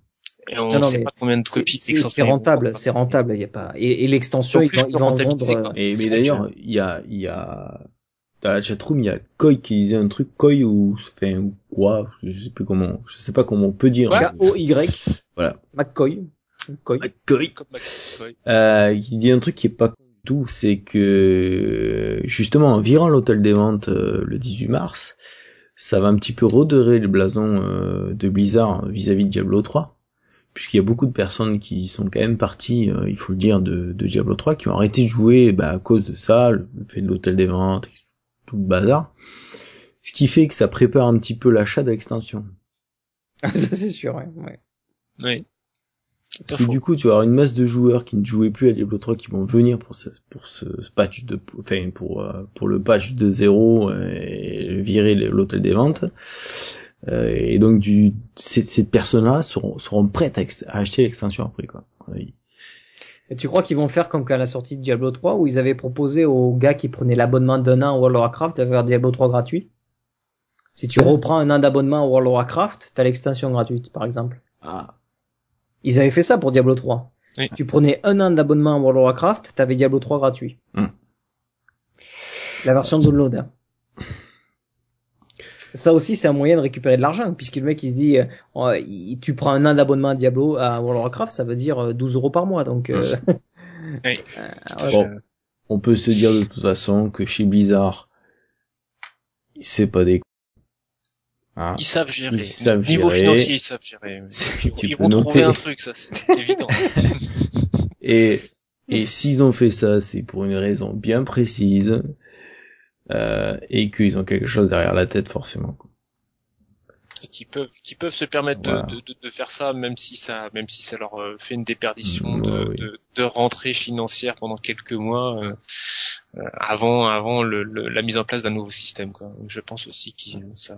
Et on Non, non, sait mais pas combien de copies C'est rentable, c'est rentable. Il y a pas. Et, et l'extension, ils ils vont en vendre. quoi. Et, mais d'ailleurs, il y a, il y a, dans la chatroom, il y a Koi qui disait un truc, Koi ou, enfin, ou quoi, je sais plus comment, je sais pas comment on peut dire. K-O-Y. Voilà. McCoy. McCoy. McCoy. Euh, qui dit un truc qui est pas tout, c'est que, justement, en virant l'hôtel des ventes euh, le 18 mars, ça va un petit peu redorer le blason euh, de Blizzard vis-à-vis de Diablo 3 puisqu'il y a beaucoup de personnes qui sont quand même parties, euh, il faut le dire, de, de Diablo 3, qui ont arrêté de jouer bah, à cause de ça, le fait de l'hôtel des ventes, tout le bazar. Ce qui fait que ça prépare un petit peu l'achat de l'extension. ça c'est sûr. Ouais, ouais. Oui. Et du coup, tu vas avoir une masse de joueurs qui ne jouaient plus à Diablo 3 qui vont venir pour ce, pour ce patch de, enfin, pour, euh, pour le patch de zéro euh, et virer l'hôtel des ventes. Euh, et donc, du, ces, ces personnes-là seront, seront prêtes à, acheter l'extension après, quoi. Et tu crois qu'ils vont faire comme qu'à la sortie de Diablo 3 où ils avaient proposé aux gars qui prenaient l'abonnement d'un an à World of Warcraft d'avoir Diablo 3 gratuit? Si tu reprends un an d'abonnement à World of Warcraft, t'as l'extension gratuite, par exemple. Ah, Ils avaient fait ça pour Diablo 3. Oui. Tu prenais un an d'abonnement à World of Warcraft, t'avais Diablo 3 gratuit. Hmm. La version download. hein. Ça aussi, c'est un moyen de récupérer de l'argent, puisque le mec il se dit, euh, oh, tu prends un an d'abonnement à Diablo à World of Warcraft, ça veut dire euh, 12 euros par mois, donc. euh, Oui. euh, ouais. Bon. on peut se dire de toute façon que chez Blizzard, c'est pas des. Hein. Ils savent gérer. Ils savent Niveau gérer. financier, ils savent gérer. Ils, tu ils peux vont noter. trouver un truc, ça, c'est évident. Et, et s'ils ont fait ça, c'est pour une raison bien précise, euh, et qu'ils ont quelque chose derrière la tête forcément. quoi. Et qui peuvent, qui peuvent se permettre de, Voilà. de, de, de faire ça, même si ça, même si ça leur euh, fait une déperdition Mm, de, ouais, oui. de, de rentrée financière pendant quelques mois euh, euh, avant, avant le, le- la mise en place d'un nouveau système. Quoi. Je pense aussi qu'ils ça,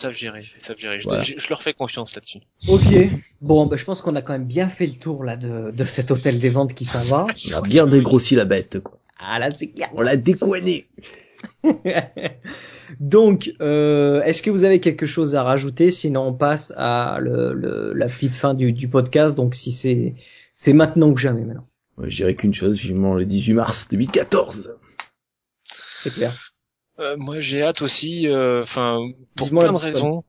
savent gérer, ils savent gérer. Je- Voilà. Je, je leur fais confiance là-dessus. Ok. Bon, bah, je pense qu'on a quand même bien fait le tour là de, de cet hôtel des ventes qui s'en va. On a bien dégrossi la bête, quoi. Ah là, c'est clair. On l'a décoiné. Donc, euh, est-ce que vous avez quelque chose à rajouter? Sinon, on passe à le, le- la petite fin du, du podcast. Donc, si c'est c'est maintenant que jamais maintenant. Ouais, je dirais qu'une chose, vivement le 18 mars 2014. C'est clair. Euh, moi, j'ai hâte aussi, euh, enfin, pour Vivement plein de raisons.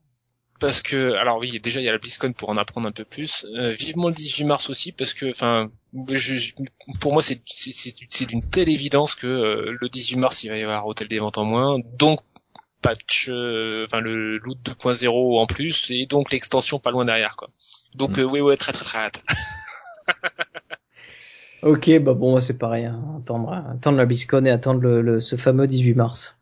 Parce que, alors oui, déjà il y a la BlizzCon pour en apprendre un peu plus. Euh, vivement le 18 mars aussi, parce que, enfin, je- je- pour moi c'est c'est- c'est c'est d'une telle évidence que euh, le 18 mars il va y avoir Hôtel des Ventes en moins, donc patch, euh, enfin le loot 2.0 en plus, et donc l'extension pas loin derrière quoi. Donc Mm. euh, oui ouais très très très hâte. Ok, bah bon, c'est pareil. hein. Attendre, attendre la BlizzCon et attendre le, le- ce fameux 18 mars.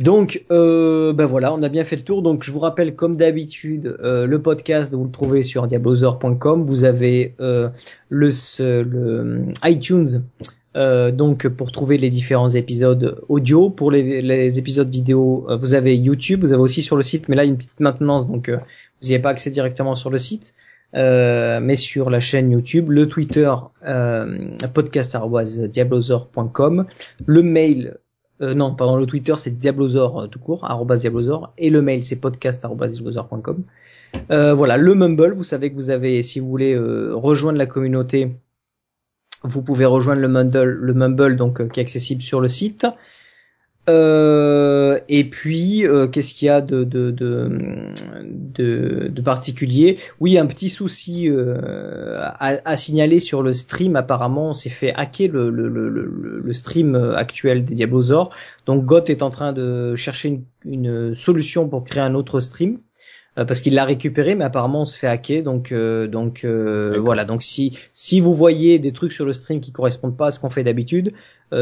Donc, euh, ben voilà, on a bien fait le tour. Donc, je vous rappelle, comme d'habitude, euh, le podcast, vous le trouvez sur diablozor.com. Vous avez euh, le, le iTunes, euh, donc pour trouver les différents épisodes audio. Pour les, les épisodes vidéo, euh, vous avez YouTube. Vous avez aussi sur le site, mais là, une petite maintenance, donc euh, vous n'y avez pas accès directement sur le site. Euh, mais sur la chaîne YouTube, le Twitter euh, le mail euh, non, pardon, le Twitter c'est Diablozor euh, tout court, Diablozor, et le mail c'est podcast@diablozor.com. Euh, voilà, le Mumble, vous savez que vous avez, si vous voulez euh, rejoindre la communauté, vous pouvez rejoindre le Mumble, le Mumble donc qui est accessible sur le site. Euh, et puis, euh, qu'est-ce qu'il y a de, particulier? Oui, un petit souci euh, à, à signaler sur le stream. Apparemment, on s'est fait hacker le, stream actuel des Diablozor. Donc, Goth est en train de chercher une solution pour créer un autre stream. Parce qu'il l'a récupéré, mais apparemment on se fait hacker. Donc donc voilà. Donc si si vous voyez des trucs sur le stream qui correspondent pas à ce qu'on fait d'habitude,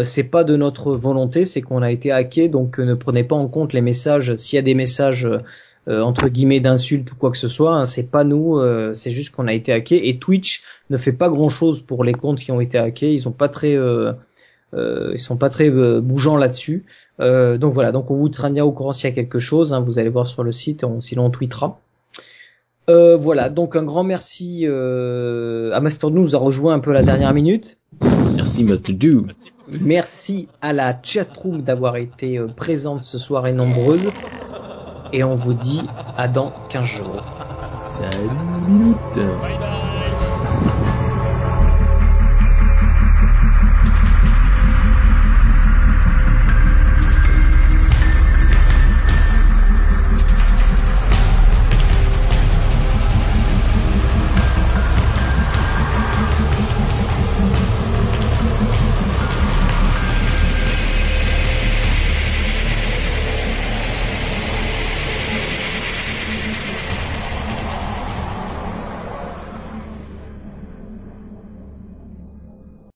c'est pas de notre volonté, c'est qu'on a été hacké. Donc ne prenez pas en compte les messages. S'il y a des messages euh, entre guillemets d'insultes ou quoi que ce soit. Hein, c'est pas nous, euh, c'est juste qu'on a été hacké. Et Twitch ne fait pas grand chose pour les comptes qui ont été hackés. Ils sont pas très, euh, ils sont pas très bougeants là-dessus. donc voilà, donc on vous tiendra au courant s'il y a quelque chose. Hein, vous allez voir sur le site, on, sinon on tweetera. voilà, donc un grand merci à Master nous a rejoint un peu la dernière minute. Merci Master Do. Merci à la chatroom d'avoir été présente ce soir et nombreuse et on vous dit à dans 15 jours. Salut